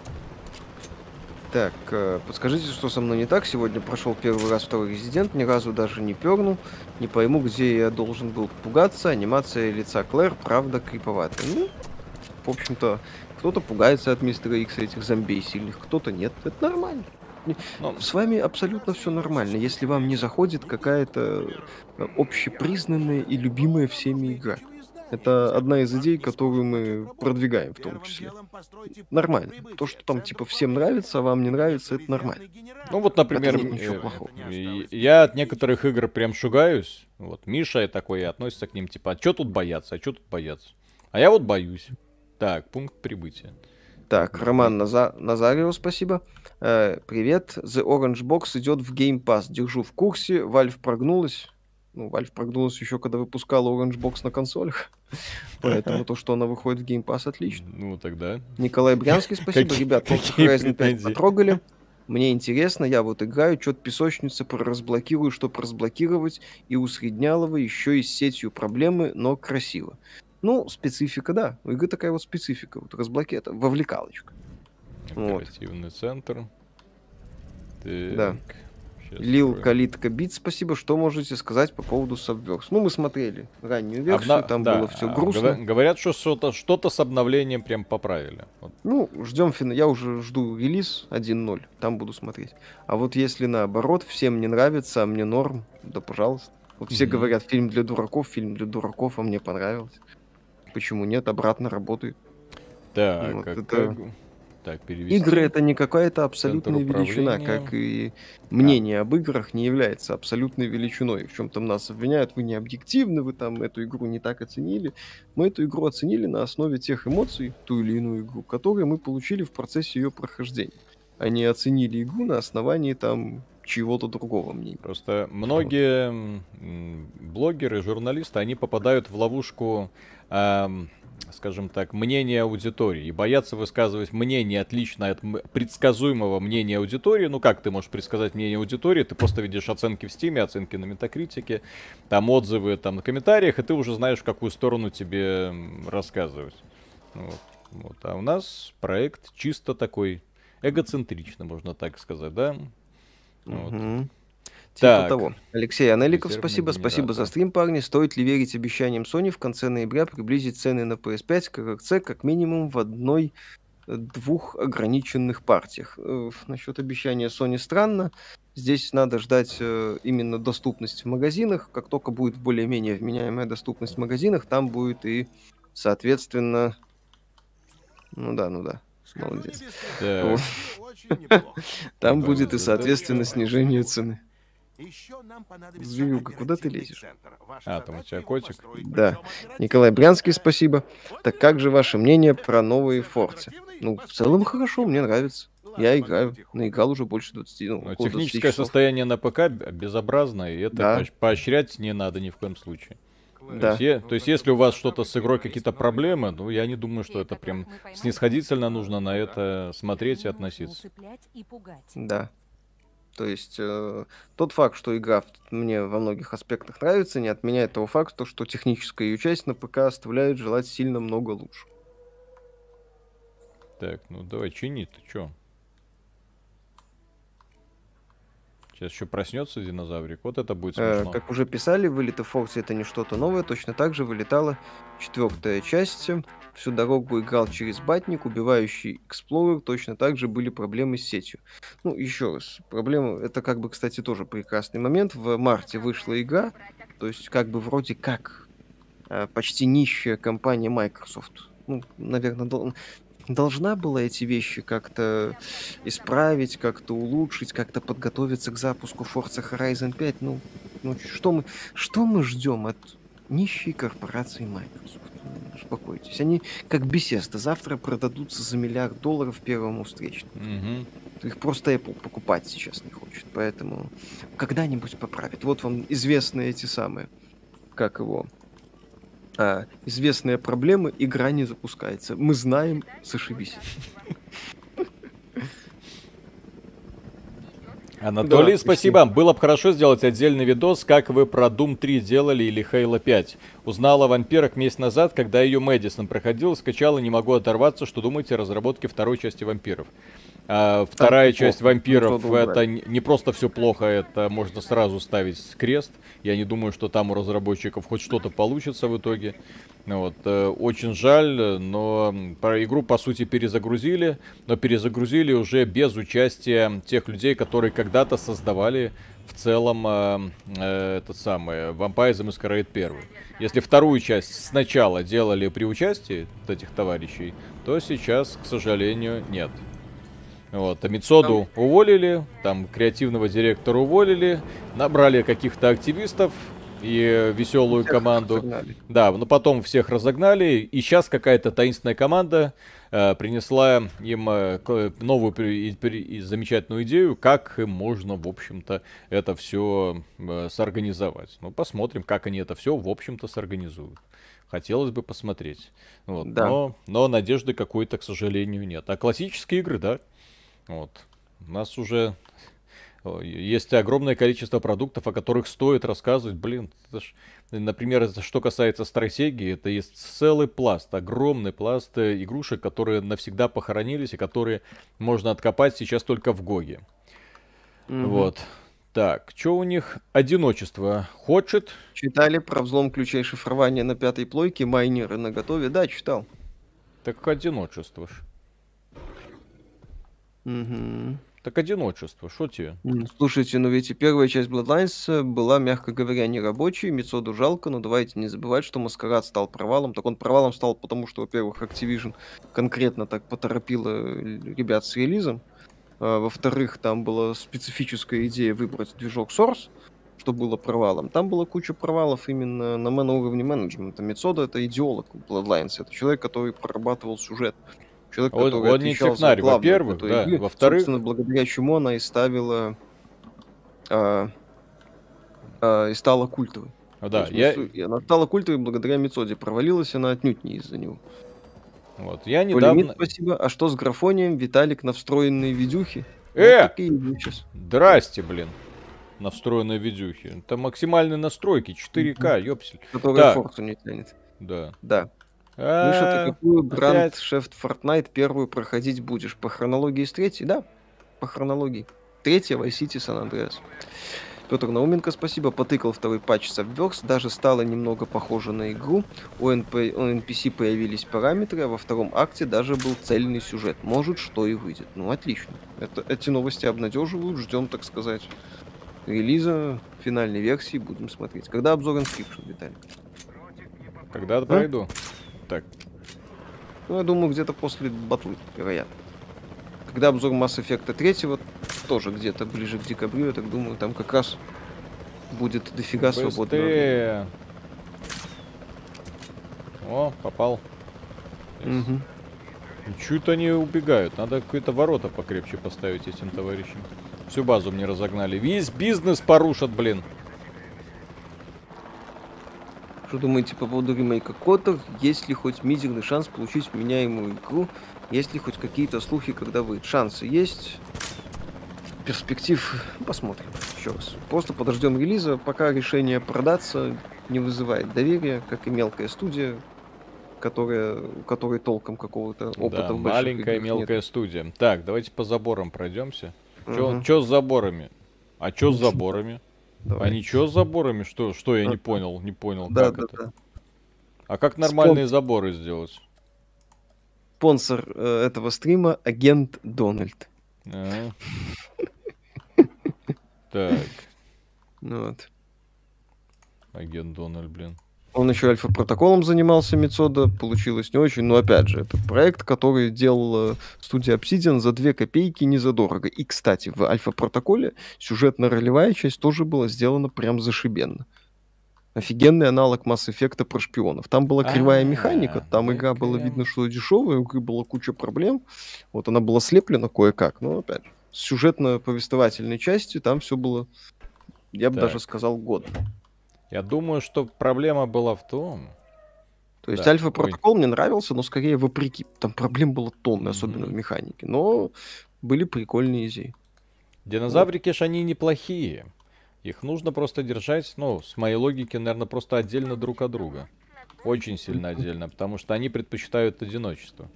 S2: Так, э, подскажите, что со мной не так? Сегодня прошел первый раз второй резидент, ни разу даже не пернул. Не пойму, где я должен был пугаться. Анимация лица Клэр, правда, криповатая. Ну, в общем-то, кто-то пугается от мистера Икс и этих зомбей сильных, кто-то нет. Это нормально.
S1: Ну,
S2: С вами абсолютно все нормально, если вам не заходит какая-то э, общепризнанная и любимая всеми игра. Это одна из идей, которую мы продвигаем в том числе. Нормально. То, что там типа всем нравится, а вам не нравится, это нормально.
S1: ну вот, например, э, я от некоторых игр прям шугаюсь. Вот Миша такой и относится к ним, типа, а что тут бояться, а что тут бояться? А я вот боюсь. Так, пункт прибытия.
S2: Так, Роман Наза... Назарио, спасибо. Э, привет. The Orange Box идет в Game Pass. Держу в курсе. Valve прогнулась. Ну, Valve прогнулась еще, когда выпускала Orange Box на консолях. Поэтому то, что она выходит в Game Pass, отлично.
S1: Ну, тогда.
S2: Николай Брянский, спасибо. Ребят, Horizon 5
S1: претензии?
S2: потрогали. Мне интересно, я вот играю, что-то песочница разблокирую, чтобы разблокировать, и у Среднялова еще и с сетью проблемы, но красиво. Ну, специфика, да. У игры такая вот специфика. Вот разблоки это вовлекалочка. Вот.
S1: Оперативный центр. Так,
S2: Да. Лил. Калитка Бит, спасибо. Что можете сказать по поводу Subverse? Ну, мы смотрели раннюю версию,
S1: Обна-
S2: там
S1: да,
S2: было все
S1: а,
S2: грустно.
S1: говоря- Говорят, что что-то что с обновлением прям поправили. Вот.
S2: Ну, ждем финал. Я уже жду релиз 1.0, там буду смотреть. А вот если наоборот, всем не нравится, а мне норм, да пожалуйста. Вот все
S1: Мгм.
S2: говорят, фильм для дураков, фильм для дураков, а мне понравилось. Почему нет? Обратно работает.
S1: Так,
S2: Вот
S1: как-
S2: это-
S1: так, перевести.
S2: Игры это не какая-то абсолютная величина, как и мнение об играх не является абсолютной величиной. В чем там нас обвиняют, вы не объективны, вы там эту игру не так оценили. Мы эту игру оценили на основе тех эмоций, ту или иную игру, которые мы получили в процессе ее прохождения. А не оценили игру на основании там чего-то другого мнения.
S1: Просто многие блогеры, журналисты, они попадают в ловушку, ам, скажем так, мнения аудитории и боятся высказывать мнение отличное от предсказуемого мнения аудитории. Ну как ты можешь предсказать мнение аудитории? Ты просто видишь оценки в Стиме, оценки на Метакритике, там отзывы там на комментариях, и ты уже знаешь, в какую сторону тебе рассказывать. Вот. Вот. А у нас проект чисто такой эгоцентричный, можно так сказать, да? Вот.
S2: Типа
S1: Так.
S2: того. Алексей Анеликов,
S1: Резервный
S2: спасибо. Спасибо за
S1: генератор.
S2: стрим, парни. Стоит ли верить обещаниям Sony в конце ноября приблизить цены на PS5 к РКЦ как минимум в одной э, двух ограниченных партиях. Э, Насчет обещания Sony странно. Здесь надо ждать э, именно доступность в магазинах. Как только будет более-менее вменяемая доступность в магазинах, там будет и, соответственно... Ну да, ну да. Молодец. Вот. Там
S1: Да,
S2: будет и,
S1: да,
S2: соответственно,
S1: да.
S2: снижение цены.
S5: Зверюга,
S2: Зверюга, куда ты лезешь?
S1: А, там у тебя котик?
S2: Да. Николай Брянский, спасибо. Так как же ваше мнение про новые Форцы? Ну, в целом хорошо, мне нравится. Я играю. Наиграл уже больше 20, ну,
S1: Ну,
S2: около 20
S1: Техническое
S2: часов.
S1: состояние на ПК безобразное, и это
S2: Да.
S1: поощ- поощрять не надо ни в коем случае. То
S2: Да.
S1: есть, е- то есть, если у вас что-то с игрой, какие-то проблемы, ну, я не думаю, что это прям снисходительно нужно на это смотреть и относиться.
S2: Да. То есть э, тот факт, что игра мне во многих аспектах нравится, не отменяет того факта, что техническая ее часть на ПК оставляет желать сильно много лучше.
S1: Так, ну давай, чини ты чё? Сейчас еще проснется динозаврик, вот это будет
S2: Э,
S1: смешно.
S2: как уже писали, вылеты Фокси это не что-то новое, точно так же вылетала четвертая часть. Всю дорогу играл через батник, убивающий Explorer, точно так же были проблемы с сетью. Ну, еще раз, проблема, это как бы, кстати, тоже прекрасный момент. В марте вышла игра, то есть как бы вроде как э, почти нищая компания Microsoft. Ну, наверное, должна была эти вещи как-то исправить, как-то улучшить, как-то подготовиться к запуску Forza Horizon 5. Ну, ну что мы, что мы ждем от нищей корпорации Microsoft? Успокойтесь. Они, как Bethesda, завтра продадутся за миллиард долларов первому встречному.
S1: Мгм.
S2: Их просто Apple покупать сейчас не хочет. Поэтому когда-нибудь поправят. Вот вам известные эти самые, как его, а, известные проблемы, игра не запускается. Мы знаем, зашибись.
S1: Анатолий,
S2: Да,
S1: спасибо. Было бы хорошо сделать отдельный видос, как вы про Doom 3 делали или Halo 5. Узнала о вампирах месяц назад, когда ее Мэдисон проходил, скачала, не могу оторваться. Что думаете о разработке второй части вампиров? А, вторая часть
S2: плохо.
S1: вампиров это не не просто все плохо, это можно сразу ставить крест. Я не думаю, что там у разработчиков хоть что-то получится в итоге. Вот, э, очень жаль, но игру по сути перезагрузили, но перезагрузили уже без участия тех людей, которые когда-то создавали в целом э, э, этот самый Vampire the Masquerade 1. Если вторую часть сначала делали при участии этих товарищей, то сейчас, к сожалению, нет. Вот, а Мицоду уволили, там креативного директора уволили, набрали каких-то активистов и веселую
S2: Всех
S1: команду.
S2: разогнали.
S1: Да, но потом всех разогнали, и сейчас какая-то таинственная команда э, принесла им э, новую и, и замечательную идею, как им можно, в общем-то, это все сорганизовать. Ну, посмотрим, как они это все, в общем-то, сорганизуют. Хотелось бы посмотреть. Вот.
S2: Да.
S1: Но, но надежды какой-то, к сожалению, нет. А классические игры, да. Вот. У нас уже о, есть огромное количество продуктов, о которых стоит рассказывать. Блин, это ж- например, это что касается стратегии, это есть целый пласт, огромный пласт э, игрушек, которые навсегда похоронились и которые можно откопать сейчас только в Гоге.
S2: Мгм.
S1: Вот. Так, что у них? Одиночество хочет.
S2: Читали про взлом ключей шифрования на пятой плойке, майнеры на готове? Да, читал.
S1: Так одиночество ж. Так одиночество, что тебе?
S2: Слушайте, ну ведь и первая часть Bloodlines э, была, мягко говоря, не рабочей, Мецоду жалко, но давайте не забывать, что Маскарад стал провалом. Так он провалом стал потому, что, во-первых, Activision конкретно так поторопила э, ребят с релизом. А, Во-вторых, там была специфическая идея выбрать движок Source, что было провалом. Там была куча провалов именно на, мен- на уровне менеджмента. Мецода — это идеолог Bloodlines, это человек, который прорабатывал сюжет. Человек,
S1: Он-
S2: который
S1: не
S2: отвечал за
S1: во-первых, да. Во-вторых-
S2: Собственно, благодаря чему она и ставила а, а, и стала культовой.
S1: Ну Да,
S2: есть,
S1: я,
S2: и она стала культовой благодаря Мецоде. Провалилась она отнюдь не из-за него.
S1: вот, я
S2: Полимит,
S1: недавно...
S2: спасибо. А что с графонием? Виталик на встроенные видюхи?
S1: Э!
S2: Вот.
S1: Здрасте, блин. На встроенной видюхе. Это максимальные настройки, 4К, ёпсель.
S2: Которые
S1: Так.
S2: форсу не тянет.
S1: Да.
S2: Да. Миша,
S1: А,
S2: ты какую бранд? Шефт Fortnite первую проходить будешь? По хронологии с третьей? Да, по хронологии. Третья Vice City San Andreas. Петр Науменко, спасибо, потыкал второй патч Subverse, даже стало немного похоже на игру. У, НП, у NPC появились параметры, а во втором акте даже был цельный сюжет. Может, что и выйдет. Ну, отлично. Это, эти новости обнадеживают, ждем, так сказать, релиза финальной версии, будем смотреть. Когда обзор Inscription, Виталий?
S1: Когда-то пройду. Так,
S2: Ну, я думаю, где-то после батлы, вероятно. Когда обзор Mass Effect 3, тоже где-то ближе к декабрю, я так думаю, там как раз будет дофига свободного.
S1: быстрее. О, попал.
S2: Мгм.
S1: Чуть-то они убегают. Надо какие-то ворота покрепче поставить этим товарищам. Всю базу мне разогнали. Весь бизнес порушат, блин.
S2: Что думаете по поводу ремейка Котор? Есть ли хоть мизерный шанс получить вменяемую игру? Есть ли хоть какие-то слухи, когда выйдет? Шансы есть. Перспектив посмотрим. Еще раз. Просто подождем релиза, пока решение продаться не вызывает доверия, как и мелкая студия, которая, у которой толком какого-то опыта
S1: Да,
S2: в
S1: маленькая
S2: играх нет.
S1: мелкая студия. Так, давайте по заборам пройдемся.
S2: Мгм.
S1: Чё с заборами? А чё с заборами?
S2: Давай.
S1: А ничего с заборами? Что, что я не
S2: А.
S1: понял? Не понял,
S2: Да,
S1: как
S2: да,
S1: это?
S2: да.
S1: А как нормальные заборы сделать?
S2: Спонсор э, этого стрима агент Дональд.
S1: А. Так,
S2: Ну Вот.
S1: агент Дональд, блин.
S2: Он еще альфа-протоколом занимался Мецода, получилось не очень, но опять же, это проект, который делала студия Obsidian за 2 копейки незадорого. И, кстати, в альфа-протоколе сюжетно-ролевая часть тоже была сделана прям зашибенно. Офигенный аналог Mass Effect про шпионов. Там была кривая
S1: А,
S2: механика, там игра была видно, что дешевая, у игры была куча проблем. Вот она была слеплена кое-как, но опять же, сюжетно-повествовательной частью там все было, я бы даже сказал, годно.
S1: Я думаю, что проблема была в том...
S2: То есть
S1: Да,
S2: альфа-протокол мне нравился, но скорее вопреки. Там проблем было тонны, особенно в
S1: Мгм.
S2: механике. Но были прикольные идеи.
S1: Динозаврики ж они неплохие. Их нужно просто держать, ну, с моей логики, наверное, просто отдельно друг от друга. Очень сильно отдельно, потому что они предпочитают одиночество.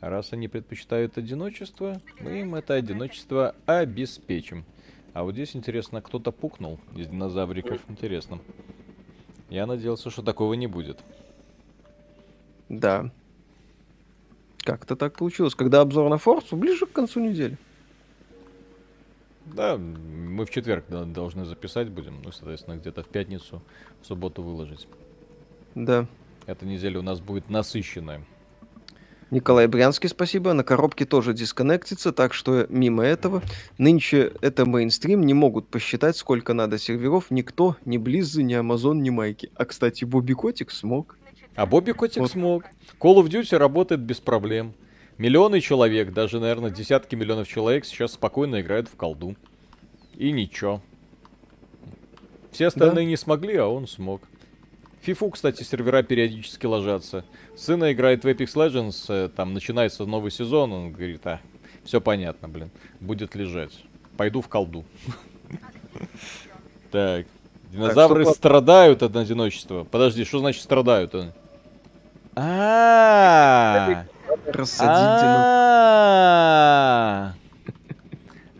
S1: А раз они предпочитают одиночество, мы им это одиночество обеспечим. А вот здесь, интересно, кто-то пукнул из динозавриков. Интересно. Я надеялся, что такого не будет.
S2: Да. Как-то так получилось. Когда обзор на Форцу, ближе к концу недели.
S1: Да, мы в четверг должны записать будем, ну, соответственно, где-то в пятницу, в субботу выложить.
S2: Да.
S1: Эта неделя у нас будет насыщенная.
S2: Николай Брянский, спасибо. На коробке тоже дисконнектится, так что мимо этого. Нынче это мейнстрим, не могут посчитать, сколько надо серверов. Никто, ни Близзы, ни Амазон, ни Майки. А, кстати, Бобби Котик смог.
S1: А Бобби Котик
S2: Вот.
S1: смог. Call of Duty работает без проблем. Миллионы человек, даже, наверное, десятки миллионов человек сейчас спокойно играют в колду. И ничего. Все остальные не смогли, а он смог. Фифу, кстати, сервера периодически ложатся. Сына играет в Apex Legends, э, там начинается новый сезон, он говорит, а, все понятно, блин, будет лежать. Пойду в колду. Так, динозавры страдают от одиночества. Подожди, что значит страдают? А,
S2: Рассадить
S1: а,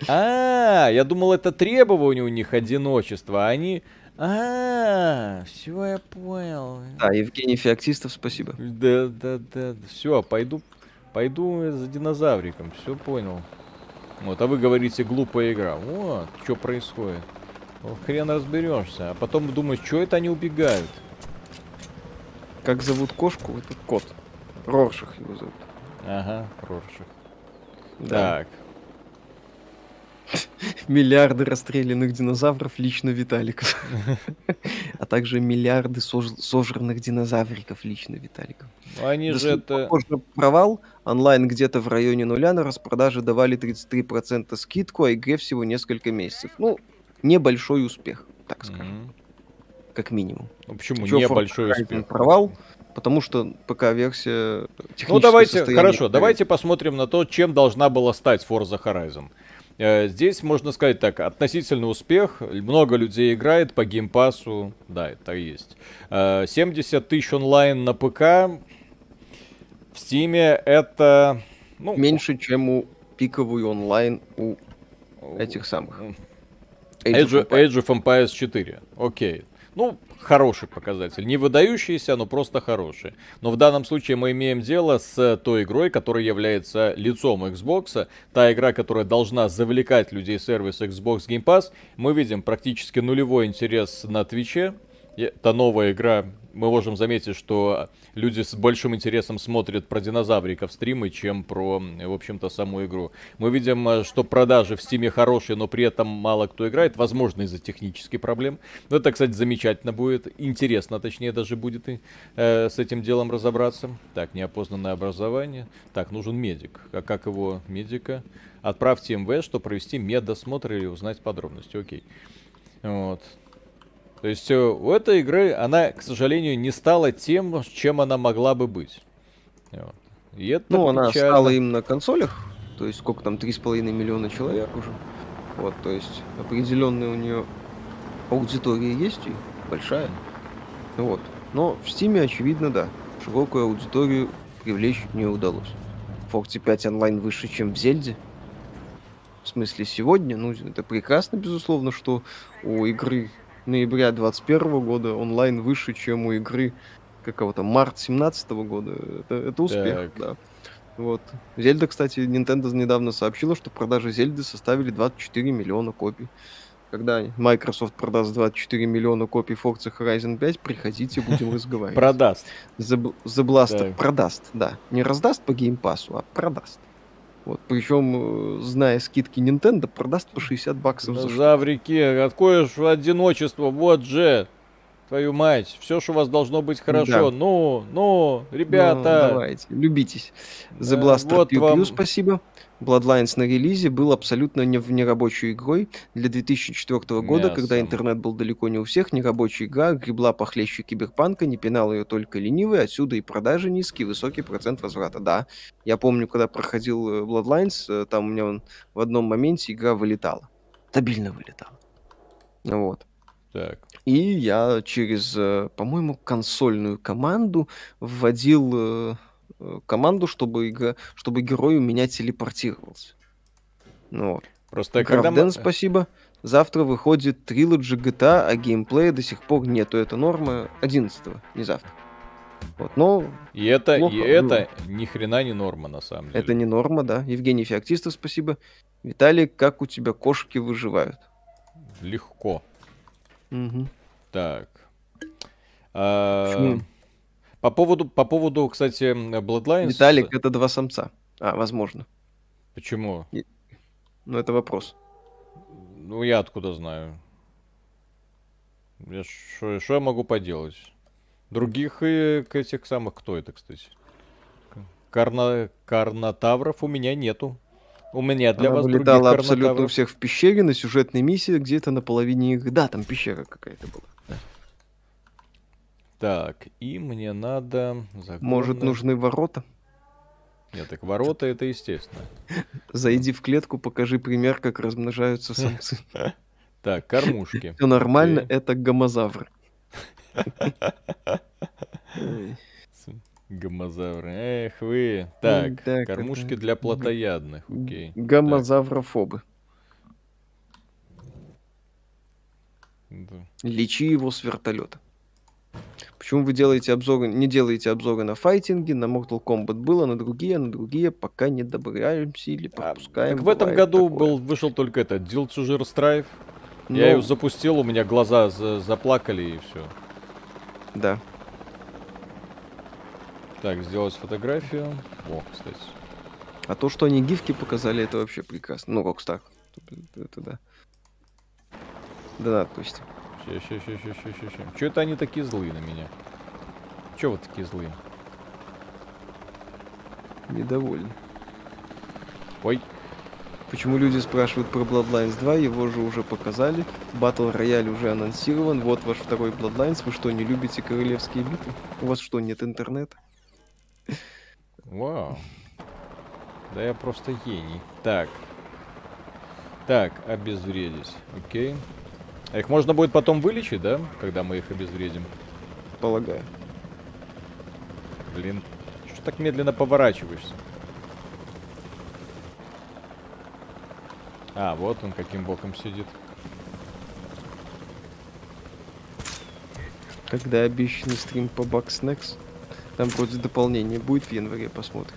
S1: а, я думал, это требование у них одиночества, они... А, все, я понял.
S2: Да, Евгений Феоктистов, спасибо.
S1: Да, да, да, все, пойду, пойду за динозавриком, все понял. Вот, а вы говорите глупая игра. Вот, что происходит. Хрен разберешься. А потом думаешь, что это они убегают?
S2: Как зовут кошку? Это кот. Роршах его зовут.
S1: Ага, Роршах.
S2: Да.
S1: Так.
S2: Миллиарды расстрелянных динозавров лично Виталиков. А также миллиарды сож- сожранных динозавриков лично Виталиков.
S1: Ну, они
S2: Да,
S1: же это...
S2: похоже, провал. Онлайн где-то в районе нуля на распродаже давали 33% скидку, а игре всего несколько месяцев. Ну, небольшой успех, так скажем, как минимум.
S1: Ну почему небольшой успех?
S2: Провал, потому что ПК-версия
S1: Ну давайте, хорошо, давайте посмотрим на то, чем должна была стать Forza Horizon. Э, Здесь можно сказать так, относительный успех, много людей играет по геймпасу, да, это есть. Э, 70 тысяч онлайн на ПК, в Стиме это... Ну,
S2: Меньше, чем у пиковый онлайн у этих самых.
S1: Age, Age of Empires 4. Окей. Ну, хороший показатель. Не выдающийся, но просто хороший. Но в данном случае мы имеем дело с той игрой, которая является лицом Xbox. Та игра, которая должна завлекать людей в сервис Xbox Game Pass. Мы видим практически нулевой интерес на Твиче. Это новая игра. Мы можем заметить, что люди с большим интересом смотрят про динозавриков стримы, чем про, в общем-то, саму игру. Мы видим, э, что продажи в Стиме хорошие, но при этом мало кто играет, возможно, из-за технических проблем. Но это, кстати, замечательно будет. Интересно, точнее, даже будет и, э, с этим делом разобраться. Так, неопознанное образование. Так, нужен медик. А как его медика? Отправьте МВ, чтобы провести медосмотр или узнать подробности. Окей. Вот. То есть э, у этой игры она, к сожалению, не стала тем, чем она могла бы быть. Вот. И это
S2: Ну, она
S1: печально.
S2: стала им на консолях, то есть сколько там, 3,5 миллиона человек уже. Вот, то есть определенная у нее аудитория есть и большая. Вот. Но в Стиме, очевидно, да, широкую аудиторию привлечь не удалось. Форти 5 онлайн выше, чем в Зельде. В смысле, сегодня, ну, это прекрасно, безусловно, что у игры ноября 21 года онлайн выше, чем у игры какого-то март 17 года. Это, это успех,
S1: Так.
S2: да. Вот. Зельда, кстати, Nintendo недавно сообщила, что продажи Зельды составили 24 миллиона копий. Когда Microsoft продаст 24 миллиона копий Forza Horizon 5, приходите, будем разговаривать.
S1: Продаст.
S2: The, The Blaster продаст, да. Не раздаст по геймпасу, а продаст. Вот, причем, э, зная скидки Nintendo, продаст по 60 баксов за штуку.
S1: Динозаврики, какое ж одиночество, вот же. Твою мать, все, что у вас должно быть хорошо.
S2: Да.
S1: Ну, ну,
S2: Ну,
S1: ребята.
S2: давайте, любитесь. The
S1: Да,
S2: Blaster
S1: вот
S2: Pew Pew,
S1: вам-
S2: спасибо. Bloodlines на релизе был абсолютно не в нерабочей игрой для 2004 года, когда
S1: Мясом.
S2: интернет был далеко не у всех. Нерабочая игра гребла похлеще киберпанка, не пинал ее только ленивый, отсюда и продажи низкие, высокий процент возврата. Да, я помню, когда проходил э, Bloodlines, э, там у меня он в одном моменте игра вылетала. Стабильно вылетала. Вот.
S1: Так,
S2: И я через, э, по-моему, консольную команду вводил э, э, команду, чтобы, игра, чтобы герой у меня телепортировался. Ну, вот.
S1: просто когда мы...
S2: спасибо. Завтра выходит трилоджи GTA, а геймплея до сих пор нету. Это норма 11 не завтра. Вот, но
S1: И это,
S2: Плохо
S1: и это ни хрена не норма, на самом деле.
S2: это не норма, да. Евгений Феоктистов, спасибо. Виталий, как у тебя кошки выживают?
S1: Легко. Так. А,
S2: Почему?
S1: По поводу, по поводу, кстати, Bloodlines...
S2: Виталик, это два самца. А, возможно.
S1: Почему?
S2: Но это вопрос.
S1: Ну, я откуда знаю? Что я могу поделать? Других э, к этих самых... Кто это, кстати? Карна... Карнотавров у меня нету. У меня для
S2: Она
S1: вас
S2: вылетала абсолютно у всех в пещере на сюжетной миссии где-то на половине игры. Да, там пещера какая-то была.
S1: Так, и мне надо...
S2: Может,
S1: загонных-
S2: нужны ворота?
S1: Нет, так ворота это естественно.
S2: Зайди в клетку, покажи пример, как размножаются самцы.
S1: Так, кормушки.
S2: Все нормально, это гомозавры.
S1: Гомозавры. Эх вы. Так,
S2: так,
S1: кормушки
S2: это-
S1: для плотоядных. Окей.
S2: Гомозаврофобы.
S1: Да.
S2: Лечи его с вертолета. Почему вы делаете обзоры, не делаете обзоры на файтинги? На Mortal Kombat было, на другие, на другие пока не добираемся или
S1: А,
S2: пропускаем.
S1: так в этом году
S2: такое.
S1: был, вышел только этот Deal Чужир.
S2: Но-
S1: Я ее запустил, у меня глаза за- заплакали и все.
S2: Да.
S1: Так, сделать фотографию. О, кстати.
S2: А то, что они гифки показали, это вообще прекрасно. Ну, Rockstar. Это, это да. Да, отпусти.
S1: Ща, ща, ща, ща, ща, ща, ща. Чё это они такие злые на меня? Чё вы такие злые?
S2: Недоволен.
S1: Ой,
S2: Почему люди спрашивают про Bloodlines 2? Его же уже показали. Battle Royale уже анонсирован. Вот ваш второй Bloodlines. Вы что, не любите королевские битвы? У вас что, нет интернета?
S1: Вау. Да я просто гений. Так. Так, обезвредить. Окей. А их можно будет потом вылечить, да? Когда мы их обезвредим.
S2: Полагаю.
S1: Блин, что так медленно поворачиваешься? А, вот он каким боком сидит.
S2: Когда обещанный стрим по Bugsnax? Там вроде дополнение будет в январе, посмотрим.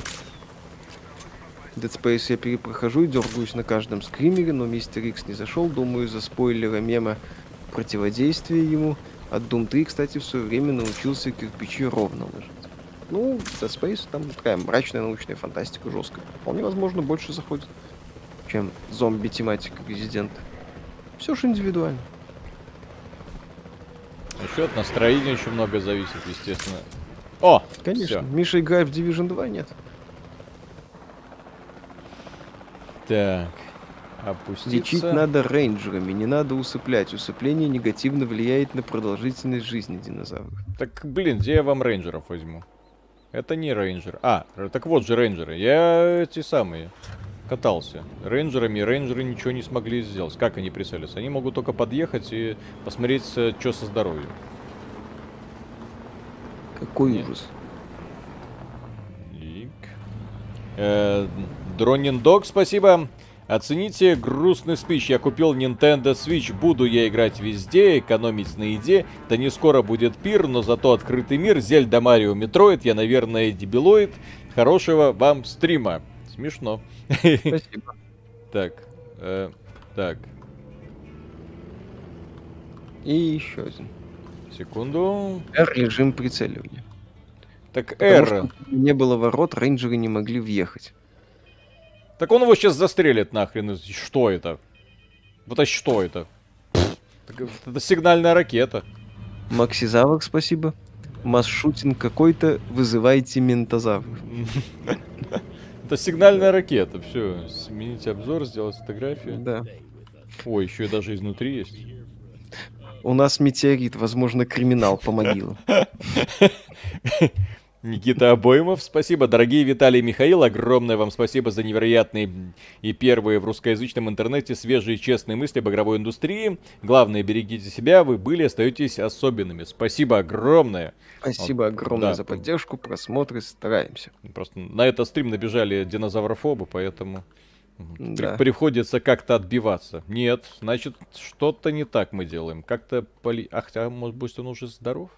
S2: Dead Space я перепрохожу и дергаюсь на каждом скримере, но Мистер Икс не зашел, думаю, из-за спойлера мема противодействия ему. От Doom 3, кстати, в свое время научился кирпичи ровно ложить. Ну, Dead Space там такая мрачная научная фантастика жесткая. Вполне возможно, больше заходит, чем зомби-тематика Резидента. Все же индивидуально.
S1: Еще от настроения очень много зависит, естественно. О,
S2: Конечно.
S1: всё.
S2: Миша играет в Division 2, нет?
S1: Так. Опуститься.
S2: Лечить надо рейнджерами, не надо усыплять. Усыпление негативно влияет на продолжительность жизни динозавров.
S1: Так, блин, где я вам рейнджеров возьму? Это не рейнджер. А, так вот же рейнджеры. Я эти самые катался. Рейнджерами рейнджеры ничего не смогли сделать. Как они прицелятся? Они могут только подъехать и посмотреть, что со здоровьем.
S2: Какой ужас.
S1: Э, Дронин Дог, спасибо. Оцените грустный спич. Я купил Nintendo Switch. Буду я играть везде, экономить на еде. Да не скоро будет пир, но зато открытый мир. Zelda, Mario, Metroid. Я, наверное, дебилоид. Хорошего вам стрима. Смешно.
S2: Спасибо.
S1: Так. э, Так.
S2: И еще один.
S1: Секунду.
S2: R-режим прицеливания.
S1: Так,
S2: Потому
S1: R.
S2: что не было ворот, рейнджеры не могли въехать.
S1: Так он его сейчас застрелит нахрен. Что это? Вот а что это? Так Это сигнальная ракета.
S2: Максизавр, спасибо. Масс-шутинг какой-то, вызывайте ментозавров.
S1: Это сигнальная ракета. Все, сменить обзор, сделать фотографию.
S2: Да.
S1: Ой, еще и даже изнутри есть.
S2: У нас метеорит, возможно, криминал по могилам.
S1: Никита Обоймов, спасибо. Дорогие Виталий и Михаил, огромное вам спасибо за невероятные и первые в русскоязычном интернете свежие и честные мысли об игровой индустрии. Главное, берегите себя, вы были, остаетесь особенными. Спасибо огромное.
S2: Спасибо огромное
S1: да.
S2: за поддержку, просмотры, стараемся.
S1: Просто на этот стрим набежали динозаврофобы, поэтому
S2: Да.
S1: приходится как-то отбиваться. Нет, значит, что-то не так мы делаем. Как-то поли... Ах, хотя, может быть, он уже здоров?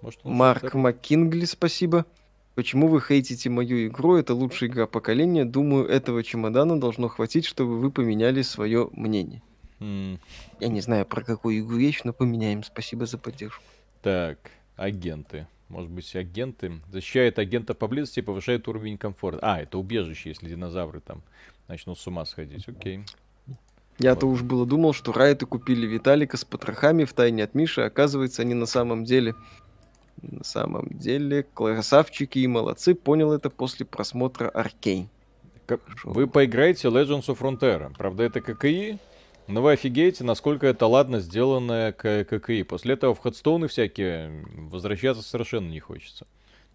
S1: Может, он
S2: Марк
S1: здоров?
S2: Маккингли, спасибо. Почему вы хейтите мою игру? Это лучшая игра поколения. Думаю, этого чемодана должно хватить, чтобы вы поменяли свое мнение.
S1: М,
S2: Я не знаю, про какую игру речь, но поменяем. Спасибо за поддержку.
S1: Так, агенты. Может быть, агенты. Защищает агента поблизости и повышает уровень комфорта. А, это убежище, если динозавры там начнут с ума сходить. Окей.
S2: Я-то уж было думал, что райты купили Виталика с потрохами в тайне от Миши. Оказывается, они на самом деле... На самом деле, красавчики и молодцы. Понял это после просмотра Аркейн.
S1: Как-. Вы поиграете Legends of Frontera. Правда, это ККИ, но вы офигеете, насколько это ладно сделанное к ККИ. После этого в Ходстоуны всякие возвращаться совершенно не хочется.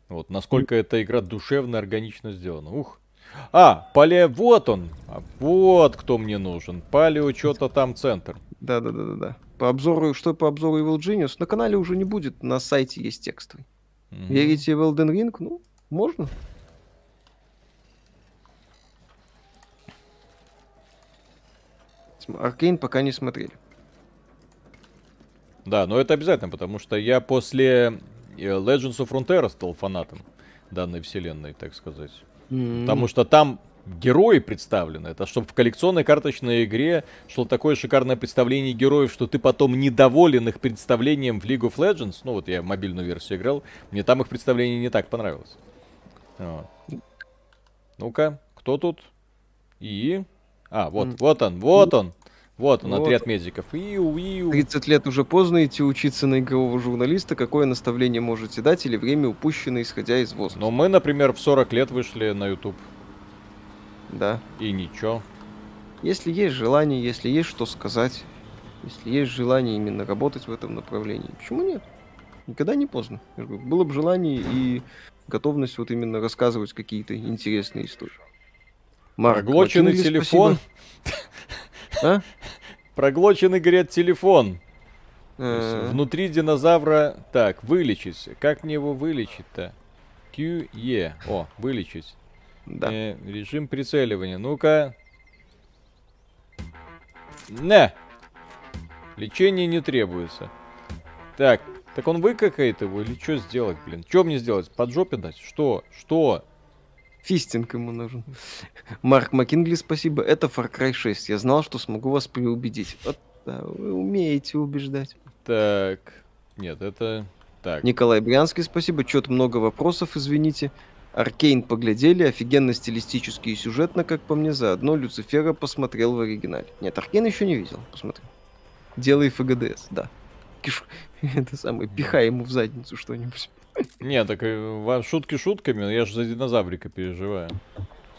S1: Вот, насколько эта игра душевно, органично сделана. Ух. А, пале... Вот он. А, Вот кто мне нужен. Палео что-то там центр.
S2: Да-да-да-да. По обзору, что по обзору Evil Genius, на канале уже не будет, на сайте есть текстовый.
S1: Мгм.
S2: Верите в Elden Ring? Ну, можно. Аркейн пока не смотрели.
S1: Да, но это обязательно, потому что я после э, Legends of Frontera стал фанатом данной вселенной, так сказать. Потому что там герои представлены. Это чтобы в коллекционной карточной игре шло такое шикарное представление героев, что ты потом недоволен их представлением в League of Legends. Ну вот я в мобильную версию играл. Мне там их представление не так понравилось. Вот. Ну-ка, кто тут? И... А, вот, вот он, вот он. Вот он,
S2: Вот
S1: отряд медиков. Иу, иу.
S2: 30 лет уже поздно идти учиться на игрового журналиста. Какое наставление можете дать или время упущено, исходя из возраста?
S1: Но мы, например, в 40 лет вышли на YouTube.
S2: Да.
S1: И ничего.
S2: Если есть желание, если есть что сказать, если есть желание именно работать в этом направлении, почему нет? Никогда не поздно. Говорю, Было бы желание и готовность вот именно рассказывать какие-то интересные истории. Марк,
S1: Проглоченный
S2: Маккинли,
S1: телефон.
S2: спасибо. А?
S1: Проглоченный, говорят, телефон.
S2: Э,
S1: Внутри динозавра... Так, вылечить. Как мне его вылечить-то? QE. О, вылечить.
S2: Да.
S1: Э, режим прицеливания. Ну-ка. Не. Лечение не требуется. Так, так он выкакает его или что сделать, блин? Что мне сделать? Под жопе дать? Что? Что?
S2: Фистинг ему нужен. Марк Маккингли, спасибо. Это Far Cry 6. Я знал, что смогу вас переубедить. Вот, да, вы умеете убеждать.
S1: Так. Нет, это... Так.
S2: Николай Брянский, спасибо. Чё-то много вопросов, извините. Аркейн поглядели, офигенно стилистически и сюжетно, как по мне, заодно Люцифера посмотрел в оригинале. Нет, Аркейн еще не видел, посмотри. Делай ФГДС, да. Киш- Это самое, пихай ему в задницу что-нибудь.
S1: Не, так э, шутки шутками, я же за динозаврика переживаю.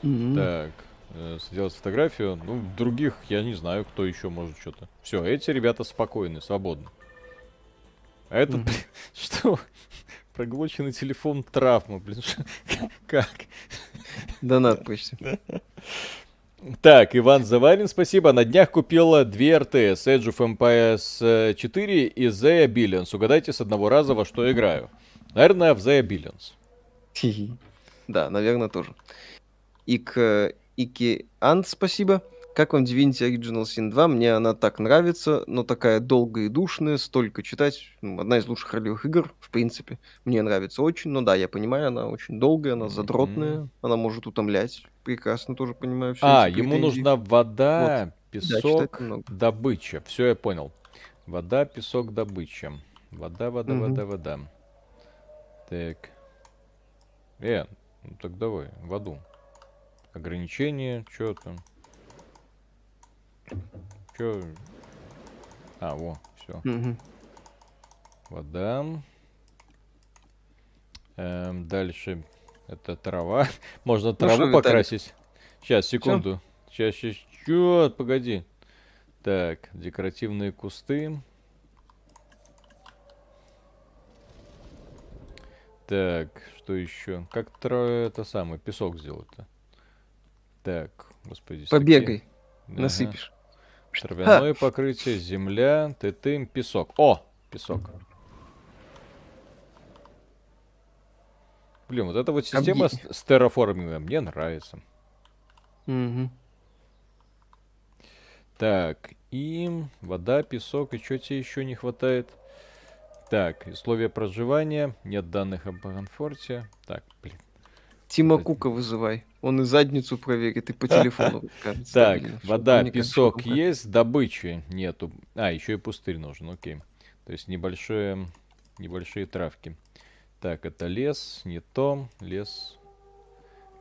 S1: Так. э, сделать фотографию. Ну, других я не знаю, кто еще может что-то. Все, эти ребята спокойны, свободны. А этот, что? Проглоченный телефон травма, блин, как?
S2: Донат почти.
S1: Так, Иван Заварин, спасибо. На днях купила две РТС, Edge of Empires э, 4 и The Billions. Угадайте с одного раза, во что играю. Наверное, в The Billions.
S2: Да, наверное, тоже. Ик, Ики Ант, спасибо. Как вам Divinity Original Sin 2? Мне она так нравится, но такая долгая и душная, столько читать. Ну, одна из лучших ролевых игр, в принципе. Мне нравится очень, но да, я понимаю, она очень долгая, она задротная, она может утомлять. Прекрасно тоже понимаю все
S1: А, ему нужна вода,
S2: Да,
S1: песок,
S2: много.
S1: добыча. Все, я понял. Вода, песок, добыча. Вода, вода,
S2: Мгм.
S1: вода, вода. Так. Э, ну так давай, воду. Ограничение, что там? Чё? А, во, все. Вода. Эм, дальше это трава. Можно
S2: Ну
S1: траву
S2: Виталик?
S1: покрасить. Сейчас, секунду. Сейчас, сейчас. Чё? Погоди. Так, декоративные кусты. Так, что еще? Как тра- это самое, песок сделать-то? Так, господи.
S2: Побегай,
S1: Ага.
S2: насыпешь.
S1: Травяное покрытие, земля, тытым, песок. О, песок. Блин, вот эта вот система
S2: Объи-
S1: с, терраформингом мне нравится.
S2: Мгм.
S1: Так, и вода, песок, и что тебе еще не хватает? Так, условия проживания, нет данных об комфорте. Так, блин.
S2: Тима
S1: Кстати.
S2: Кука вызывай. Он и задницу проверит, и по телефону
S1: Так, вода, песок есть, добычи нету. А, еще и пустырь нужен, окей. То есть небольшие, небольшие травки. Так, это лес, не то, лес,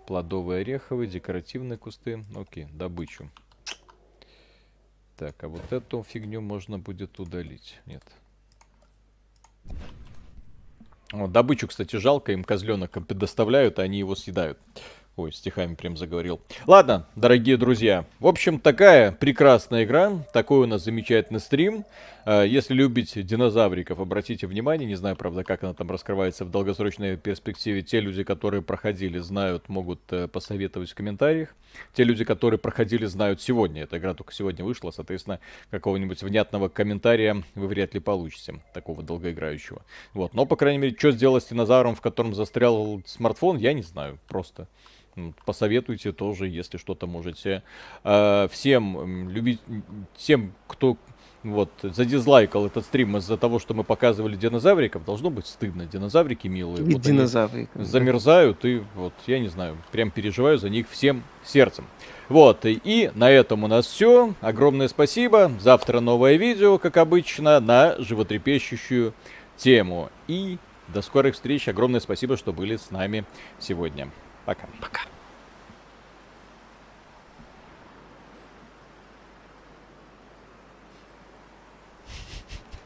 S1: плодовые ореховые, декоративные кусты. Окей, добычу. Так, а вот эту фигню можно будет удалить. Нет. Вот, добычу, кстати, жалко, им козленок предоставляют, а они его съедают. Ой, стихами прям заговорил. Ладно, дорогие друзья. В общем, такая прекрасная игра. Такой у нас замечательный стрим. Э, Если любите динозавриков, обратите внимание. Не знаю, правда, как она там раскрывается в долгосрочной перспективе. Те люди, которые проходили, знают, могут э, посоветовать в комментариях. Те люди, которые проходили, знают сегодня. Эта игра только сегодня вышла, соответственно, какого-нибудь внятного комментария вы вряд ли получите. Такого долгоиграющего. Вот. Но, по крайней мере, что сделать с динозавром, в котором застрял смартфон, я не знаю. Просто. Посоветуйте тоже, если что-то можете. Э, Всем любить, всем, кто вот задизлайкал этот стрим из-за того, что мы показывали динозавриков, должно быть стыдно. Динозаврики милые. Вот
S2: динозавры.
S1: замерзают и вот, я не знаю, прям переживаю за них всем сердцем. Вот, и на этом у нас все. Огромное спасибо. Завтра новое видео, как обычно, на животрепещущую тему. И до скорых встреч. Огромное спасибо, что были с нами сегодня. Пока.
S2: Пока.